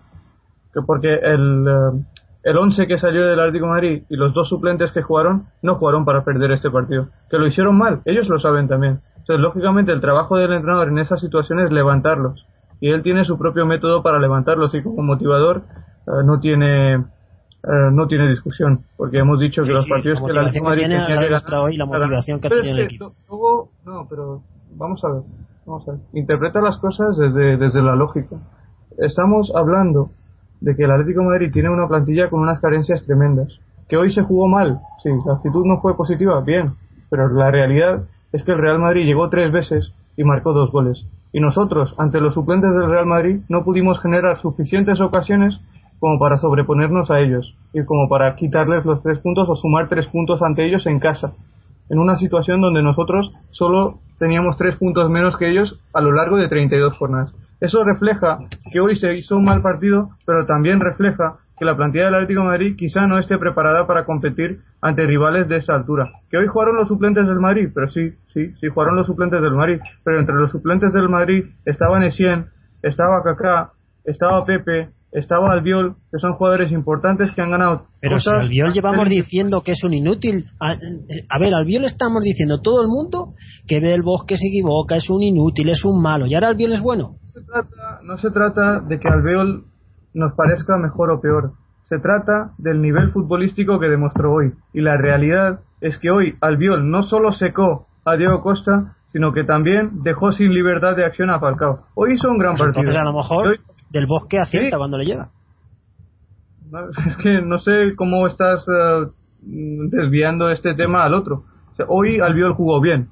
Que porque el, eh, el 11 que salió del Atlético de Madrid y los dos suplentes que jugaron no jugaron para perder este partido. Que lo hicieron mal, ellos lo saben también. Entonces, lógicamente, el trabajo del entrenador en esas situaciones es levantarlos. Y él tiene su propio método para levantarlos y como motivador eh, no tiene eh, no tiene discusión. Porque hemos dicho que los sí, partidos la que el Atlético Madrid tiene tenía que ganar- hoy, la motivación que Pero es el equipo. luego- no, pero vamos a ver. Vamos a ver. Interpreta las cosas desde, desde la lógica. Estamos hablando de que el Atlético Madrid tiene una plantilla con unas carencias tremendas. Que hoy se jugó mal, sí, la actitud no fue positiva, bien, pero la realidad es que el Real Madrid llegó tres veces y marcó dos goles. Y nosotros, ante los suplentes del Real Madrid, no pudimos generar suficientes ocasiones como para sobreponernos a ellos y como para quitarles los tres puntos o sumar tres puntos ante ellos en casa en una situación donde nosotros solo teníamos tres puntos menos que ellos a lo largo de 32 jornadas. Eso refleja que hoy se hizo un mal partido, pero también refleja que la plantilla del Atlético de Madrid quizá no esté preparada para competir ante rivales de esa altura. Que hoy jugaron los suplentes del Madrid, pero sí, sí, sí jugaron los suplentes del Madrid, pero entre los suplentes del Madrid estaban Essien, estaba Kaká, estaba Pepe, estaba Albiol, que son jugadores importantes que han ganado Pero si cosas Albiol llevamos diciendo que es un inútil. A, a ver, Albiol estamos diciendo todo el mundo que ve el bosque se equivoca, es un inútil, es un malo. Y ahora Albiol es bueno. No se trata, no se trata de que Alveol nos parezca mejor o peor. Se trata del nivel futbolístico que demostró hoy. Y la realidad es que hoy Albiol no solo secó a Diego Costa, sino que también dejó sin libertad de acción a Falcao. Hoy hizo un gran Pues partido. entonces a lo mejor hoy- del bosque acierta Sí. cuando le llega. No, es que no sé cómo estás mm, desviando este tema al otro. O sea, hoy Albiol jugó bien.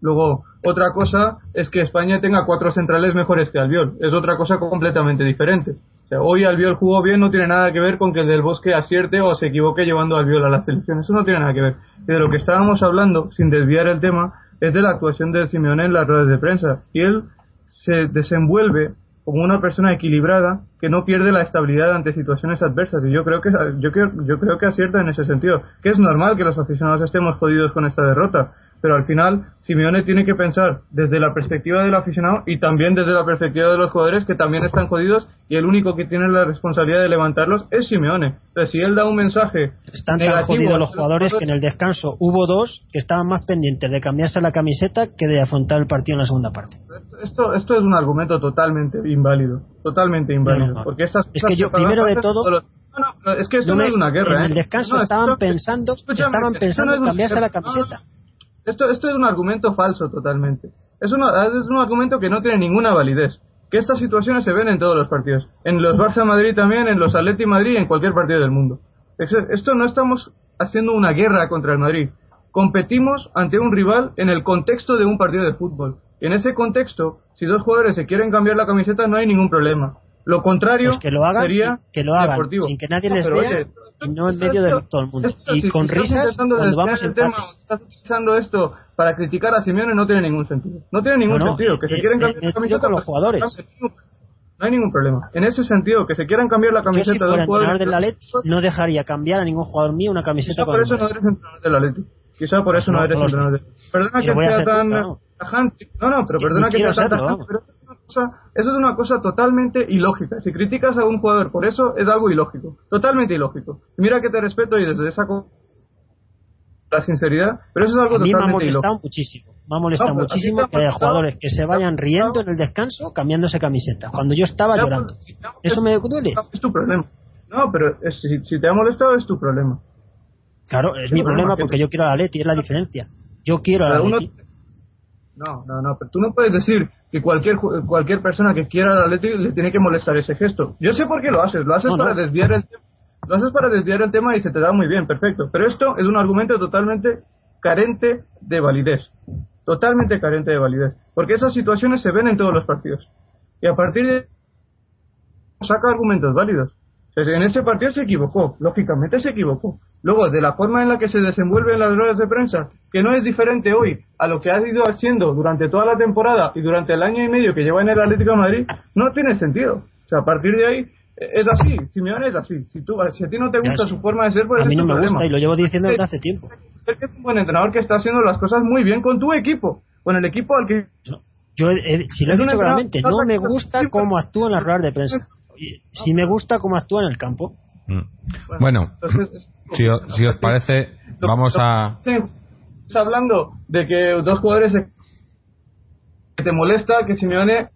Luego, otra cosa es que España tenga cuatro centrales mejores que Albiol. Es otra cosa completamente diferente. Hoy Albiol jugó bien, no tiene nada que ver con que el del Bosque acierte o se equivoque llevando a Albiol a la selección. Eso no tiene nada que ver. Y de lo que estábamos hablando, sin desviar el tema, es de la actuación de Simeone en las ruedas de prensa. Y él se desenvuelve como una persona equilibrada que no pierde la estabilidad ante situaciones adversas y yo creo que yo creo, yo creo que acierta en ese sentido que es normal que los aficionados estemos jodidos con esta derrota pero al final Simeone tiene que pensar desde la perspectiva del aficionado y también desde la perspectiva de los jugadores que también están jodidos y el único que tiene la responsabilidad de levantarlos es Simeone entonces si él da un mensaje Están tan jodidos los jugadores que en el descanso hubo dos que estaban más pendientes de cambiarse la camiseta que de afrontar el partido en la segunda parte. esto esto es un argumento totalmente inválido totalmente inválido No, no, no. porque estas Es que yo, primero de todo, no, es que esto no es una guerra en ¿eh? el descanso No, estaban pensando, estaban pensando en cambiarse la camiseta. Esto, esto es un argumento falso totalmente. Es, una- es un argumento que no tiene ninguna validez. Que estas situaciones se ven en todos los partidos. En los Barça Madrid también, en los Atleti Madrid y en cualquier partido del mundo. Es- Esto no estamos haciendo una guerra contra el Madrid. Competimos ante un rival en el contexto de un partido de fútbol. Y en ese contexto, si dos jugadores se quieren cambiar la camiseta, no hay ningún problema. Lo contrario Pues que lo hagan, sería que lo hagan deportivo. sin que nadie No, les pero vea oye, y no en medio de todo el mundo. esto, Y si- con risas cuando vamos el tema, estás utilizando esto para criticar a Simeone no tiene ningún sentido. No tiene ningún No, no, sentido. Que eh, se quieren cambiar la camiseta con los pues, jugadores. No hay ningún problema. En ese sentido, que se quieran cambiar la Yo si camiseta de un jugador. del Atleti no dejaría cambiar a ningún jugador mío una camiseta Quizá por eso no eres entrenador del Atleti. Quizá por eso no, eres entrenador del Perdona lo voy que sea tan tajante. No, no, pero perdona que sea tan tajante. Eso es, una cosa, eso es una cosa totalmente ilógica. Si criticas a un jugador por eso, es algo ilógico. Totalmente ilógico. Mira que te respeto y desde esa la sinceridad, pero eso es algo A mí me ha totalmente molestado ilógico. muchísimo. Me ha molestado No, muchísimo que haya jugadores que se vayan riendo en el descanso cambiándose camiseta. Cuando yo estaba Ya, llorando. pues, ha Eso me duele. Es tu problema. No, pero es- si, si te ha molestado es tu problema. Claro, es mi problema que- porque yo quiero a la Leti, es la diferencia. Yo quiero a la Leti. No, no, no, pero tú no puedes decir que cualquier cualquier persona que quiera al Atleti le tiene que molestar ese gesto. Yo sé por qué lo haces, lo haces No, para no. desviar el. Lo haces para desviar el tema y se te da muy bien, perfecto. Pero esto es un argumento totalmente carente de validez. Totalmente carente de validez. Porque esas situaciones se ven en todos los partidos. y a partir de saca argumentos válidos. En ese partido se equivocó, lógicamente se equivocó. Luego, de la forma en la que se desenvuelven las ruedas de prensa, que no es diferente hoy a lo que ha ido haciendo durante toda la temporada y durante el año y medio que lleva en el Atlético de Madrid, no tiene sentido. O sea, a partir de ahí, es así, Simeone es así. Si, tú, si a ti no te gusta su forma de ser, pues a mí no me problema. gusta y lo llevo diciendo desde hace tiempo. Es que es un buen entrenador que está haciendo las cosas muy bien con tu equipo, con el equipo al que... Yo, he, si lo he dicho claramente, no me gusta cómo actúa en las ruedas de prensa. Sí me gusta cómo actúa en el campo. Mm. Bueno, entonces, es- si, o- si os parece, vamos a... hablando de que dos jugadores que te molesta que Simeone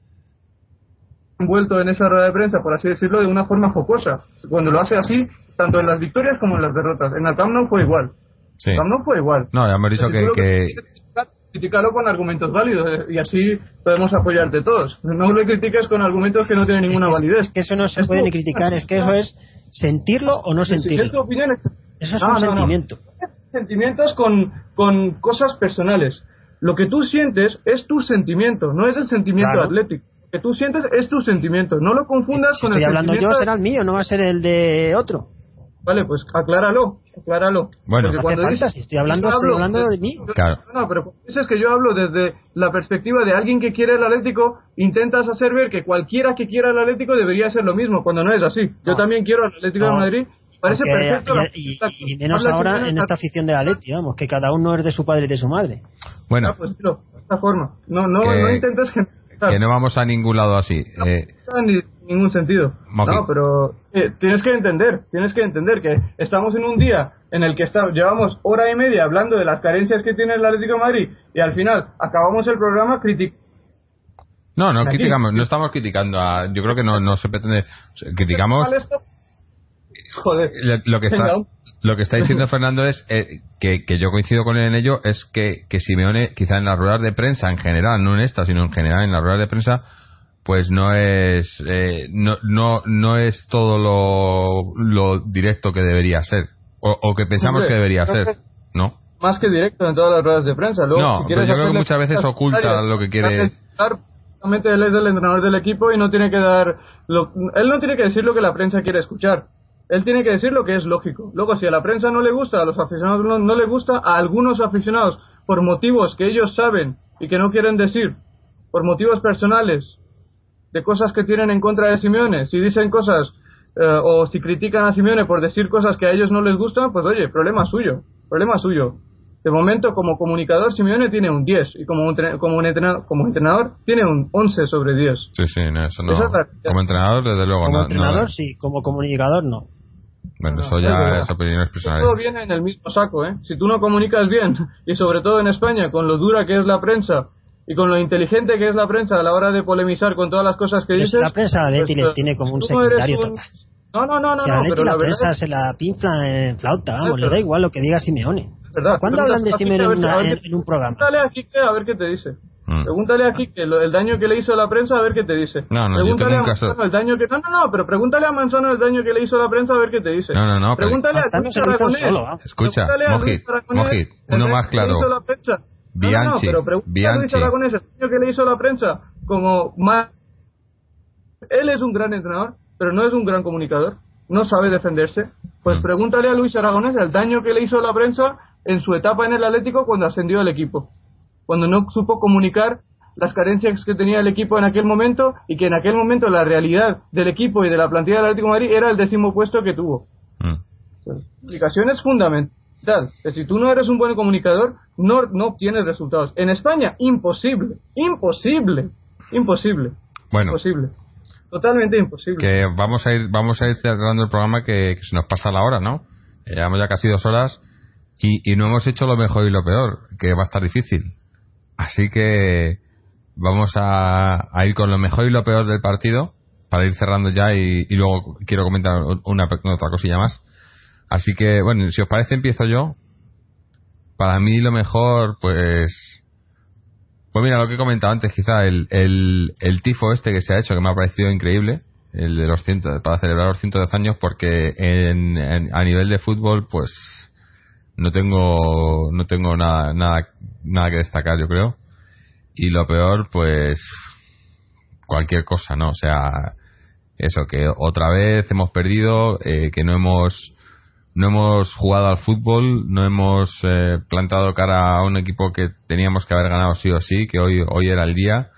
envuelto en esa rueda de prensa, por así decirlo, de una forma jocosa. Cuando lo hace así, tanto en las victorias como en las derrotas. En el Camp Nou fue igual. Sí. El Camp Nou fue igual. No, ya hemos dicho Si tú que... lo que- quieres criticar, Critícalo con argumentos válidos eh, y así podemos apoyarte todos. No le critiques con argumentos que no tienen ninguna validez. Es que eso no se puede ni criticar, es que eso es sentirlo o no Si es tu sentirlo. opinión, es- Eso es No, un no, no. sentimiento. sentimientos con, con cosas personales. Lo que tú sientes es tu sentimiento, no es el sentimiento Claro. atlético. Lo que tú sientes es tu sentimiento. No lo confundas Si con estoy el hablando yo, será el mío, no va a ser el de otro. Vale, pues acláralo, acláralo. Bueno. Porque No hace cuando falta, dices- si estoy hablando, estoy hablo hablando de mí. Claro. No, pero cuando dices que yo hablo desde la perspectiva de alguien que quiere el Atlético, intentas hacer ver que cualquiera que quiera el Atlético debería ser lo mismo, cuando no es así. Yo No. también quiero al Atlético de No. Madrid. Parece Porque- perfecto. la- y, la- y- y menos habla ahora en esta afición de Atleti, vamos, que cada uno es de su padre y de su madre. Bueno, Ah, pues tío, de esta forma. No, no, Que- no intentes generalizar. que no vamos a ningún lado así. Eh, No tiene ni ningún sentido. No, pero eh, tienes que entender, tienes que entender que estamos en un día en el que está, llevamos hora y media hablando de las carencias que tiene el Atlético de Madrid y al final acabamos el programa criticando. no, no Aquí. criticamos, no estamos criticando a... Yo creo que no, no se pretende... Criticamos... Joder. Lo que está lo que está diciendo Fernando es eh, que, que yo coincido con él en ello es que, que Simeone quizá en las ruedas de prensa en general no en esta sino en general en las ruedas de prensa pues no es eh, no, no no es todo lo, lo directo que debería ser o, o que pensamos Hombre, que debería ser no Más que directo en todas las ruedas de prensa. Luego, No, si pero yo creo que muchas veces oculta lo que quiere- él es el entrenador del equipo y no tiene que dar. lo- él no tiene que decir lo que la prensa quiere escuchar. Él tiene que decir lo que es lógico. Luego, si a la prensa no le gusta, a los aficionados no, no le gusta, a algunos aficionados, por motivos que ellos saben y que no quieren decir, por motivos personales, de cosas que tienen en contra de Simeone, si dicen cosas eh, o si critican a Simeone por decir cosas que a ellos no les gustan, pues oye, problema suyo, problema suyo. De momento, como comunicador, Simeone tiene un 10 y como, un tre- como, un entrena- como entrenador tiene un 11 sobre 10. sí sí no, eso no Esa es la- como entrenador desde luego Como no- entrenador no, sí, como comunicador no. Bueno No, eso es ya es opiniones Todo personales viene en el mismo saco, ¿eh? Si tú no comunicas bien, y sobre todo en España, con lo dura que es la prensa y con lo inteligente que es la prensa a la hora de polemizar con todas las cosas que dices... la prensa a Atleti pues, le eh, tiene como un secundario un- total. No, no, no, no, si no, pero la la prensa es se la pinfla en flauta, vamos, le da igual lo que diga Simeone. verdad. ¿Cuándo hablan de Simeone en, en- un programa? Pregúntale a Quique a ver qué te dice. Mm. Pregúntale a Quique lo- el daño que le hizo la prensa a ver qué te dice. No, no, yo pregúntale tengo a un caso- Manzano el daño que... No, no, no, pero pregúntale a Manzano el daño que le hizo la prensa a ver qué te dice. No, no, no, pero- Pregúntale a Manzano Luis Aragonés. Escucha, Pregúntale a Mojit, el uno más que le claro. hizo la prensa. No, no, no, Bianchi, pero a Bianchi. Aragonés el daño que le hizo la prensa como más... Él es un gran entrenador, pero no es un gran comunicador. No sabe defenderse. Pues Mm. pregúntale a Luis Aragonés el daño que le hizo la prensa en su etapa en el Atlético cuando ascendió al equipo. Cuando no supo comunicar las carencias que tenía el equipo en aquel momento y que en aquel momento la realidad del equipo y de la plantilla del Atlético de Madrid era el décimo puesto que tuvo. Mm. La comunicación es fundamental. Que si tú no eres un buen comunicador, no, no obtienes resultados. En España, imposible. Imposible. Imposible. bueno Imposible. Totalmente imposible. que vamos a ir vamos a ir cerrando el programa que, que se nos pasa la hora no llevamos ya casi dos horas y, y no hemos hecho lo mejor y lo peor que va a estar difícil así que vamos a, a ir con lo mejor y lo peor del partido para ir cerrando ya y, luego quiero comentar una pe- otra cosilla más. Así que bueno si os parece empiezo yo. Para mí lo mejor pues pues mira, lo que he comentado antes, quizá el, el, el tifo este que se ha hecho, que me ha parecido increíble, el de los cientos, para celebrar los 110 años, porque en, en- a nivel de fútbol, pues no tengo no tengo nada, nada, nada que destacar, yo creo. Y lo peor, pues cualquier cosa, ¿no? O sea, eso, que otra vez hemos perdido, eh, que no hemos no hemos jugado al fútbol, no hemos eh, plantado cara a un equipo que teníamos que haber ganado sí o sí, que hoy hoy era el día.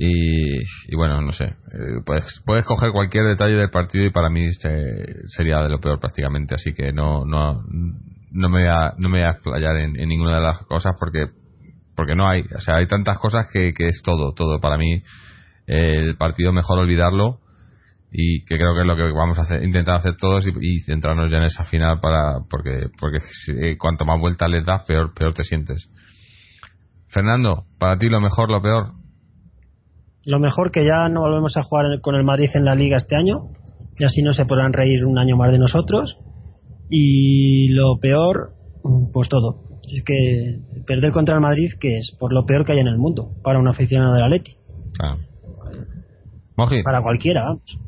Y, y bueno, no sé, eh, puedes, puedes coger cualquier detalle del partido y para mí sería de lo peor prácticamente, así que no no no me voy a, no me voy a explayar en, ninguna de las cosas porque porque no hay, o sea, hay tantas cosas que, que es todo, todo. Para mí el partido mejor olvidarlo y que creo que es lo que vamos a hacer, intentar hacer todos y, centrarnos ya en esa final para porque porque eh, cuanto más vueltas les das peor peor te sientes. Fernando para ti lo mejor lo peor. Lo mejor que ya no volvemos a jugar con el Madrid en la liga este año y así no se podrán reír un año más de nosotros y lo peor pues todo es que perder contra el Madrid que es por lo peor que hay en el mundo para un aficionado del Atleti claro. para cualquiera vamos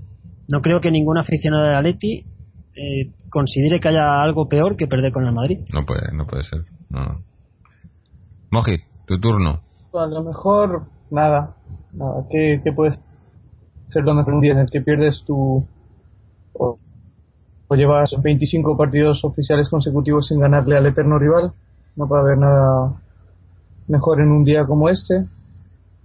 no creo que ningún aficionado de Atleti eh, considere que haya algo peor que perder con el Madrid. No puede, no puede ser. No. Moji, tu turno. a lo mejor nada. nada. ¿Qué, qué puede ser lo mejor un día en el que pierdes tu. O, o, llevas 25 partidos oficiales consecutivos sin ganarle al eterno rival? No puede haber nada mejor en un día como este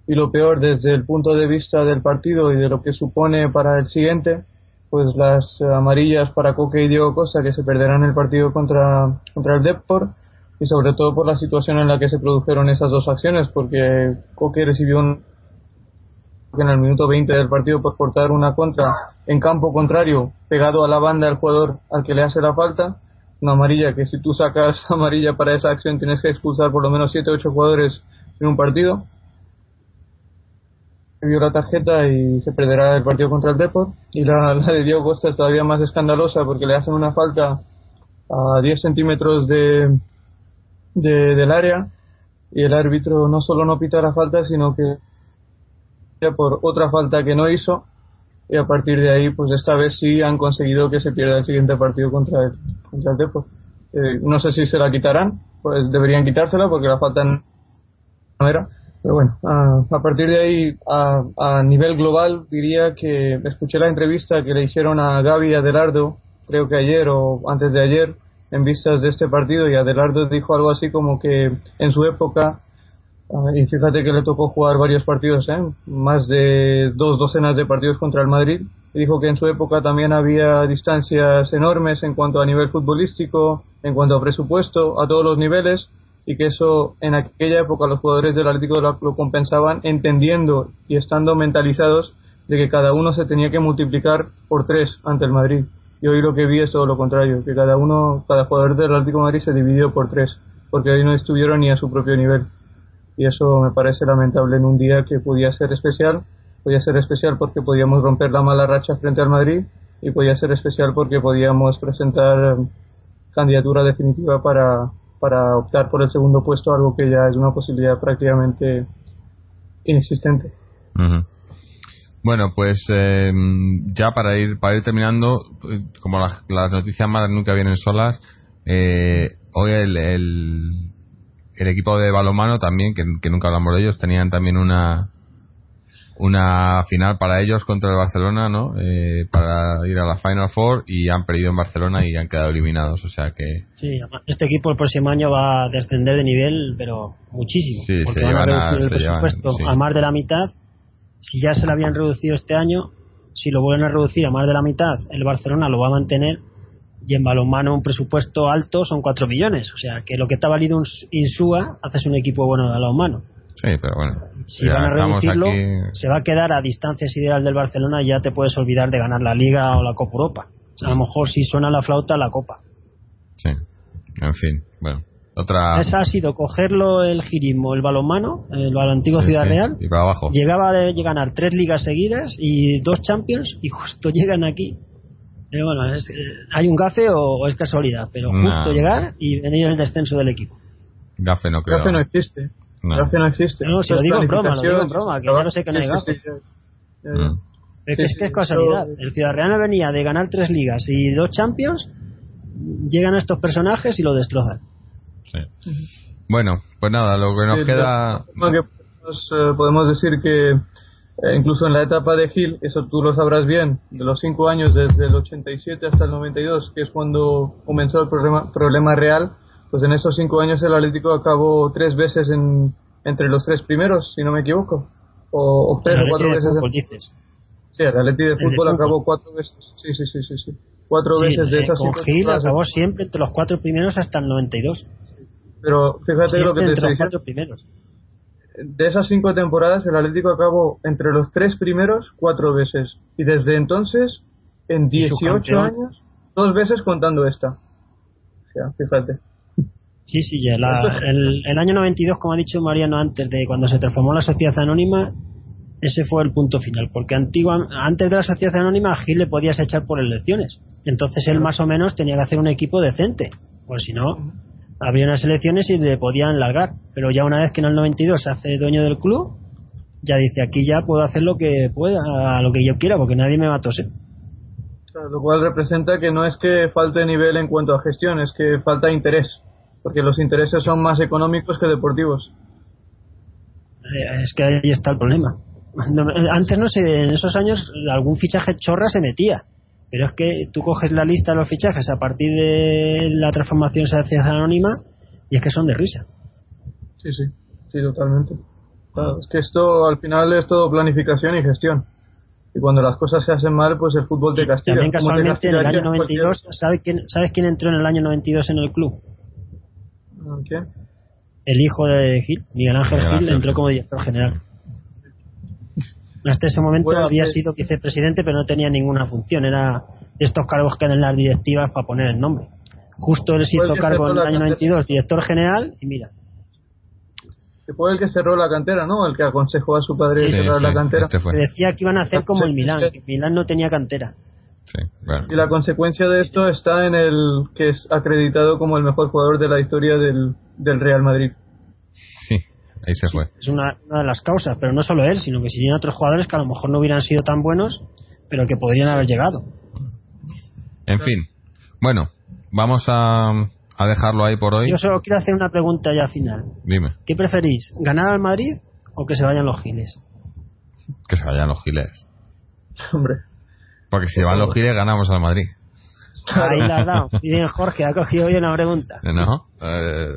y lo peor desde el punto de vista del partido y de lo que supone para el siguiente, pues las amarillas para Coque y Diego Costa que se perderán el partido contra, contra el Depor y sobre todo por la situación en la que se produjeron esas dos acciones porque Coque recibió un en el minuto 20 del partido por cortar una contra en campo contrario pegado a la banda del jugador al que le hace la falta. Una amarilla que si tú sacas amarilla para esa acción tienes que expulsar por lo menos 7 o 8 jugadores en un partido. Vio la tarjeta y se perderá el partido contra el Depor. Y la, de Diego Costa es todavía más escandalosa porque le hacen una falta a 10 centímetros de, de, del área. Y el árbitro no solo no pita la falta, sino que por otra falta que no hizo y a partir de ahí, pues esta vez sí han conseguido que se pierda el siguiente partido contra el, contra el Depor. Eh, no sé si se la quitarán, pues deberían quitársela porque la falta no era pero bueno, a, partir de ahí, a, a, nivel global, diría que escuché la entrevista que le hicieron a Gaby Adelardo, creo que ayer o antes de ayer, en vistas de este partido, y Adelardo dijo algo así como que en su época, y fíjate que le tocó jugar varios partidos, ¿eh? más de dos docenas de partidos contra el Madrid, dijo que en su época también había distancias enormes en cuanto a nivel futbolístico, en cuanto a presupuesto, a todos los niveles, y que eso en aquella época los jugadores del Atlético lo, lo compensaban entendiendo y estando mentalizados de que cada uno se tenía que multiplicar por tres ante el Madrid. Y hoy lo que vi es todo lo contrario, que cada uno, cada jugador del Atlético de Madrid se dividió por tres, porque hoy no estuvieron ni a su propio nivel. Y eso me parece lamentable en un día que podía ser especial, podía ser especial porque podíamos romper la mala racha frente al Madrid y podía ser especial porque podíamos presentar candidatura definitiva para, para optar por el segundo puesto, algo que ya es una posibilidad prácticamente inexistente. Bueno, pues eh, ya para ir para ir terminando, como las, noticias malas nunca vienen solas, eh, hoy el, el, equipo de balonmano también, que, que, nunca hablamos de ellos, tenían también una una final para ellos contra el Barcelona, ¿no? Eh, para ir a la Final Four y han perdido en Barcelona y han quedado eliminados, o sea que... Sí, este equipo el próximo año va a descender de nivel, pero muchísimo. Sí, porque se van llevan a a, reducir el llevan- presupuesto sí. a más de la mitad. Si ya se lo habían reducido este año, si lo vuelven a reducir a más de la mitad, el Barcelona lo va a mantener y en balonmano un presupuesto alto son 4 millones. O sea que lo que te ha valido un Insúa, haces un equipo bueno de balonmano. Sí, pero bueno. Si van a reducirlo, aquí- se va a quedar a distancia sideral del Barcelona y ya te puedes olvidar de ganar la Liga o la Copa Europa. A lo mejor si suena la flauta, la Copa. Sí, en fin, bueno. Otra... Esa ha sido cogerlo el girismo, el balonmano, el antiguo Sí, Ciudad sí, Real. Y para abajo. Llegaba de ganar tres ligas seguidas y dos Champions y justo llegan aquí. Pero bueno, es- eh, hay un gafe o, o es casualidad, pero No. justo llegar y venir el descenso del equipo. Gafe no creo. Gafe no existe. No. Gafe no existe. No, si lo digo en broma, lo digo en broma, que ya lo sé que no hay gafe. Mm. Es que, es, que es casualidad. yo- El Ciudad Real venía de ganar tres ligas y dos Champions. Llegan estos personajes y lo destrozan. Sí. Bueno, pues nada, lo que nos Sí, queda... lo que podemos, eh, podemos decir que eh, incluso en la etapa de Gil, eso tú lo sabrás bien, de los cinco años desde el 87 hasta el 92, que es cuando comenzó el problema, problema real, pues en esos cinco años el Atlético acabó tres veces en, entre los tres primeros, si no me equivoco, o, tres o cuatro veces. Sí, el Atlético de fútbol acabó cuatro veces. Sí, sí, sí, sí. sí. Cuatro veces de esas con Gil acabó siempre entre los cuatro primeros hasta el 92. Pero fíjate lo que te estoy diciendo. primeros. De esas cinco temporadas, el Atlético acabó entre los tres primeros cuatro veces. Y desde entonces, en 18 años, dos veces contando esta. O sea, fíjate. Sí, sí, ya. el, el, año 92, como ha dicho Mariano antes, de cuando se transformó la sociedad anónima, ese fue el punto final. Porque antigua, antes de la sociedad anónima, a Gil le podías echar por elecciones. Entonces él más o menos tenía que hacer un equipo decente. Pues si no, había unas elecciones y le podían largar. Pero ya una vez que en el 92 se hace dueño del club, ya dice, aquí ya puedo hacer lo que pueda, lo que yo quiera, porque nadie me va a toser. lo cual representa que no es que falte nivel en cuanto a gestión, es que falta interés, porque los intereses son más económicos que deportivos. Eh, es que ahí está el problema. Antes no sé, en esos años algún fichaje chorra se metía pero es que tú coges la lista de los fichajes a partir de la transformación sociedad anónima y es que son de risa. Sí, sí, sí, totalmente. es que esto al final es todo planificación y gestión. Y cuando las cosas se hacen mal, pues el fútbol te castiga. También casualmente en el año 92, ¿sabes quién, ¿sabes quién entró en el año 92 en el club? ¿Quién? El hijo de Gil, Miguel Ángel Gil, entró como director general. Hasta ese momento había sido vicepresidente, pero no tenía ninguna función. Era de estos cargos que dan las directivas para poner el nombre. Justo él se hizo cargo en el año 92, director general, y mira. Se fue el que cerró la cantera, ¿no? El que aconsejó a su padre cerrar la cantera. Este decía que iban a hacer como el Milán, que Milán no tenía cantera. Y la consecuencia de esto está en el que es acreditado como el mejor jugador de la historia del, del Real Madrid. Sí, ahí se fue. Es una, de las causas, pero no solo él, sino que si otros jugadores que a lo mejor no hubieran sido tan buenos, pero que podrían haber llegado. En fin, bueno, vamos a, a dejarlo ahí por hoy. Yo solo quiero hacer una pregunta ya final. Dime. ¿Qué preferís, ganar al Madrid o que se vayan los giles? Que se vayan los giles. Hombre. Porque si se van los giles, ganamos al Madrid. Ahí la has dado. Y bien, Jorge, ha cogido hoy una pregunta. No, eh,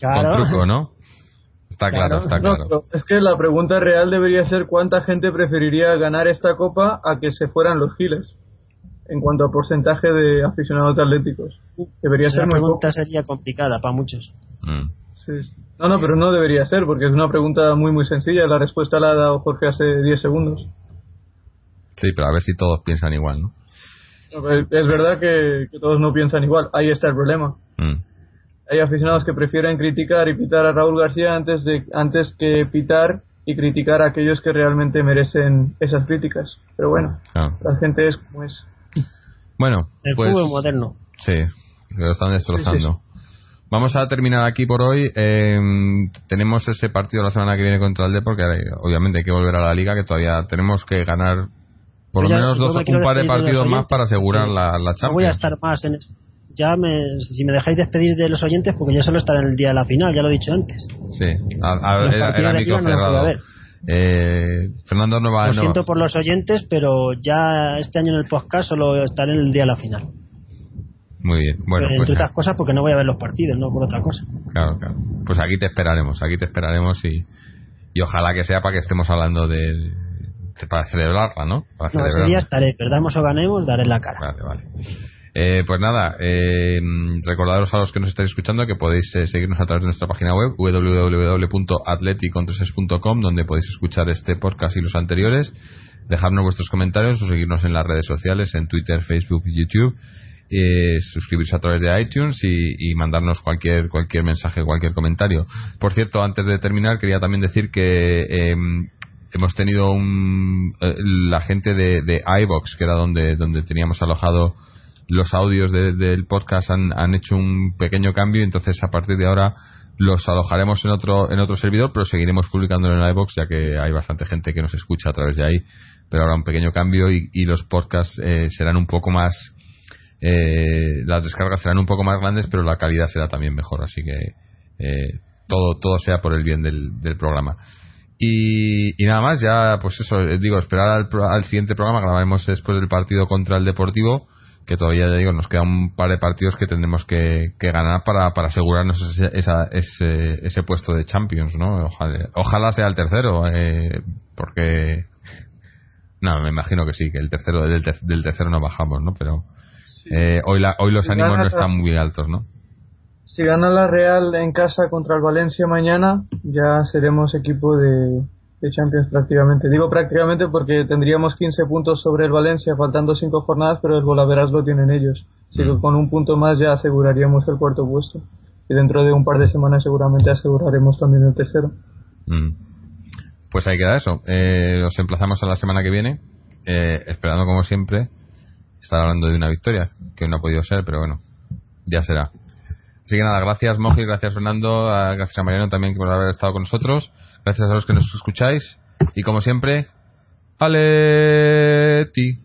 claro. truco, ¿no? Está claro, está claro. es que la pregunta real debería ser cuánta gente preferiría ganar esta copa a que se fueran los giles en cuanto a porcentaje de aficionados atléticos. Debería ser muy pregunta sería complicada para muchos. Mm. No, no, pero no debería ser porque es una pregunta muy muy sencilla. La respuesta la ha dado Jorge hace 10 segundos. Sí, pero a ver si todos piensan igual, ¿no? es verdad que, todos no piensan igual. Ahí está el problema. Mm hay aficionados que prefieren criticar y pitar a Raúl García antes de antes que pitar y criticar a aquellos que realmente merecen esas críticas. Pero bueno, la gente es como es. Bueno, el pues, fútbol moderno. Sí, lo están destrozando. Vamos a terminar aquí por hoy. Em, tenemos ese partido la semana que viene contra el Depor, que obviamente hay que volver a la liga, que todavía tenemos que ganar por lo menos dos, un par de partidos más para asegurar la, la Champions. voy a estar más en, ya me, si me dejáis despedir de los oyentes, porque ya solo estaré en el día de la final, ya lo he dicho antes. Sí, era, micro cerrado. Eh, Fernando no va Lo siento por los oyentes, pero ya este año en el podcast solo estaré en el día de la final. Muy bien, bueno. Entre pues, otras cosas, porque no voy a ver los partidos, no por otra cosa. Claro, claro. Pues aquí te esperaremos, aquí te esperaremos y, y ojalá que sea para que estemos hablando de, para celebrarla, ¿no? Para no, ese día estaré, perdamos o ganemos, daré la cara. Vale, vale. Eh, pues nada, eh, recordaros a los que nos estáis escuchando que podéis eh, seguirnos a través de nuestra página web www.atleticontreses.com donde podéis escuchar este podcast y los anteriores, dejarnos vuestros comentarios o seguirnos en las redes sociales, en Twitter, Facebook y YouTube. Eh, suscribirse a través de iTunes y, mandarnos cualquier cualquier mensaje, cualquier comentario. Por cierto, antes de terminar, quería también decir que em, hemos tenido un, la gente de, de iBox, que era donde, donde teníamos alojado los audios del podcast han, hecho un pequeño cambio, entonces a partir de ahora los alojaremos en otro en otro servidor, pero seguiremos publicándolo en iBox ya que hay bastante gente que nos escucha a través de ahí. Pero ahora un pequeño cambio y, los podcasts eh, serán un poco más eh, las descargas serán un poco más grandes, pero la calidad será también mejor, así que eh, todo todo sea por el bien del, programa. Y, nada más, ya, pues eso, eh, digo, esperar al, al siguiente programa, grabaremos después del partido contra el Deportivo, que todavía, ya digo, nos queda un par de partidos que tendremos que, ganar para, para asegurarnos ese, ese, puesto de Champions, ¿no? Ojalá, sea el tercero, eh, porque... No, me imagino que sí, que el tercero del, tercero no bajamos, ¿no? Pero eh, hoy, la, hoy los ánimos no están muy altos, ¿no? Si gana la Real en casa contra el Valencia mañana, ya seremos equipo de, Champions prácticamente. Digo prácticamente porque tendríamos 15 puntos sobre el Valencia, faltando 5 jornadas, pero el golaveras lo tienen ellos. Así que mm. con un punto más ya aseguraríamos el cuarto puesto. Y dentro de un par de semanas seguramente aseguraremos también el tercero. Mm. Pues ahí queda eso. Eh, os emplazamos a la semana que viene, eh, esperando como siempre estar hablando de una victoria, que no ha podido ser, pero bueno, ya será. Así que nada, gracias Moji, gracias Fernando, gracias a Mariano también por haber estado con nosotros, gracias a los que nos escucháis y como siempre, ¡Aleti!